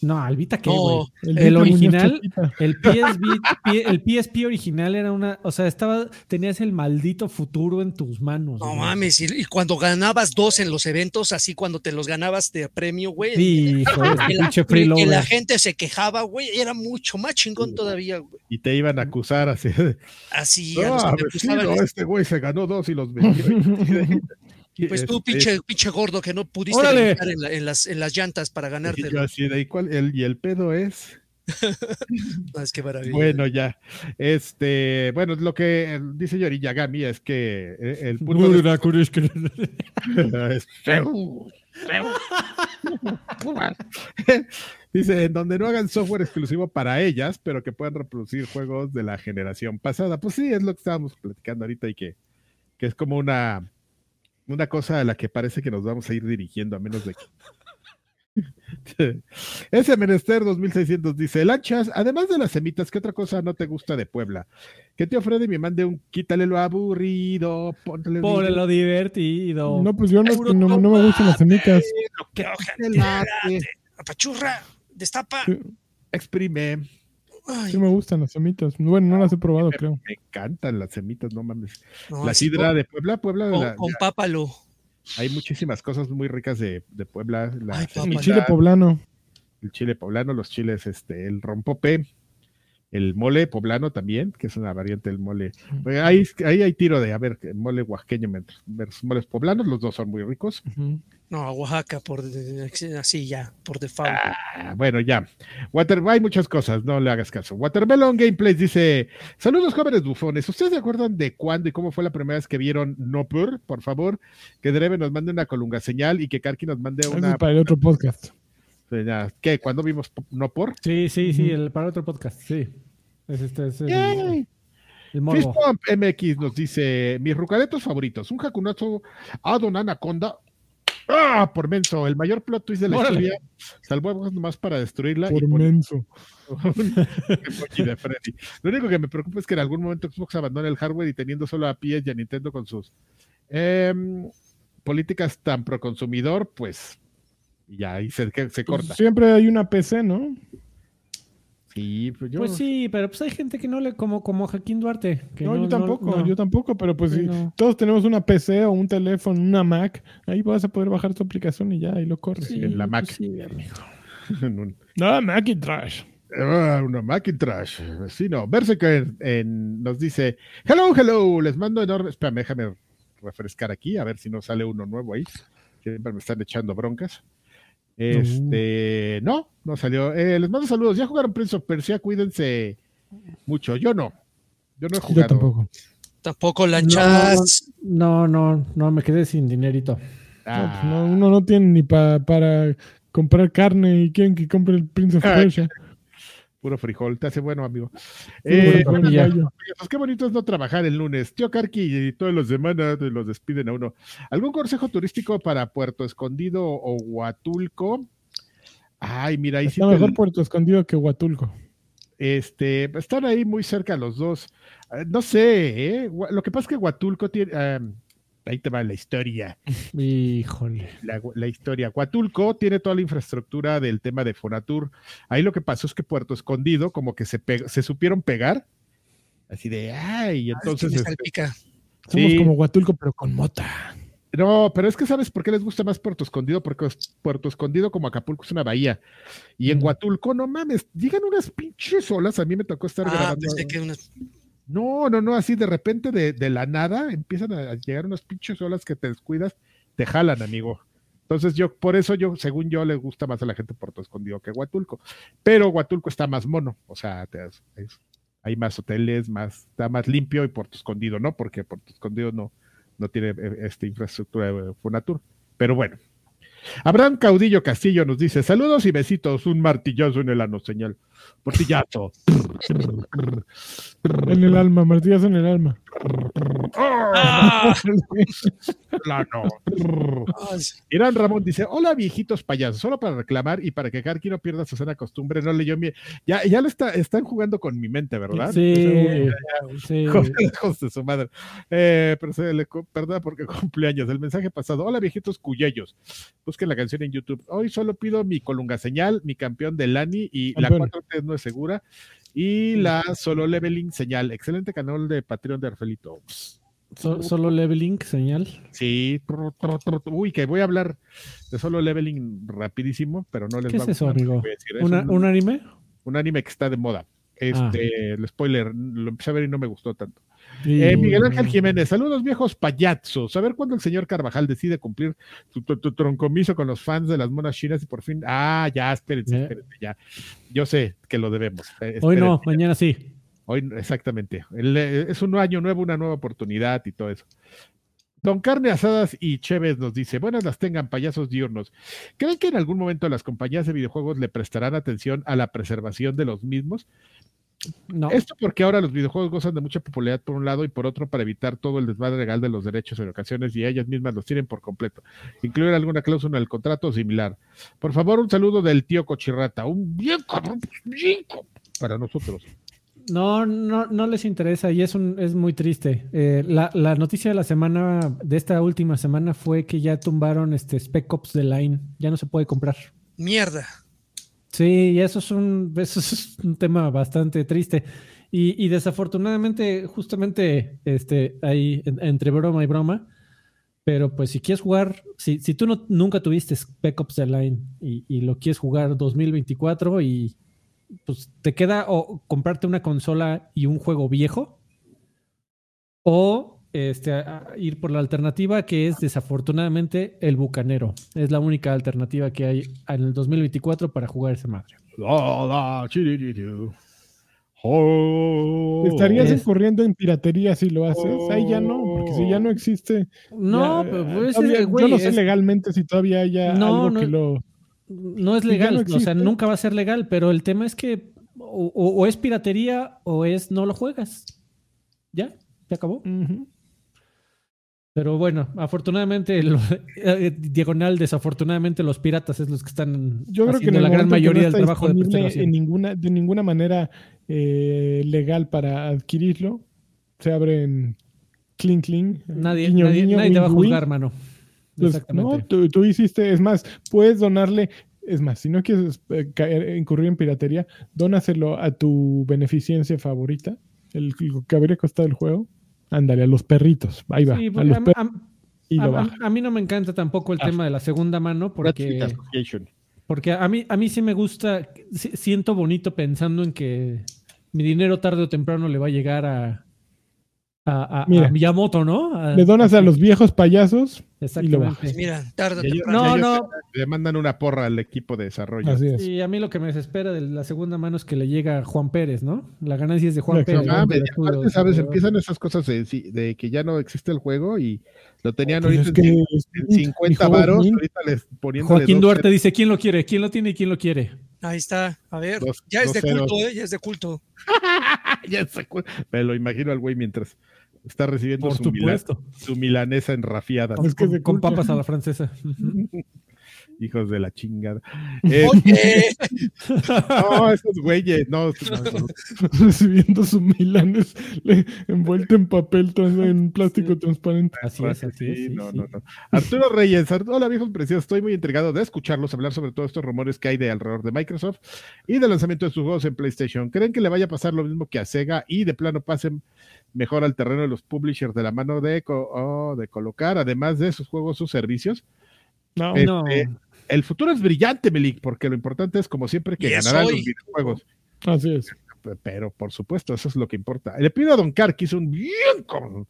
Speaker 2: No, el Vita qué,
Speaker 3: No,
Speaker 2: güey.
Speaker 1: El,
Speaker 2: original. El PSP, el PSP original era una, o sea, estaba, tenías el maldito futuro en tus manos.
Speaker 3: No
Speaker 2: güey.
Speaker 3: mames, y, y cuando ganabas dos en los eventos, así cuando te los ganabas de premio, güey.
Speaker 2: Sí, hijo, ese
Speaker 3: que la,
Speaker 2: pinche
Speaker 3: que la gente se quejaba, güey, era mucho más chingón todavía, güey.
Speaker 4: y te iban a acusar así de,
Speaker 3: Así, a los que
Speaker 4: este güey se ganó dos y los vendió. [LAUGHS]
Speaker 3: Pues tú,
Speaker 4: Este,
Speaker 3: pinche, pinche gordo, que no pudiste
Speaker 2: Órale.
Speaker 3: brincar en, la- en las, en las llantas para ganarte.
Speaker 4: yo así de, ¿y, el, y el pedo es.
Speaker 3: No, [LAUGHS] es que maravilla.
Speaker 4: Bueno, ya. Este, bueno, lo que eh, dice Yori Yagami es que eh, el punto de- [LAUGHS] [LAUGHS]
Speaker 2: es
Speaker 4: es. Dice, en donde no hagan software exclusivo para ellas, pero que puedan reproducir juegos de la generación pasada. Pues sí, es lo que estábamos platicando ahorita y que, que es como una, una cosa a la que parece que nos vamos a ir dirigiendo, a menos de que. [LAUGHS] Ese Menester 2600 dice: Lanchas, además de las semitas, ¿qué otra cosa no te gusta de Puebla? Que tío Freddy me mande un quítale lo aburrido,
Speaker 2: Por
Speaker 4: video,
Speaker 2: lo divertido.
Speaker 1: No, pues yo no, no, no me gustan las semitas.
Speaker 3: Que
Speaker 4: te late,
Speaker 3: apachurra, destapa.
Speaker 4: Exprime.
Speaker 3: Ay,
Speaker 1: sí me gustan las semitas. Bueno, no las he probado,
Speaker 4: Me,
Speaker 1: creo.
Speaker 4: me encantan las semitas, no mames.
Speaker 3: no,
Speaker 4: la sidra
Speaker 3: con-
Speaker 4: de Puebla, Puebla,
Speaker 3: con,
Speaker 4: la-
Speaker 3: con pápalo.
Speaker 4: hay muchísimas cosas muy ricas de, de Puebla. La
Speaker 3: Ay, papá.
Speaker 1: El chile poblano.
Speaker 4: el chile poblano, los chiles, este, el rompope, el mole poblano también, que es una variante del mole. Ahí, ahí hay tiro de, a ver, mole oaxaqueño versus moles poblanos, los dos son muy ricos.
Speaker 3: No, Oaxaca, por así ya, por default.
Speaker 4: Ah, bueno, ya. Water, hay muchas cosas, no le hagas caso. Watermelon Gameplays dice: Saludos, jóvenes bufones. ¿Ustedes se acuerdan de cuándo y cómo fue la primera vez que vieron No Por? Por favor, que Dreve nos mande una colunga señal y que Karki nos mande una.
Speaker 1: es para el otro podcast.
Speaker 4: Señal. ¿Qué? ¿Cuándo vimos No Por?
Speaker 2: Sí, sí, sí, el, para otro podcast, sí. Es este, es el, el
Speaker 4: MX nos dice: Mis rucaretos favoritos, un jacunazo a Don Anaconda. ¡Ah! Por menso, el mayor plot twist de la
Speaker 2: Órale.
Speaker 4: historia. Salvó a nomás para destruirla.
Speaker 1: Por menso. [LAUGHS]
Speaker 4: de Freddy. Lo único que me preocupa es que en algún momento Xbox abandone el hardware y teniendo solo a PS y a Nintendo con sus em, políticas tan pro consumidor, pues ya ahí se,
Speaker 1: Pues
Speaker 4: corta.
Speaker 1: siempre hay una PC, ¿no?
Speaker 4: Sí, pues yo.
Speaker 2: Pues sí, pero pues hay gente que no le, como, como Joaquín Duarte. Que
Speaker 1: No, yo tampoco,
Speaker 2: no.
Speaker 1: yo tampoco, pero pues
Speaker 2: Sí,
Speaker 1: si
Speaker 2: no.
Speaker 1: todos tenemos una PC o un teléfono, una Mac, ahí vas a poder bajar tu aplicación y ya, ahí lo corres.
Speaker 2: Sí,
Speaker 4: en la Mac.
Speaker 2: pues sí, amigo. [LAUGHS]
Speaker 4: en un-
Speaker 1: No, Macintosh.
Speaker 4: ah, una Macintosh. Sí, no. Berserker en- nos dice: Hello, hello. Les mando enorme. Espérame, déjame refrescar aquí, a ver si no sale uno nuevo ahí. Siempre me están echando broncas. Este, no, no salió. Eh, les mando saludos. Ya jugaron Prince of Persia, cuídense mucho. Yo no. Yo no he
Speaker 1: Yo
Speaker 4: jugado.
Speaker 1: tampoco.
Speaker 3: Tampoco lanchas.
Speaker 2: No, no, no, me quedé sin dinerito.
Speaker 1: No,
Speaker 4: Ah,
Speaker 1: pues no, uno no tiene ni pa- para comprar carne y quieren que compre el Prince of. Persia.
Speaker 4: Puro frijol, te hace bueno, amigo.
Speaker 1: Eh,
Speaker 4: bueno, pues qué bonito es no trabajar el lunes. Tío Carqui y todos los semanas los despiden a uno. ¿Algún consejo turístico para Puerto Escondido o Huatulco? Ay, mira, ahí
Speaker 1: Está mejor Puerto Escondido que Huatulco.
Speaker 4: Este, están ahí muy cerca los dos. Eh, no sé, ¿eh? Lo que pasa es que Huatulco tiene. Ahí te va la historia.
Speaker 2: Híjole.
Speaker 4: La, historia. Huatulco tiene toda la infraestructura del tema de Fonatur. Ahí lo que pasó es que Puerto Escondido, como que se, se supieron pegar. Así de, ay, entonces.
Speaker 1: Este, Somos como Huatulco, pero con mota.
Speaker 4: No, pero es que sabes por qué les gusta más Puerto Escondido, porque Puerto Escondido como Acapulco es una bahía. Y en Huatulco, no mames, llegan unas pinches olas. A mí me tocó estar ah, grabando. No, no, no, así de repente de, la nada empiezan a llegar unas pinches olas que te descuidas, te jalan, amigo. Entonces yo, por eso yo, según yo, le gusta más a la gente Puerto Escondido que Huatulco. Pero Huatulco está más mono, o sea, hay más hoteles, más, está más limpio y Puerto Escondido no, porque Puerto Escondido no, no tiene eh, esta infraestructura de Fonatur. Pero bueno. Abraham Caudillo Castillo nos dice: Saludos y besitos, un martillazo en el ano, señal. Martillazo.
Speaker 1: en el alma, martillazo en el alma.
Speaker 4: ¡Ah! Irán Ramón dice: Hola, viejitos payasos, solo para reclamar y para que Karki no pierda su sana costumbre, no leyó mi. Ya, ya lo está, están jugando con mi mente, ¿verdad?
Speaker 2: Sí, sí.
Speaker 4: de su madre. Eh, pero se le perdona porque [LAUGHS] cumpleaños. El mensaje pasado: Hola, viejitos cuyellos. Busquen la canción en YouTube. Hoy solo pido mi colunga señal, mi campeón de Lani y la 4 no es segura. Y la Solo Leveling Señal. Excelente canal de Patreon de Arfelito.
Speaker 2: solo Leveling Señal.
Speaker 4: Sí. Uy, que voy a hablar de Solo Leveling rapidísimo, pero no les
Speaker 2: ¿Qué es eso, amigo? un, ¿Un, anime?
Speaker 4: Un anime que está de moda. Este, el spoiler, lo empecé a ver y no me gustó tanto. Eh, Miguel Ángel Jiménez, saludos viejos payazos. A ver cuándo el señor Carvajal decide cumplir su, troncomiso con los fans de las monas chinas y por fin. Ah, ya, espérense, eh. espérense, ya. Yo sé que lo debemos.
Speaker 2: Eh, Hoy no, mañana sí.
Speaker 4: Hoy, exactamente. es un año nuevo, una nueva oportunidad y todo eso. Don Carne Asadas y Chévez nos dice, buenas las tengan payasos diurnos. ¿Creen que en algún momento las compañías de videojuegos le prestarán atención a la preservación de los mismos? Esto porque ahora los videojuegos gozan de mucha popularidad por un lado y por otro para evitar todo el desmadre legal de los derechos en ocasiones y ellas mismas los tienen por completo. Incluir alguna cláusula en el contrato similar. Por favor, un saludo del tío Cochirrata. Un bien cabrón, bien para nosotros.
Speaker 2: No, no, no les interesa y es, un, es muy triste. Eh, la, la, noticia de la semana, de esta última semana, fue que ya tumbaron este Spec Ops de Line. Ya no se puede comprar.
Speaker 3: Mierda.
Speaker 2: Sí, eso es un, eso es un tema bastante triste. Y, y desafortunadamente, justamente este, ahí entre broma y broma, pero pues si quieres jugar, si, si tú no, nunca tuviste Spec Ops The Line y, y, lo quieres jugar 2024 y pues te queda o comprarte una consola y un juego viejo o este, ir por la alternativa que es desafortunadamente el Bucanero. Es la única alternativa que hay en el 2024 para jugar esa madre.
Speaker 1: Estarías incurriendo en piratería si lo haces. Ahí ya no, porque si ya no existe.
Speaker 2: No, pues,
Speaker 1: yo no sé legalmente si todavía haya algo que lo.
Speaker 2: No es legal, o sea, nunca va a ser legal, pero el tema es que o, es piratería o es no lo juegas. ¿Ya? ¿Se acabó? Pero bueno, afortunadamente, [LAUGHS] eh, diagonal, desafortunadamente, los piratas es los que están
Speaker 1: Yo creo que la gran mayoría del trabajo de en ninguna De ninguna manera eh, legal para adquirirlo. Se abren clink clink.
Speaker 2: Nadie, nadie, te va a juzgar, mano.
Speaker 1: Pues, Exactamente. No, tú, hiciste, es más, puedes donarle es más, si no quieres eh, incurrir en piratería, dónaselo a tu beneficencia favorita, el, que habría costado el juego, Ándale, a los perritos. Ahí va.
Speaker 2: a, mí no me encanta tampoco el ah. tema de la segunda mano porque, porque a, mí, a mí sí me gusta, siento bonito pensando en que mi dinero tarde o temprano le va a llegar a, a, Miyamoto, ¿no?
Speaker 1: le donas a los viejos payasos
Speaker 2: Exactamente.
Speaker 3: Mira, tarde
Speaker 2: No, no.
Speaker 4: Le mandan una porra al equipo de desarrollo.
Speaker 2: Y a mí lo que me desespera de la segunda mano es que le llega a Juan Pérez, ¿no? La ganancia es de Juan Pérez.
Speaker 4: ¿sabes? Empiezan esas cosas de, que ya no existe el juego y lo tenían pues ahorita en, 50 varos.
Speaker 2: Joaquín Duarte dice: ¿quién lo quiere? ¿Quién lo tiene y quién lo quiere?
Speaker 3: Ahí está, a ver.
Speaker 4: Dos-
Speaker 3: ya es de culto, ¿eh? Ya es de culto. [LAUGHS]
Speaker 4: ya se acu- Me lo imagino al güey mientras está recibiendo
Speaker 2: Por
Speaker 4: su, mila-
Speaker 2: supuesto.
Speaker 4: su milanesa enrafiada.
Speaker 2: Con,
Speaker 1: Es que
Speaker 2: papas a la francesa. [LAUGHS]
Speaker 4: Hijos de la chingada. Eh,
Speaker 3: Oye, [LAUGHS]
Speaker 4: no, esos güeyes, no, no, no. [LAUGHS]
Speaker 1: Recibiendo su milanes envuelto en papel, en plástico transparente.
Speaker 2: Así es, así
Speaker 4: Sí,
Speaker 2: es. sí,
Speaker 4: no,
Speaker 2: sí.
Speaker 4: no, no. Arturo Reyes, hola viejos preciosos, estoy muy intrigado de escucharlos hablar sobre todos estos rumores que hay de alrededor de Microsoft y del lanzamiento de sus juegos en PlayStation. ¿Creen que le vaya a pasar lo mismo que a Sega y de plano pasen mejor al terreno de los publishers de la mano de, co- oh, de colocar, además de sus juegos, sus servicios?
Speaker 1: No,
Speaker 4: Eh,
Speaker 2: No,
Speaker 4: Este, El futuro es brillante, Melik, porque lo importante es, como siempre, que ganarán
Speaker 3: hoy.
Speaker 4: los videojuegos.
Speaker 1: así es.
Speaker 4: Pero, por supuesto, eso es lo que importa. Le pido a Don Car que hizo un bien con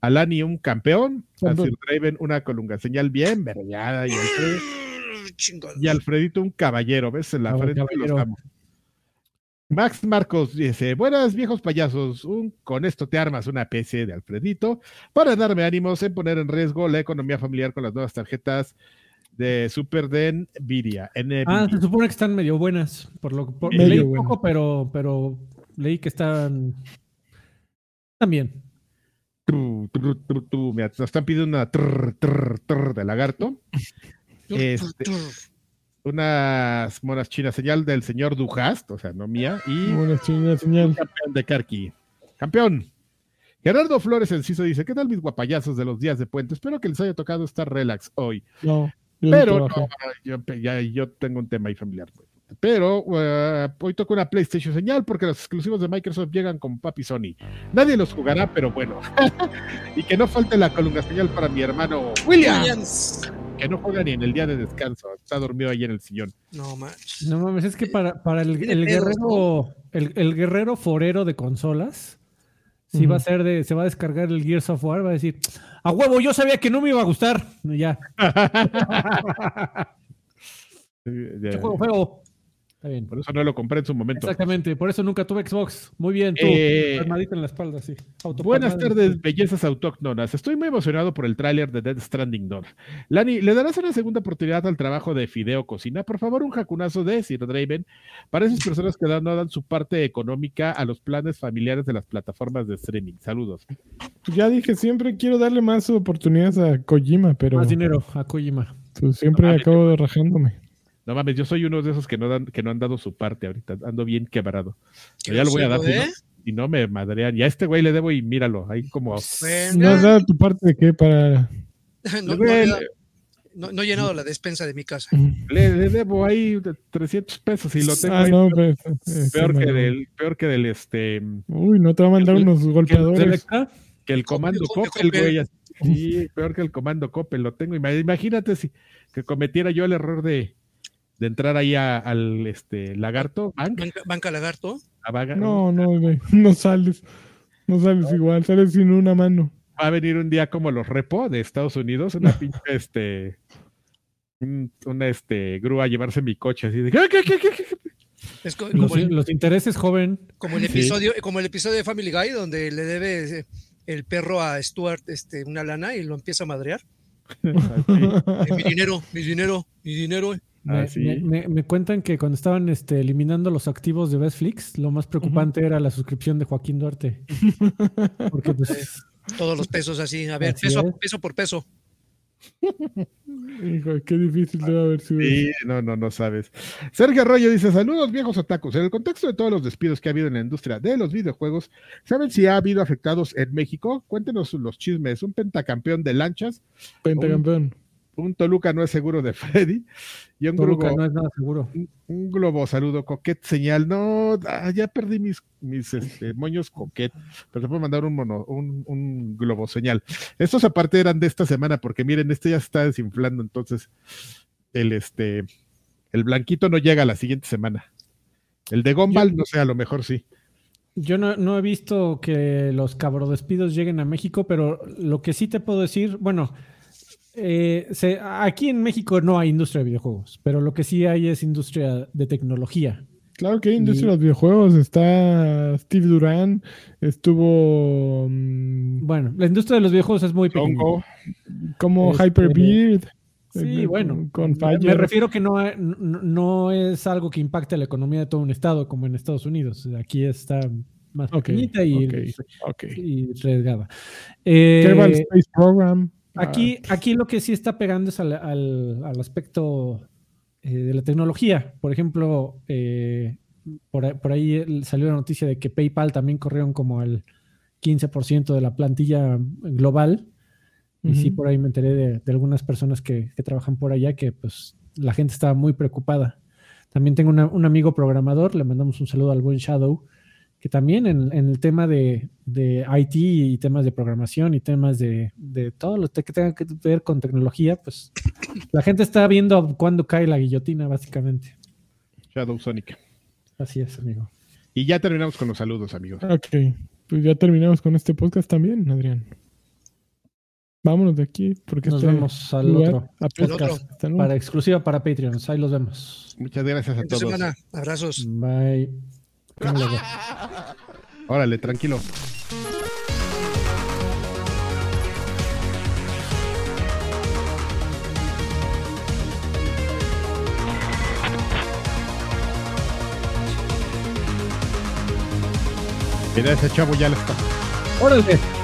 Speaker 4: a Lani un campeón, a. Sir Draven una colunga señal bien y, Alfred-
Speaker 3: chingada.
Speaker 4: y Alfredito un caballero, ¿ves? En la frente los
Speaker 2: caballero.
Speaker 4: amo. Max Marcos dice, buenas viejos payasos, un, con esto te armas una PC de Alfredito para darme ánimos en poner en riesgo la economía familiar con las nuevas tarjetas de Super de Nvidia. NVIDIA.
Speaker 2: Ah, se supone que están medio buenas. Por lo por,
Speaker 1: Medio
Speaker 2: leí
Speaker 1: buenas.
Speaker 2: poco, pero, pero leí que están. También.
Speaker 4: Tru, tru, tru, tru. Mira, nos están pidiendo una trr, trr, trr de lagarto. [LAUGHS] Este, unas monas chinas, señal del señor Dujast, o sea, no mía, y
Speaker 1: señal,
Speaker 4: un
Speaker 1: señal.
Speaker 4: campeón de Karki. Campeón. Gerardo Flores Enciso dice, ¿qué tal mis guapayazos de los días de puente? Espero que les haya tocado estar relax hoy.
Speaker 1: No,
Speaker 4: Pero
Speaker 1: no
Speaker 4: yo, ya, yo tengo un tema ahí familiar. Pero eh, hoy toca una PlayStation señal porque los exclusivos de Microsoft llegan con Papi Sony. Nadie los jugará, pero bueno. [LAUGHS] y que no falte la columna señal para mi hermano William,
Speaker 3: Williams.
Speaker 4: que no juega ni en el día de descanso. Está dormido ahí en el sillón.
Speaker 3: No manches.
Speaker 2: No mames, es que para, para el, guerrero, el, el guerrero forero de consolas, sí
Speaker 1: Ujú.
Speaker 2: va a ser de, se va a descargar el Gears of War, va a decir, a huevo, yo sabía que no me iba a gustar. Ya,
Speaker 4: Eh, ya,
Speaker 2: ¿qué juego feo. Está bien.
Speaker 4: Por eso no lo compré en su momento.
Speaker 2: Exactamente, por eso nunca tuve Xbox. Muy bien, tú.
Speaker 4: Eh,
Speaker 2: palmadita en la espalda, sí.
Speaker 4: Buenas tardes, bellezas autóctonas. Estoy muy emocionado por el tráiler de Dead Stranding 2. Lani, ¿le darás una segunda oportunidad al trabajo de Fideo Cocina? Por favor, un jacunazo de Sir Draven para esas personas que dan- no dan su parte económica a los planes familiares de las plataformas de streaming. Saludos.
Speaker 1: Ya dije, siempre quiero darle más oportunidades a Kojima, pero
Speaker 2: Más dinero a Kojima.
Speaker 1: pues, siempre acabo rajándome.
Speaker 4: No mames, yo soy uno de esos que no, dan, que no han dado su parte ahorita. Ando bien quebrado.
Speaker 3: Qué
Speaker 4: ya lo voy a dar.
Speaker 3: grosero,
Speaker 4: si no-
Speaker 3: ¿eh?
Speaker 4: Si no, me madrean. Y a este güey le debo y míralo. Ahí como.
Speaker 3: Venga.
Speaker 1: ¿No has dado tu parte de qué para...?
Speaker 3: No, [LAUGHS] no,
Speaker 4: Le-
Speaker 3: no, no- no he llenado la despensa de mi casa.
Speaker 4: Le, le debo ahí de 300 pesos y lo tengo
Speaker 1: Ah,
Speaker 4: ahí
Speaker 1: no, pues, eh,
Speaker 4: peor,
Speaker 1: sí,
Speaker 4: que
Speaker 1: no.
Speaker 4: del, peor que del este
Speaker 1: Uy, no te va a mandar
Speaker 4: El-
Speaker 1: unos golpeadores.
Speaker 2: Selecta,
Speaker 4: que el comando Coppel, güey. Sí, peor que el comando Coppel, lo tengo. Ima- Imagínate si que cometiera yo el error de, de entrar ahí a- al este lagarto, bank,
Speaker 3: Banca, banca lagarto.
Speaker 4: a vaga-
Speaker 1: No, no, güey, no sales. No sales igual, sales sin una mano.
Speaker 4: va a venir un día como los repo de Estados Unidos, una [LAUGHS] pinche este un- una este grúa a llevarse mi coche así de ¿qué, qué, qué?
Speaker 3: Es
Speaker 2: los,
Speaker 3: como, el,
Speaker 2: los intereses, joven.
Speaker 3: como el
Speaker 4: Sí.
Speaker 3: episodio, como el episodio de Family Guy donde le debe eh, el perro a Stuart este, una lana y lo empieza a madrear. [LAUGHS] Eh, mi dinero, mi dinero, mi dinero.
Speaker 2: Me,
Speaker 4: Ah, sí.
Speaker 2: me- me- me cuentan que cuando estaban este, eliminando los activos de Bestflix, lo más preocupante era la suscripción de Joaquín Duarte. [LAUGHS] Porque pues,
Speaker 3: Todos los pesos así. A ver,
Speaker 2: Así
Speaker 3: peso,
Speaker 2: es.
Speaker 3: peso por peso. [LAUGHS]
Speaker 1: Hijo, qué difícil debe haber sido.
Speaker 4: Sí, no, no, no sabes. Sergio Arroyo dice: Saludos, viejos otakus. En el contexto de todos los despidos que ha habido en la industria de los videojuegos, ¿saben si ha habido afectados en México? Cuéntenos los chismes. Un pentacampeón de lanchas,
Speaker 1: Pentacampeón.
Speaker 4: un Toluca no es seguro de Freddy y un
Speaker 2: Toluca
Speaker 4: globo,
Speaker 2: no es nada seguro.
Speaker 4: un, un globo saludo coquet señal. No, ah, ya perdí mis, mis este, moños coquet, pero te puedo mandar un mono, un, un globo señal. Estos aparte eran de esta semana, porque miren, este ya se está desinflando, entonces el este el blanquito no llega la siguiente semana. El de Gombal, no sé, a lo mejor sí.
Speaker 2: Yo no, no he visto que los cabrodespidos lleguen a México, pero lo que sí te puedo decir, bueno, eh, se- aquí en México no hay industria de videojuegos, pero lo que sí hay es industria de tecnología.
Speaker 1: Claro que hay industria
Speaker 2: Y-
Speaker 1: de los videojuegos. Está Steve Duran, estuvo mm,
Speaker 2: Bueno, la industria de los videojuegos es muy pequeña.
Speaker 1: Como
Speaker 2: Este-
Speaker 1: Hyperbeard.
Speaker 2: Sí,
Speaker 1: eh,
Speaker 2: bueno.
Speaker 1: Con,
Speaker 2: Me- refiero que no, no, no es algo que impacte la economía de todo un estado como en Estados Unidos. Aquí está más pequeñita y,
Speaker 1: ok, ok.
Speaker 2: y arriesgada.
Speaker 1: ¿Qué va el
Speaker 2: Eh,
Speaker 1: Space Program?
Speaker 2: Aquí, aquí lo que sí está pegando es al, al- al aspecto eh, de la tecnología. Por ejemplo, eh, por, ahí- por ahí el- salió la noticia de que PayPal también corrieron como el 15% de la plantilla global. Y sí, por ahí me enteré de, de algunas personas que, que trabajan por allá que pues la gente estaba muy preocupada. También tengo una- un amigo programador, le mandamos un saludo al buen Shadow, que también en, en el tema de, de IT y temas de programación y temas de, de todo lo que tenga que ver con tecnología, pues la gente está viendo cuándo cae la guillotina, básicamente.
Speaker 4: Shadow Sonic.
Speaker 2: Así es, amigo.
Speaker 4: Y ya terminamos con los saludos, amigos.
Speaker 1: Ok, pues ya terminamos con este podcast también, Adrián. Vámonos de aquí, porque
Speaker 2: Nos
Speaker 1: este
Speaker 2: vemos al
Speaker 1: lugar
Speaker 2: otro
Speaker 1: apesta.
Speaker 2: podcast para exclusiva para Patreons. Ahí los vemos.
Speaker 4: Muchas gracias a
Speaker 3: Esta
Speaker 4: todos.
Speaker 3: semana. Abrazos.
Speaker 2: Bye.
Speaker 4: Órale, tranquilo. Mira, ese chavo ya le está.
Speaker 2: Órale.